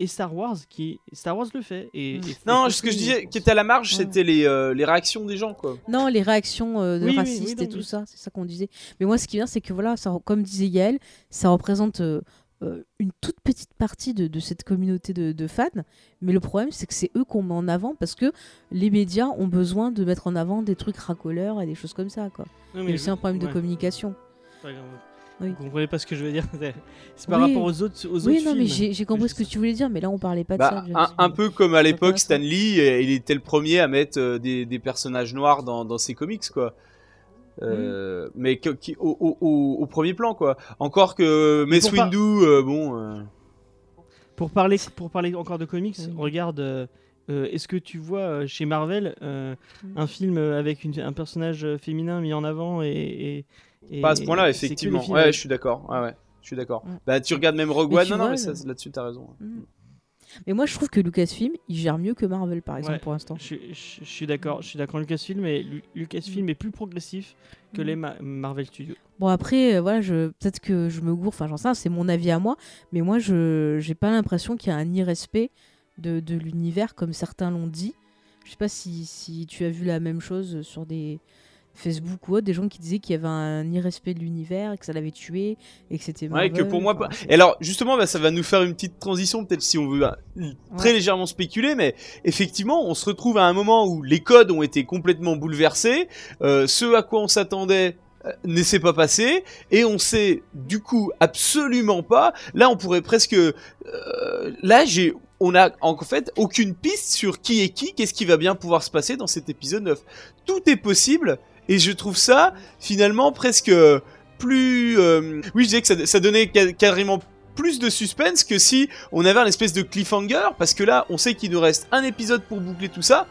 Et Star Wars, qui Star Wars le fait. Et, Mm. et- Non, ce que je disais, qui était à la marge, Ouais. c'était les, euh, les réactions des gens, quoi. Non, les réactions euh, de Oui, oui, racistes oui, et tout oui. ça, c'est ça qu'on disait. Mais moi, ce qui vient, c'est que voilà, ça, comme disait Yael, ça représente euh, euh, une toute petite partie de, de cette communauté de, de fans. Mais le problème, c'est que c'est eux qu'on met en avant parce que les médias ont besoin de mettre en avant des trucs racoleurs et des choses comme ça. Quoi. Non, Mais mais c'est un problème de ouais, communication. grave. Oui. Vous comprenez pas ce que je veux dire (laughs) C'est- par Oui. rapport aux autres, aux oui, autres non, mais films. j'ai j'ai compris ce que tu voulais dire, mais là, on parlait pas de Bah, ça. Un, un peu comme à l'époque. Stan Lee, euh, il était le premier à mettre euh, des, des personnages noirs dans, dans ses comics, quoi. Euh, Mais qui- au, au- au- au premier plan, quoi. Encore que pas- Windu, euh, bon. euh, Pour parler, pour parler encore de comics, regarde. euh, euh, Est-ce que tu vois euh, chez Marvel euh, Mm. un film avec une- un personnage féminin mis en avant et, et- et- Pas à ce point-là, effectivement. films Ouais, je suis d'accord. Ouais, ouais. Je suis d'accord. Mm. Bah, tu regardes même Rogue One. Non, non, mais là-dessus, t'as raison. Mm. Mais moi, je trouve que Lucasfilm, il gère mieux que Marvel, par exemple, Ouais. pour l'instant. Je, je- je suis d'accord, je suis d'accord. Lucasfilm, mais Lu- Lucasfilm est plus progressif que Mm. les Ma- Marvel Studios. Bon, après, euh, voilà, je... peut-être que je me gourre, enfin, j'en sais rien, c'est mon avis à moi, mais moi, je j'ai pas l'impression qu'il y a un irrespect de, de l'univers, comme certains l'ont dit. Je sais pas si, si tu as vu la même chose sur des Facebook ou autre, des gens qui disaient qu'il y avait un irrespect de l'univers, que ça l'avait tué, et que c'était Ouais, que pour moi. enfin, pas- Et alors, justement, bah, ça va nous faire une petite transition, peut-être si on veut bah, très Ouais. légèrement spéculer, mais effectivement, on se retrouve à un moment où les codes ont été complètement bouleversés, euh, ce à quoi on s'attendait euh, ne s'est pas passé et on sait du coup absolument pas là on pourrait presque euh, là j'ai on a en fait aucune piste sur qui est qui qu'est-ce qui va bien pouvoir se passer dans cet épisode 9 tout est possible et je trouve ça finalement presque plus euh, oui je disais que ça, ça donnait ca- carrément plus de suspense que si on avait un espèce de cliffhanger parce que là on sait qu'il nous reste un épisode pour boucler tout ça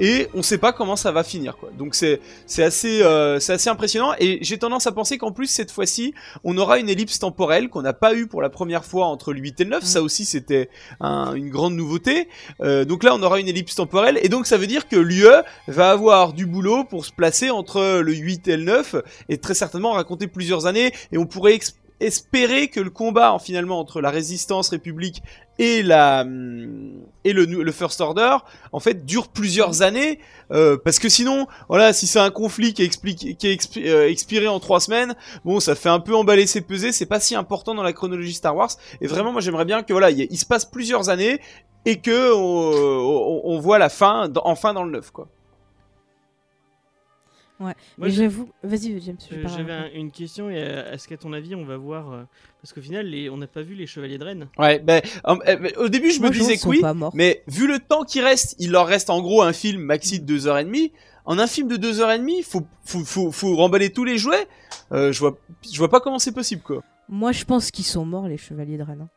et on sait pas comment ça va finir quoi. Donc c'est c'est assez euh, c'est assez impressionnant et j'ai tendance à penser qu'en plus cette fois-ci on aura une ellipse temporelle qu'on n'a pas eu pour la première fois entre le 8 et le 9. Ça aussi c'était un- une grande nouveauté. Euh, donc là on aura une ellipse temporelle et donc ça veut dire que l'UE va avoir du boulot pour se placer entre le 8 et le 9 et très certainement raconter plusieurs années et on pourrait espérer que le combat en, finalement entre la résistance république et la hum, et le, le first order en fait dure plusieurs années euh, parce que sinon voilà si c'est un conflit qui est, expliqué, qui est expi- euh, expiré en trois semaines bon ça fait un peu emballer ses pesées c'est pas si important dans la chronologie Star Wars et vraiment moi j'aimerais bien que voilà il, se passe plusieurs années et que on, on- on voit la fin enfin dans le neuf quoi Ouais. Moi, mais j'avoue, vas-y, James. je Euh, parle J'avais un- une question. et, euh, Est-ce qu'à ton avis, on va voir euh, Parce qu'au final, les... on n'a pas vu les Chevaliers de Rennes. ouais ben euh, au début je Moi, me disais qu'ils que sont oui. Mais vu le temps qui reste, il leur reste en gros un film maxi de 2h30. En un film de 2h30, faut, faut, faut, faut remballer tous les jouets. Euh, je vois, je vois pas comment c'est possible, quoi. Moi, je pense qu'ils sont morts, les chevaliers de Rennes. hein.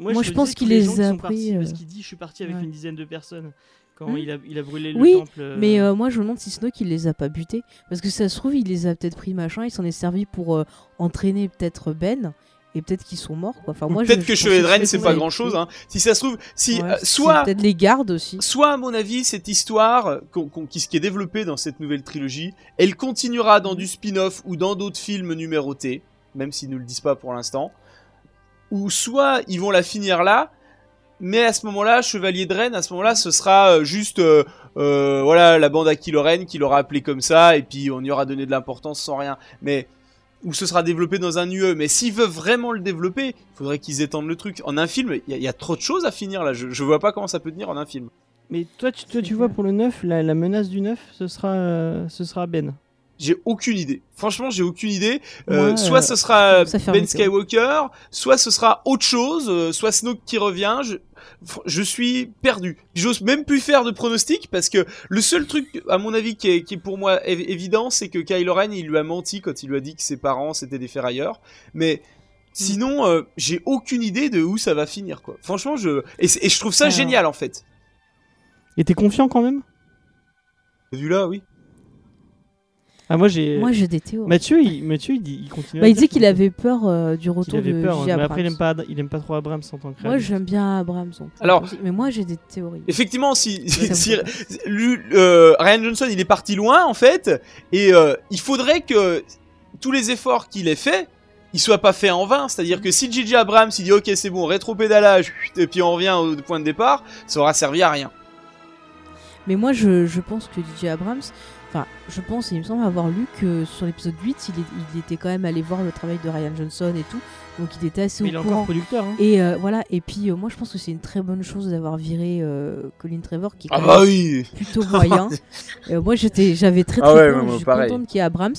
Moi, je pense qu'il les les a sont pris, euh, Parce qu'il dit Je suis parti avec ouais. une dizaine de personnes quand Hmm. il, a, il a brûlé le Oui, temple. euh, Mais euh, moi, je me demande si Snoke, il les a pas butés. Parce que ça se trouve, il les a peut-être pris machin, il s'en est servi pour euh, entraîner peut-être Ben. Et peut-être qu'ils sont morts, quoi. Enfin, moi, je- Peut-être je que Chevalier de c'est pas l'avait grand chose, tué. hein. Si ça se trouve, si, Ouais, soit, Peut-être les gardes aussi. soit à mon avis, cette histoire qu'on- qui, qui est développée dans cette nouvelle trilogie, elle continuera dans du spin-off ou dans d'autres films numérotés, même s'ils nous le disent pas pour l'instant. Ou soit ils vont la finir là, mais à ce moment-là, Chevalier de Rennes, à ce moment-là, ce sera euh, juste, euh, euh, voilà, la bande à Kylo qui l'aura appelé comme ça, et puis on y aura donné de l'importance sans rien. Mais ou ce sera développé dans un UE. Mais s'ils veulent vraiment le développer, il faudrait qu'ils étendent le truc. En un film, il y, a- trop de choses à finir là. Je, vois pas comment ça peut tenir en un film. Mais toi, tu, vois pour le 9, la, menace du 9, ce sera, ce sera Ben. J'ai aucune idée. Franchement, j'ai aucune idée. Euh, soit euh, ce sera Ben. Skywalker, soit ce sera autre chose, euh, soit Snoke qui revient. Je, je suis perdu. J'ose même plus faire de pronostic parce que le seul truc, à mon avis, qui est, qui est pour moi év- évident, c'est que Kylo Ren, il lui a menti quand il lui a dit que ses parents c'était des ferrailleurs. Mais sinon, euh, j'ai aucune idée de où ça va finir, quoi. Franchement, je et, je trouve ça Alors. génial en fait. Et t'es confiant quand même? Vu là, oui. Ah, moi j'ai. Moi, j'ai des théories. Mathieu, il, Mathieu, il, dit- il continue. Bah, il disait qu'il avait peur euh, du retour avait de peur. J. Mais après, il aime pas, il aime pas trop Abrams en tant que Moi, j'aime bien Abrams. Alors- mais moi, j'ai des théories. Effectivement, si, si, me si- lui- euh, Ryan Johnson il est parti loin en fait, et euh, il faudrait que tous les efforts qu'il ait fait, ils soient pas faits en vain. C'est-à-dire que si J.J. Abrams il dit ok c'est bon rétro-pédalage et puis on revient au point de départ, ça aura servi à rien. Mais moi, je, je pense que DJ Abrams, enfin, je pense, il me semble avoir lu que sur l'épisode 8, il, est- il était quand même allé voir le travail de Ryan Johnson et tout. Donc, il était assez Mais il est encore producteur. Hein. Et euh, voilà, et puis euh, moi je pense que c'est une très bonne chose d'avoir viré euh, Colin Trevor qui est Ah bah oui. plutôt (laughs) moyen. Euh, moi j'étais, j'avais très Ah très ouais, peur, moi, je suis pareil. contente qu'il y ait Abrams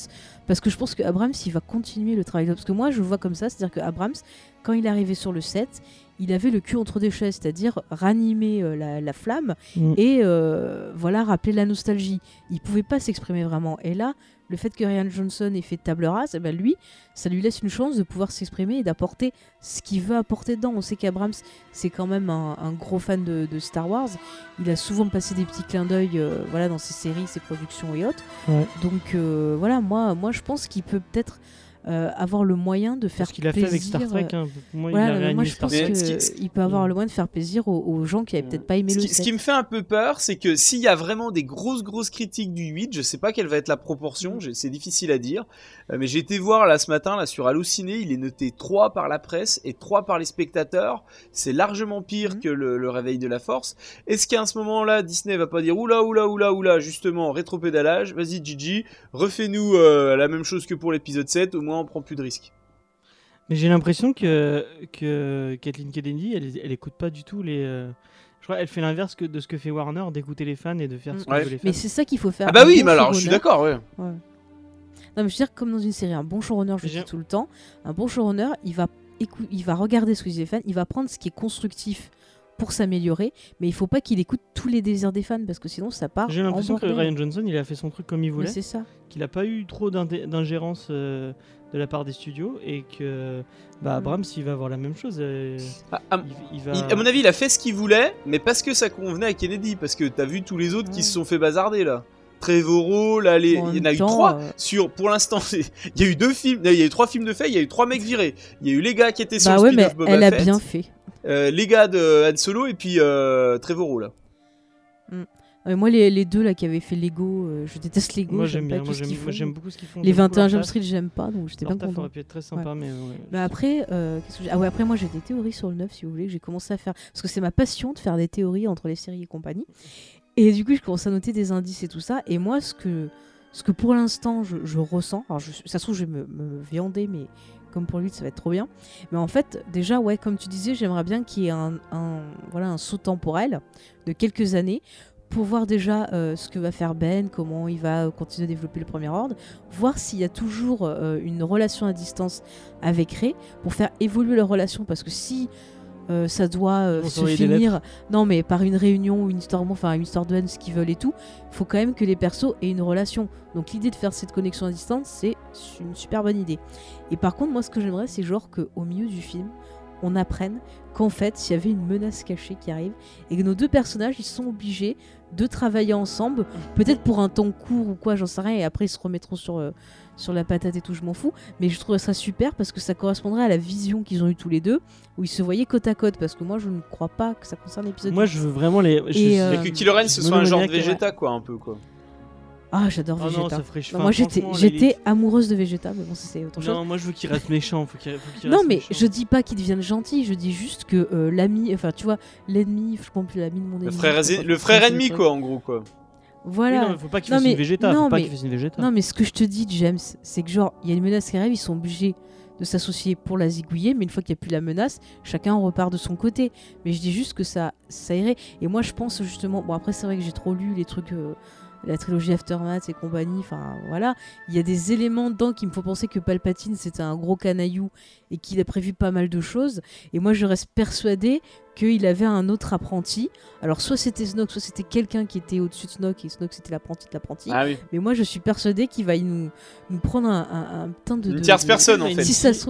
parce que je pense que Abrams il va continuer le travail. Parce que moi je le vois comme ça, c'est-à-dire que Abrams, quand il est arrivé sur le set, il avait le cul entre deux chaises, c'est-à-dire ranimer euh, la, la flamme Mm. et euh, voilà rappeler la nostalgie. Il pouvait pas s'exprimer vraiment. Et là, le fait que Ryan Johnson ait fait table rase, eh ben lui, ça lui laisse une chance de pouvoir s'exprimer et d'apporter ce qu'il veut apporter dedans. On sait qu'Abrams, c'est quand même un, un gros fan de, de Star Wars. Il a souvent passé des petits clins d'œil euh, voilà, dans ses séries, ses productions et autres. Ouais. Donc euh, voilà, moi, moi je pense qu'il peut peut-être euh, avoir le moyen de faire Ce qu'il a fait avec Star Trek, hein, pour moi, voilà, il a moi je pense qu'il peut avoir Mm. le moyen de faire plaisir aux, aux gens qui avaient peut-être pas aimé Ce le qui, ce qui me fait un peu peur, c'est que s'il y a vraiment des grosses grosses critiques du 8, je sais pas quelle va être la proportion, j'ai- c'est difficile à dire, euh, mais j'ai été voir là ce matin là sur Allociné, il est noté 3 par la presse et 3 par les spectateurs, c'est largement pire Mhm. que le, le réveil de la force. Est-ce qu'à ce moment-là, Disney va pas dire oula oula oula oula justement rétropédalage, vas-y Gigi, refais-nous euh, la même chose que pour l'épisode 7, au moins on prend plus de risques. Mais j'ai l'impression que, que Kathleen Kennedy, elle, elle écoute pas du tout les. euh, Je crois elle fait l'inverse que de ce que fait Warner, d'écouter les fans et de faire ce que Ouais. veulent les fans. Mais c'est ça qu'il faut faire. Ah bah Un oui, bon mais alors je suis showrunner- d'accord, ouais. Non, mais je veux dire, comme dans une série, un bon showrunner, je le dis tout le temps, un bon showrunner, il va, il va regarder ce que disent les fans, il va prendre ce qui est constructif pour s'améliorer, mais il faut pas qu'il écoute tous les désirs des fans parce que sinon ça part. J'ai l'impression que. Ryan Johnson, il a fait son truc comme il voulait, c'est ça. qu'il a pas eu trop d'ingérence euh, de la part des studios et que bah, Mm. Abrams, il va avoir la même chose. euh, Ah, ah, il, il va... Il- à mon avis, il a fait ce qu'il voulait, mais parce que ça convenait à Kennedy, parce que t'as vu tous les autres qui Ouais. se sont fait bazarder là. Trevorrow, là, les... Il y en a eu temps, trois euh, sur. Pour l'instant, (laughs) il y a eu deux films, il y a eu trois films de fait, il y a eu trois mecs virés. Il y a eu les gars qui étaient sur Bah le ouais, mais Boba elle a Fett, bien fait. euh, les gars de Han Solo et puis euh, Trevorrow là. Ouais, moi, les, les deux là qui avaient fait Lego, euh, je déteste Lego. Moi j'aime bien, moi j'aime beaucoup ce qu'ils font. Les j'aime beaucoup 21 leur Jump. Street, j'aime pas, donc j'étais bien content. pu être très sympa, mais ouais. Bah après, euh, que ah ouais, après moi j'ai des théories sur le 9 si vous voulez, que j'ai commencé à faire parce que c'est ma passion de faire des théories entre les séries et compagnie. Et du coup, je commence à noter des indices et tout ça. Et moi, ce que, ce que pour l'instant je, je ressens, alors je, ça se trouve je vais me, me viander, mais comme pour lui ça va être trop bien. Mais en fait, déjà ouais, comme tu disais, j'aimerais bien qu'il y ait un, un- voilà un saut temporel de quelques années pour voir déjà euh, ce que va faire Ben, comment il va continuer à développer le premier ordre, voir s'il y a toujours euh, une relation à distance avec Ray pour faire évoluer leur relation parce que si euh, ça doit euh, se finir non mais par une réunion ou une histoire enfin une histoire de haine ce qu'ils veulent et tout faut quand même que les persos aient une relation. Donc l'idée de faire cette connexion à distance c'est une super bonne idée. Et par contre moi ce que j'aimerais c'est genre que au milieu du film on apprenne qu'en fait il y avait une menace cachée qui arrive et que nos deux personnages ils sont obligés de travailler ensemble peut-être pour un temps court ou quoi j'en sais rien et après ils se remettront sur euh, sur la patate et tout, je m'en fous. Mais je trouve ça super parce que ça correspondrait à la vision qu'ils ont eu tous les deux, où ils se voyaient côte à côte. Parce que moi, je ne crois pas que ça concerne l'épisode. Moi je veux vraiment les. je- Et, je- euh, Et que Ren ce suis soit un genre de Vegeta quoi, un peu quoi. Ah, j'adore non, Vegeta. ça ferait Non, enfin, moi, j'étais, j'étais amoureuse de Vegeta, mais bon, ça, c'est autre chose. Non, moi je veux qu'il reste méchant. Faut qu'il, faut qu'il Non, reste mais méchant. je dis pas qu'il devienne gentil, je dis juste que euh, l'ami, enfin, tu vois, l'ennemi, je comprends plus l'ami de mon ennemi. Le frère, le ennemi quoi, en gros quoi. Oui, Voilà. non, mais faut pas qu'il Non, fasse mais- une Vegeta. non, faut pas mais- qu'il fasse une Vegeta. Non, mais ce que je te dis, James, c'est que genre, il y a une menace qui arrive, ils sont obligés de s'associer pour la zigouiller, mais une fois qu'il n'y a plus la menace, chacun repart de son côté. Mais je dis juste que ça, ça irait. Et moi, je pense justement, bon, après, c'est vrai que j'ai trop lu les trucs, euh, la trilogie Aftermath et compagnie, enfin voilà, il y a des éléments dedans qui me font penser que Palpatine c'était un gros canaillou et qu'il a prévu pas mal de choses. Et moi, je reste persuadée qu'il avait un autre apprenti. Alors, soit c'était Snoke, soit c'était quelqu'un qui était au-dessus de Snoke, et Snoke c'était l'apprenti de l'apprenti. Ah oui. Mais moi, je suis persuadée qu'il va nous, nous prendre un, un, un putain de. Une tierce de- personne en fait. Si ça se.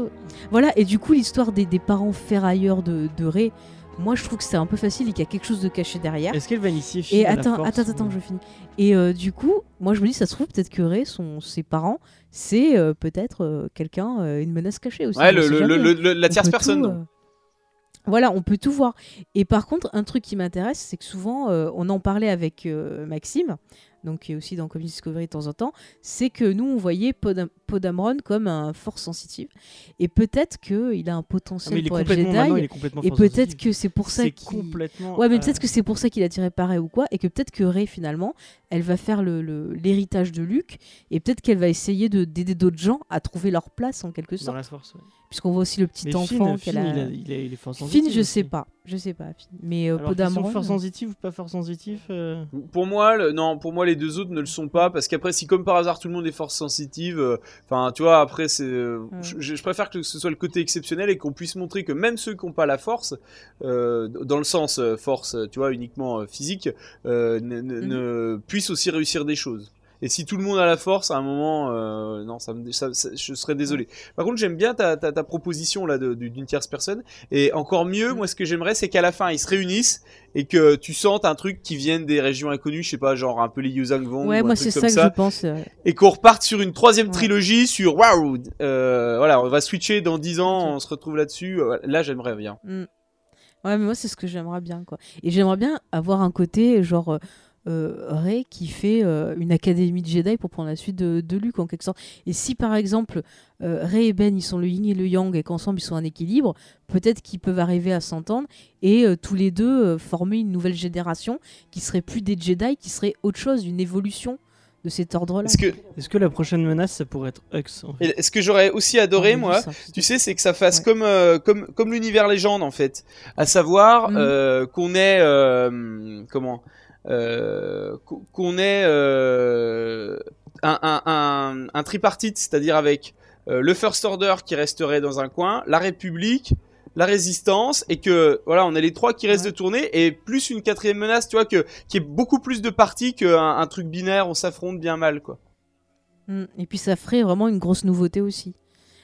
Voilà, et du coup, l'histoire des, des parents ferrailleurs de, de Rey, moi, je trouve que c'est un peu facile et qu'il y a quelque chose de caché derrière. Est-ce qu'elle va initier Finn Et à la attends, force, attends, attends, ou- je finis. Et euh, du coup, moi, je me dis, ça se trouve, peut-être que Rey, son, ses parents, c'est euh, peut-être euh, quelqu'un, euh, une menace cachée aussi. Ouais, on le, sait le- jamais. le- le- la On tierce personne. tout, euh, Voilà, on peut tout voir. Et par contre, un truc qui m'intéresse, c'est que souvent, euh, on en parlait avec euh, Maxime, donc qui est aussi dans Comedy Discovery de temps en temps, c'est que nous, on voyait Podam- Podamron comme un force sensitive. Et peut-être qu'il a un Ah, potentiel est pour être Jedi. Et peut-être que c'est pour ça qu'il... complètement. Ouais, mais peut-être que c'est pour ça qu'il a tiré pareil ou quoi, et que peut-être que Rey, finalement, elle va faire le- le- l'héritage de Luke, et peut-être qu'elle va essayer de- d'aider d'autres gens à trouver leur place, en quelque dans sorte. la force. ouais. Puisqu'on voit aussi le petit Mais enfant qu'elle a... il, a- il est, il est force Finn, je sais pas, je sais pas. Mais euh, Alors, qu'ils sont Podamron, force euh, sensitive ou pas force sensitive euh, Pour moi, le- non, pour moi les deux autres ne le sont pas parce qu'après, si comme par hasard tout le monde est force sensitive, euh, enfin, tu vois, après c'est, euh, Ouais. je, je préfère que ce soit le côté exceptionnel et qu'on puisse montrer que même ceux qui n'ont pas la force, euh, dans le sens force, tu vois, uniquement physique, euh, ne, ne- Mhm. ne- puissent aussi réussir des choses. Et si tout le monde a la force, à un moment, euh, non, ça me, ça- ça- je serais désolé. Par contre, j'aime bien ta, ta, ta proposition là d'une tierce personne. Et encore mieux, moi, ce que j'aimerais, c'est qu'à la fin, ils se réunissent et que tu sentes un truc qui vienne des régions inconnues, je sais pas, genre un peu les Yuzhangvong Ouais, ou un moi c'est ça que je pense. euh, et qu'on reparte sur une troisième Ouais. trilogie sur waouh voilà on va switcher dans 10 ans on se retrouve là-dessus Euh, là j'aimerais bien Mm. Ouais, mais moi, c'est ce que j'aimerais bien, quoi. Et j'aimerais bien avoir un côté, genre, Rey qui fait euh, une académie de Jedi pour prendre la suite de, de Luke, en quelque sorte. Et si, par exemple, euh, Rey et Ben, ils sont le yin et le yang, et qu'ensemble, ils sont en équilibre, peut-être qu'ils peuvent arriver à s'entendre, et euh, tous les deux euh, former une nouvelle génération qui serait plus des Jedi, qui serait autre chose, une évolution de cet ordre-là. est-ce que Est-ce que la prochaine menace, ça pourrait être Hux en fait? Et ce que j'aurais aussi adoré Ah, moi ça, tu sais c'est que ça fasse Ouais. comme euh, comme comme l'univers légende en fait à savoir euh, qu'on ait euh, comment euh, qu'on- qu'on ait euh, un, un, un, un tripartite c'est-à-dire avec euh, le First Order qui resterait dans un coin la République la résistance et que voilà on a les trois qui restent Ouais. de tourner et plus une quatrième menace tu vois que qui est beaucoup plus de parties qu'un un truc binaire on s'affronte bien mal quoi Mm. Et puis ça ferait vraiment une grosse nouveauté aussi.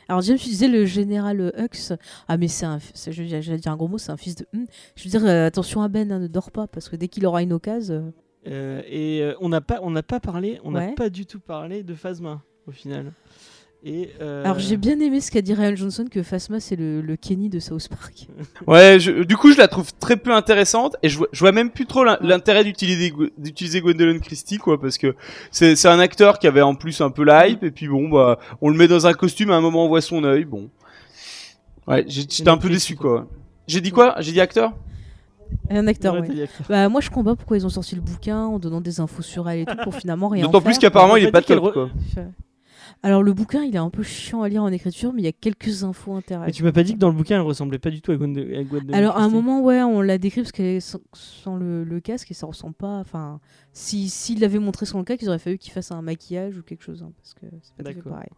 Alors James, tu disais le général Hux. Ah mais c'est un, j'allais dire un gros mot, c'est un fils de. Mm. Je veux dire euh, attention à Ben, hein, ne dors pas parce que dès qu'il aura une occasion. euh, Euh, et on n'a pas, on pas parlé, on n'a Ouais. pas du tout parlé de Phasma au final. Et euh, Alors j'ai bien aimé ce qu'a dit Ryan Johnson que Phasma c'est le, le Kenny de South Park. (laughs) Ouais, je- du coup, je la trouve très peu intéressante et je vois, je vois même plus trop l'in- l'intérêt d'utiliser d'utiliser Gwendolyn Christie, quoi, parce que c'est c'est un acteur qui avait en plus un peu la hype et puis bon, bah, on le met dans un costume, à un moment on voit son œil, bon. Ouais, j'ai- j'étais un peu déçu, quoi. J'ai dit quoi? J'ai dit acteur? Un acteur. Ouais. Bah moi je comprends pas pourquoi ils ont sorti le bouquin en donnant des infos sur elle et tout pour finalement rien. en D'autant plus qu'apparemment il a est pas top, quoi. Alors le bouquin il est un peu chiant à lire en écriture mais il y a quelques infos Mais intéressantes. tu m'as pas dit que dans le bouquin, elle ressemblait pas du tout à Gwend- à Gwendolyn. Alors à un moment ouais on l'a décrit parce qu'elle est sans, sans le, le casque et ça ressemble pas. Enfin si s'il l'avait montré sans le casque il aurait fallu qu'il fasse un maquillage ou quelque chose hein, parce que c'est pas tout pareil.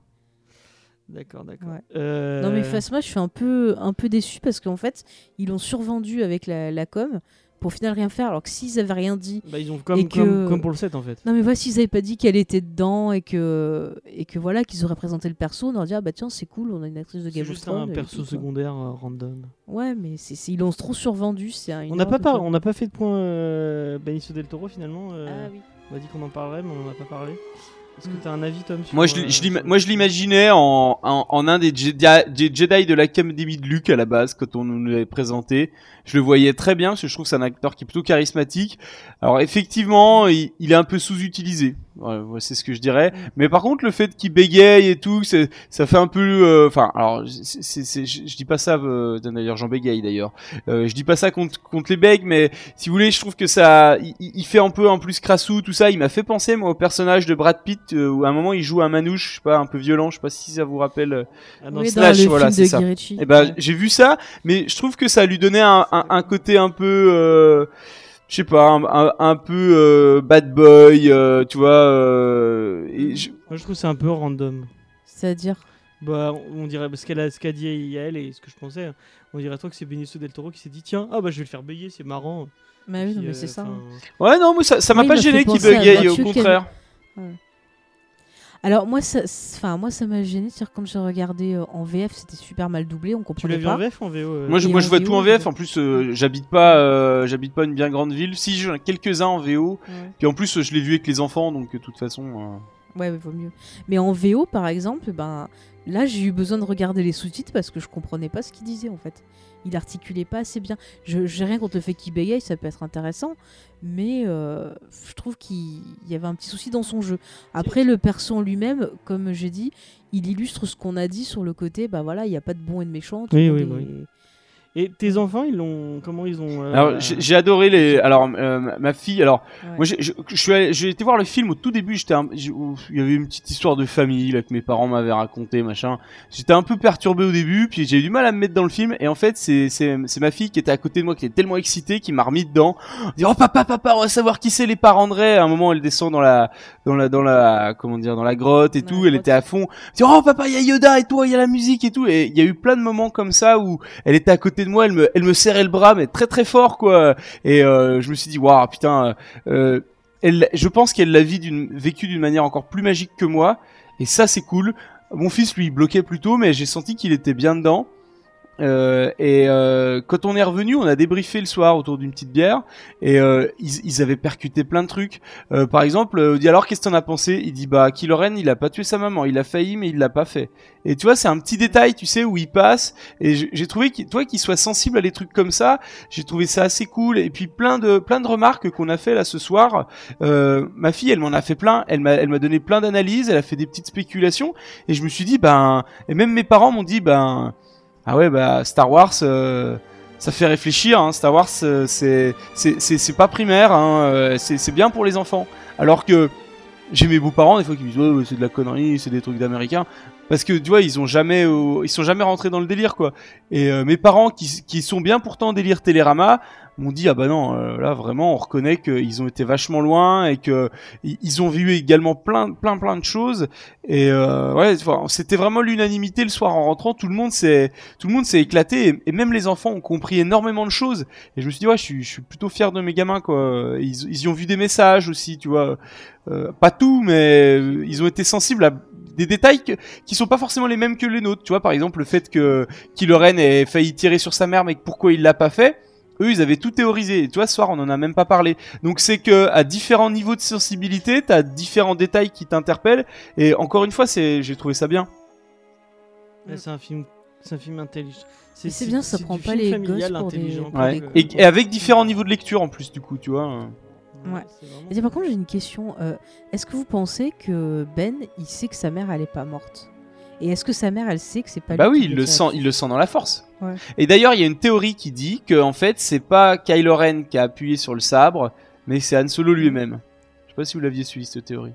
D'accord, d'accord. Ouais. Euh, Non mais Phasma je suis un peu un peu déçu parce qu'en fait ils l'ont survendu avec la, la com pour au final rien faire alors que s'ils avaient rien dit bah, ils ont comme, et comme, que- comme pour le 7 en fait. non mais voilà s'ils avaient pas dit qu'elle était dedans et que et que voilà qu'ils auraient présenté le perso on aurait dit ah bah tiens c'est cool on a une actrice de Game of juste Thrones un et perso tout, secondaire euh, random. ouais mais c'est ils l'ont trop survendu c'est un- On n'a pas, par- on n'a pas fait de point euh, Benicio del Toro finalement. euh, ah oui On a dit qu'on en parlerait, mais on n'en a pas parlé. Est-ce que Mm. tu as un avis, Tom sur, Moi, je, euh, je moi, l'imaginais en, en, en un des Jedi, des Jedi de l'Académie de Luke à la base, quand on nous l'avait présenté. Je le voyais très bien, parce que je trouve que c'est un acteur qui est plutôt charismatique. Alors, effectivement, il, il est un peu sous-utilisé. Ouais, ouais, c'est ce que je dirais. Mais par contre, le fait qu'il bégaye et tout, c'est- ça fait un peu... euh, Enfin, alors, c'est, je, dis pas ça... euh, d'ailleurs, j'en bégaye, d'ailleurs. Euh, je dis pas ça contre, contre les begs, mais si vous voulez, je trouve que ça... Il, il fait un peu en plus crassou, tout ça. Il m'a fait penser, moi, au personnage de Brad Pitt, euh, où à un moment, il joue un manouche, je sais pas, un peu violent. Je sais pas si ça vous rappelle... euh, Ah, non, oui, c'est- dans Slash, le voilà, film c'est de ça. Ritchie. Eh ben, Ouais. j'ai vu ça, mais je trouve que ça lui donnait un, un, un côté un peu, euh, je sais pas, un, un, un peu euh, bad boy, euh, tu vois. euh, et je- Moi, je trouve que c'est un peu random. c'est-à-dire Bah, on dirait, parce qu'elle a ce qu'a dit Yael et ce que je pensais, on dirait toi que c'est Benicio del Toro qui s'est dit tiens, ah bah je vais le faire bégayer, c'est marrant. bah oui non, Puis, mais euh, c'est ça enfin, hein. Ouais, non, moi ça, ça m'a Oui, pas il m'a gêné qu'il penser à au Mathieu contraire. Alors moi ça enfin moi ça m'a gêné c'est quand j'ai regardé euh, en VF c'était super mal doublé on Tu l'as comprenait vu en pas VF en VO euh Moi, je, moi, je vois VO, tout en VF. En plus, euh, j'habite pas, euh, j'habite pas une bien grande ville. Si, j'en ai quelques-uns en VO. Ouais. Puis en plus, je l'ai vu avec les enfants, donc de toute façon. euh, Ouais, ouais, vaut mieux. Mais en VO, par exemple, ben là, j'ai eu besoin de regarder les sous-titres parce que je comprenais pas ce qu'il disait en fait. Il articulait pas assez bien. Je j'ai rien contre le fait qu'il bégaye, ça peut être intéressant, mais euh, je trouve qu'il y avait un petit souci dans son jeu. Après, le perso en lui-même, comme j'ai dit, il illustre ce qu'on a dit sur le côté. Bah voilà, il n'y a pas de bon et de méchant. Oui, oui, oui. Et tes enfants, ils l'ont. Comment ils ont. euh, Alors, j'ai j'ai adoré les. Alors, euh, ma- fille. Alors, Ouais. Moi, j'ai- je, je suis allé- j'ai été voir le film au tout début. J'étais, un- il y avait une petite histoire de famille là que mes parents m'avaient raconté, machin. J'étais un peu perturbé au début, puis j'ai eu du mal à me mettre dans le film. Et en fait, c'est c'est c'est ma fille qui était à côté de moi, qui était tellement excitée, qui m'a remis dedans. Dit oh papa papa, on va savoir qui c'est les parents de Ray. À un moment, elle descend dans la dans la dans la comment dire dans la grotte et Dans tout. Elle grotte. était à fond. Dit oh papa, il y a Yoda et toi, il y a la musique et tout. Et il y a eu plein de moments comme ça où elle était à côté moi, elle me elle me serrait le bras, mais très très fort quoi. Et euh, je me suis dit waouh putain. euh, elle, je pense qu'elle l'a vécu d'une manière encore plus magique que moi, et ça c'est cool. Mon fils lui bloquait plutôt, mais j'ai senti qu'il était bien dedans. Euh, et euh, quand on est revenu, on a débriefé le soir autour d'une petite bière et euh, ils, ils avaient percuté plein de trucs. Euh, par exemple, euh, on dit alors qu'est-ce que t'en as pensé? Il dit bah Kylo Ren il a pas tué sa maman, il a failli mais il l'a pas fait. Et tu vois c'est un petit détail tu sais où il passe. Et j'ai j'ai trouvé qu'il toi qu'il soit sensible à des trucs comme ça, j'ai trouvé ça assez cool. Et puis plein de plein de remarques qu'on a fait là ce soir. Euh, ma fille elle m'en a fait plein, elle m'a elle m'a donné plein d'analyses, elle a fait des petites spéculations. Et je me suis dit ben et même mes parents m'ont dit ben ah ouais, bah Star Wars, euh, ça fait réfléchir. Hein. Star Wars, euh, c'est pas primaire. Hein. euh, C'est bien pour les enfants. Alors que j'ai mes beaux-parents des fois qui me disent ouais, c'est de la connerie, c'est des trucs d'américains. Parce que tu vois, ils ont jamais euh, ils sont jamais rentrés dans le délire quoi. Et euh, mes parents qui qui sont bien pourtant délire Télérama m'ont dit ah bah non euh, là vraiment on reconnaît qu'ils ont été vachement loin et que ils ont vu également plein plein plein de choses et euh, ouais c'était vraiment l'unanimité le soir en rentrant. Tout le monde s'est tout le monde s'est éclaté et, même les enfants ont compris énormément de choses. Et je me suis dit ouais je suis, je suis plutôt fier de mes gamins quoi. Ils, ils y ont vu des messages aussi tu vois. Euh, pas tout mais ils ont été sensibles à des détails que- qui sont pas forcément les mêmes que les nôtres. Tu vois par exemple le fait que Kylo Ren ait failli tirer sur sa mère mais que pourquoi il l'a pas fait eux ils avaient tout théorisé. Et tu vois ce soir on en a même pas parlé. Donc c'est que à différents niveaux de sensibilité t'as différents détails qui t'interpellent. Et encore une fois c'est j'ai trouvé ça bien. Ouais, c'est un film, c'est un film intelligent. Mais c'est bien, ça prend pas film les gosses pour des- et, et avec différents niveaux de lecture en plus du coup tu vois Ouais. c'est vraiment- Et tiens, par contre, j'ai une question. euh, est-ce que vous pensez que Ben, il sait que sa mère, elle est pas morte? Et est-ce que sa mère, elle sait que c'est pas Bah lui oui, qui il le sent, il le sent dans la force. Ouais. Et d'ailleurs, il y a une théorie qui dit que en fait, c'est pas Kylo Ren qui a appuyé sur le sabre, mais c'est Han Solo lui-même. Je sais pas si vous l'aviez suivi cette théorie.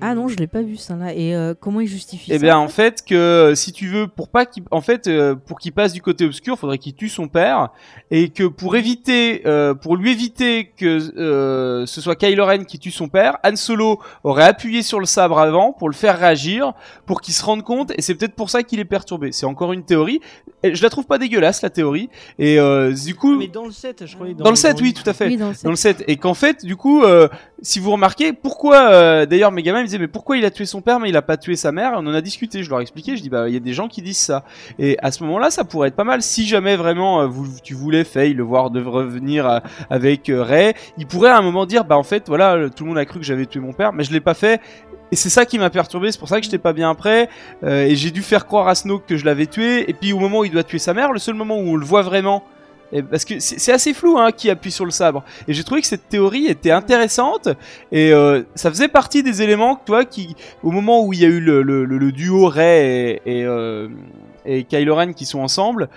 Ah non, je l'ai pas vu ça là. Et euh, comment il justifie Eh ça bien, en fait, que euh, si tu veux, pour pas qu'il, en fait, euh, pour qu'il passe du côté obscur, faudrait qu'il tue son père, et que pour éviter, euh, pour lui éviter que euh, ce soit Kylo Ren qui tue son père, Han Solo aurait appuyé sur le sabre avant pour le faire réagir, pour qu'il se rende compte, et c'est peut-être pour ça qu'il est perturbé. C'est encore une théorie. Et je la trouve pas dégueulasse la théorie, et euh, du coup, Mais dans le 7, je croyais. dans le 7, oui, tout à fait Oui, dans le dans le set et qu'en fait du coup euh, si vous remarquez pourquoi euh, d'ailleurs mes gamins me disaient mais pourquoi il a tué son père mais il a pas tué sa mère? On en a discuté je leur ai expliqué je dis bah il y a des gens qui disent ça et à ce moment là ça pourrait être pas mal si jamais vraiment euh, vous tu voulais Faye le voir de revenir euh, avec euh, Ray il pourrait à un moment dire bah en fait voilà tout le monde a cru que j'avais tué mon père mais je l'ai pas fait et c'est ça qui m'a perturbé, c'est pour ça que j'étais pas bien après. Euh, et j'ai dû faire croire à Snoke que je l'avais tué. Et puis au moment où il doit tuer sa mère, le seul moment où on le voit vraiment, et parce que c'est assez flou hein, qui appuie sur le sabre. Et j'ai trouvé que cette théorie était intéressante et euh, ça faisait partie des éléments, toi, qui, au moment où il y a eu le, le, le- le duo Rey et, et, euh, et Kylo Ren qui sont ensemble,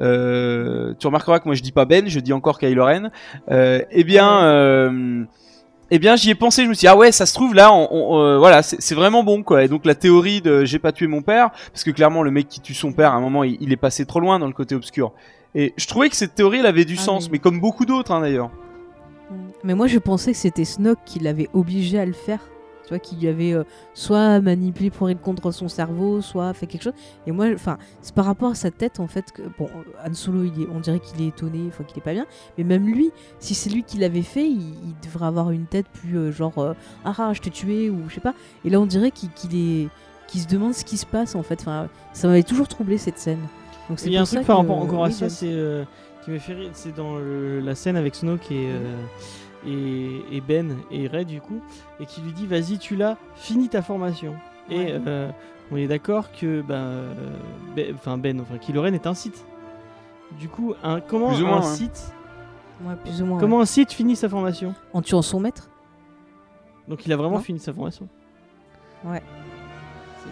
euh, tu remarqueras que moi je dis pas Ben, je dis encore Kylo Ren. Euh, eh bien, euh, eh bien, j'y ai pensé. Je me suis dit ah ouais, ça se trouve là, on, on- euh, voilà, c'est c'est vraiment bon quoi. Et donc la théorie de j'ai pas tué mon père, parce que clairement le mec qui tue son père, à un moment, il, il est passé trop loin dans le côté obscur. Et je trouvais que cette théorie, elle avait du Ah, sens, mais- mais comme beaucoup d'autres hein, d'ailleurs. Mais moi, je pensais que c'était Snoke qui l'avait obligé à le faire. Tu vois, qui lui avait euh, soit manipulé pour être contre son cerveau, soit fait quelque chose. Et moi, enfin, c'est par rapport à sa tête, en fait, que, bon, Han Solo, il est, on dirait qu'il est étonné, enfin, qu'il est pas bien. Mais même lui, si c'est lui qui l'avait fait, il, il devrait avoir une tête plus euh, genre, euh, ah, je t'ai tué, ou je sais pas. Et là, on dirait qu'il qu'il est, qu'il se demande ce qui se passe, en fait. Enfin, ça m'avait toujours troublé cette scène. Donc c'est Il y a un truc ça par rapport encore à ça, c'est euh, qui m'a fait rire, c'est dans le- la scène avec Snoke et, euh, et, et Ben et Ray du coup, et qui lui dit vas-y tu l'as, finis ta formation. Et euh, on est d'accord que ben, euh, Ben, enfin Ben, enfin Kylo Ren est un site. Du coup, un, comment Plus ou un site, Ouais, plus ou moins. comment ouais. un site finit sa formation En tuant son maître? Donc il a vraiment Non. fini sa formation. Ouais.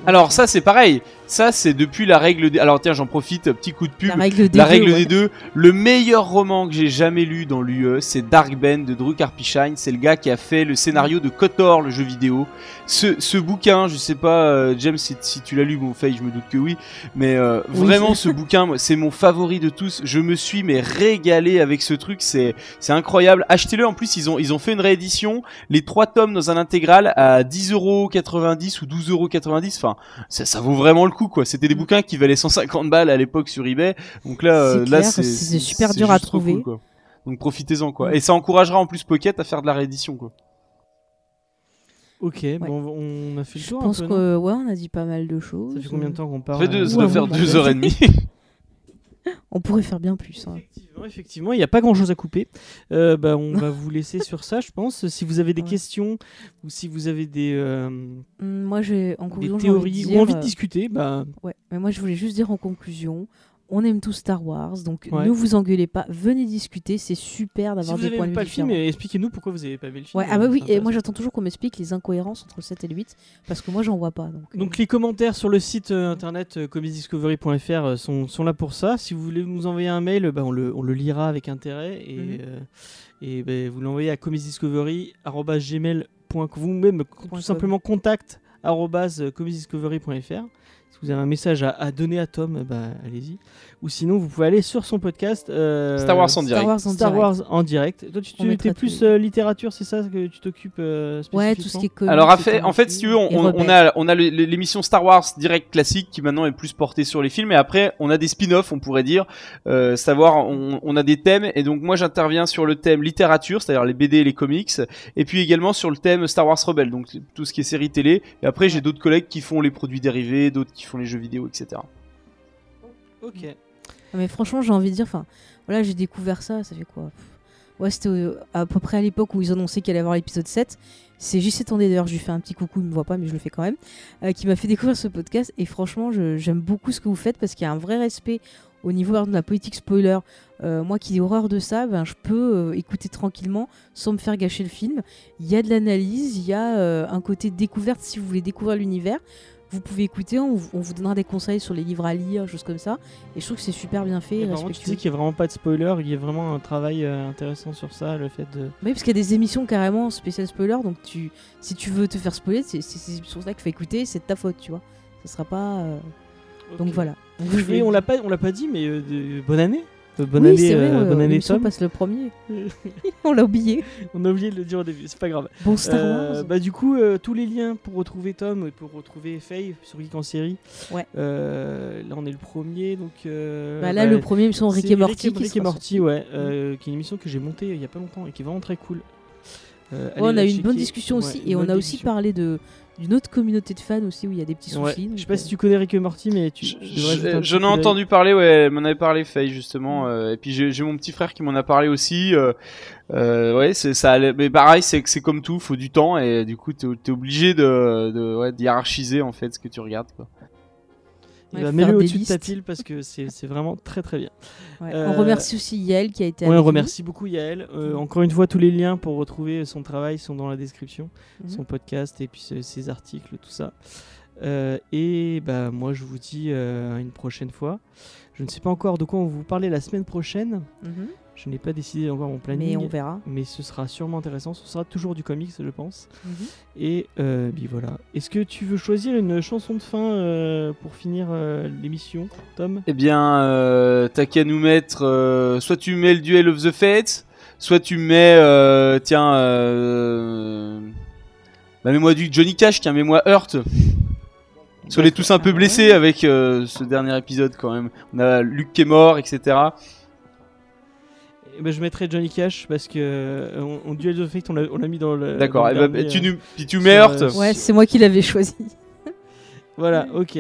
Alors ça, c'est pareil. Ça, c'est depuis la règle des... Alors tiens, j'en profite, petit coup de pub. La règle des La deux, règle ouais. des deux, le meilleur roman que j'ai jamais lu dans l'UE, c'est Dark Ben de Drew Karpyshine. C'est le gars qui a fait le scénario de Kotor, le jeu vidéo. Ce, ce bouquin, je sais pas, euh, James, si, si tu l'as lu, mon fait, je me doute que oui. Mais euh, Oui. vraiment, ce (laughs) bouquin, c'est mon favori de tous. Je me suis mais régalé avec ce truc. C'est c'est incroyable. Achetez-le. En plus, ils ont ils ont fait une réédition, les trois tomes dans un intégral à 10,90€ ou 12,90€. Enfin, ça, ça vaut vraiment le coup, quoi. C'était des Mm. bouquins qui valaient 150 balles à l'époque sur eBay. Donc là, C'est euh, là, c'est super dur à trouver. cool, quoi. Donc profitez-en, quoi. Mm. Et ça encouragera en plus Pocket à faire de la réédition, quoi. Ok, bon, on a fait le Je tour. pense un peu, que ouais, on a dit pas mal de choses. Ça fait combien de temps qu'on parle Ça fait deux, ça Ouais, doit faire deux heures et demie. (laughs) On pourrait faire bien plus. hein. Effectivement, effectivement, il n'y a pas grand chose à couper. Euh, bah, on va vous laisser sur ça, je pense. Si vous avez des Ouais. questions ou si vous avez des, euh, Hum, Moi, en des conclusion, envie théories ou envie de euh, discuter, bah, Ouais, mais moi je voulais juste dire en conclusion, on aime tous Star Wars, donc Ouais. ne vous engueulez pas, venez discuter, c'est super d'avoir vous des points de pas vue le film, expliquez-nous pourquoi vous n'avez pas vu le film. Ouais, ah bah oui, et moi j'attends toujours qu'on m'explique les incohérences entre le 7 et le 8, parce que moi j'en vois pas. Donc, euh, les commentaires sur le site euh, internet euh, euh, sont, sont là pour ça. Si vous voulez nous envoyer un mail, bah, on, le, on le lira avec intérêt et, Mhm. et bah, vous l'envoyez à comicsdiscovery.gmail.com vous même tout simplement contact arobase, euh, comicsdiscovery.fr. Si vous avez un message à, à donner à Tom, bah, allez-y. Ou sinon, vous pouvez aller sur son podcast euh, Star Wars en Star direct. Wars en Star direct. Wars en direct. Toi, tu On tu- plus euh, littérature, c'est ça que tu t'occupes euh, Ouais, tout ce qui est comics, Alors en fait, etc. en fait, si tu veux, on, a on l'émission Star Wars direct classique qui maintenant est plus portée sur les films, et après on a des spin-offs, on pourrait dire, euh, savoir on, on a des thèmes, et donc moi j'interviens sur le thème littérature, c'est-à-dire les BD et les comics, et puis également sur le thème Star Wars Rebelle, donc tout ce qui est série télé. Et après j'ai d'autres collègues qui font les produits dérivés, d'autres qui font les jeux vidéo, etc. Ok. Ah, Mais franchement, j'ai envie de dire, enfin, voilà, j'ai découvert ça, ça fait quoi. Ouais, c'était euh, à peu près à l'époque où ils annonçaient qu'il allait y avoir l'épisode 7. C'est JC Tendé, d'ailleurs, je lui fais un petit coucou, il me voit pas, mais je le fais quand même, euh, qui m'a fait découvrir ce podcast. Et franchement, je- j'aime beaucoup ce que vous faites parce qu'il y a un vrai respect au niveau de la politique spoiler. Euh, moi qui ai horreur de ça, ben, je peux euh, écouter tranquillement sans me faire gâcher le film. Il y a de l'analyse, il y a euh, un côté découverte si vous voulez découvrir l'univers. Vous pouvez écouter, on, vous- on vous donnera des conseils sur les livres à lire, choses comme ça. Et je trouve que c'est super bien fait. Et tu sais qu'il n'y a vraiment pas de spoiler, il y a vraiment un travail euh, intéressant sur ça, le fait de. Oui, parce qu'il y a des émissions carrément spéciales spoiler, donc tu, si tu veux te faire spoiler, c'est ces émissions-là qu'il faut écouter, c'est de ta faute, tu vois. Ça sera pas. euh, Donc voilà. Donc, je on l'a pas, on l'a pas dit, mais euh, bonne année. Euh, bonne oui, année, c'est vrai, euh, euh, bonne année l'émission Tom. passe le premier. (laughs) on l'a oublié. On a oublié de le dire au début, c'est pas grave. Bon Star Euh, Wars. bah du coup, euh, tous les liens pour retrouver Tom et pour retrouver Faye sur Geek en série. Ouais. Euh, là, on est le premier, donc. euh, Bah, là, bah, le premier émission Rick et Morty. Rick, Rick et Morty, ouais, euh, qui est une émission que j'ai montée il y a pas longtemps et qui est vraiment très cool. Euh, Ouais, on a eu une bonne discussion aussi, et on a aussi parlé de d'une autre communauté de fans aussi où il y a des petits Ouais. soucis. Je sais pas euh, si tu connais Rick et Morty, mais tu. Je- tu devrais jeter un je- J'en ai entendu parler, ouais, elle m'en avait parlé Faye justement, euh, et puis j'ai j'ai mon petit frère qui m'en a parlé aussi. euh, euh, ouais, c'est ça, allait- mais pareil, c'est que c'est comme tout, faut du temps et du coup t'es es obligé de, de ouais, hiérarchiser en fait ce que tu regardes. Quoi. Bah, mets-le des au-dessus de ta pile parce que c'est vraiment très très bien. ouais. euh, On remercie aussi Yael qui a été Ouais, avec on nous. remercie beaucoup Yael. Euh, encore une fois, tous les liens pour retrouver son travail sont dans la description, Mhm. son podcast et puis ses, articles, tout ça. Euh, et bah moi, je vous dis à une prochaine fois. Je ne sais pas encore de quoi on va vous parler la semaine prochaine. Mhm. Je n'ai pas décidé encore mon planning. Mais on verra. mais ce sera sûrement intéressant. Ce sera toujours du comics, je pense. Mhm. Et euh, puis voilà. Est-ce que tu veux choisir une chanson de fin euh, pour finir euh, l'émission, Tom? Eh bien, euh, t'as qu'à nous mettre, euh, soit tu mets le Duel of the Fates, soit tu mets, euh, tiens, euh, bah mets-moi du Johnny Cash, tiens, mets-moi Hurt. Parce qu'on est tous un peu blessés avec euh, ce dernier épisode quand même. On a Luke qui est mort, etc. Eh ben, je mettrai Johnny Cash parce que euh, on, on Duel of Fate, on l'a on l'a mis dans le. D'accord. dans eh le bah, dernier, tu, euh, nous- puis tu mets Hurt. euh, Ouais, c'est moi qui l'avais choisi. Voilà, ok.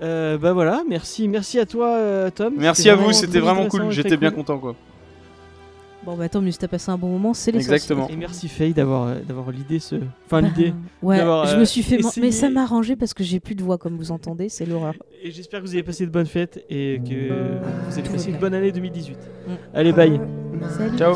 Euh, bah voilà, merci, merci à toi, euh, Tom. Merci à vous, c'était vraiment cool. et J'étais bien content quoi. Bon, bah tant mieux si t'as passé un bon moment, c'est l'essentiel. Exactement. Et merci Faye d'avoir euh, d'avoir l'idée ce, enfin Bah, l'idée. Ouais, d'avoir, je euh, me suis fait. man- Mais ça m'a arrangé parce que j'ai plus de voix, comme vous entendez, c'est l'horreur. Et j'espère que vous avez passé de bonnes fêtes et que vous avez passé une bonne année 2018. Mm. Allez, bye. Salut. Ciao.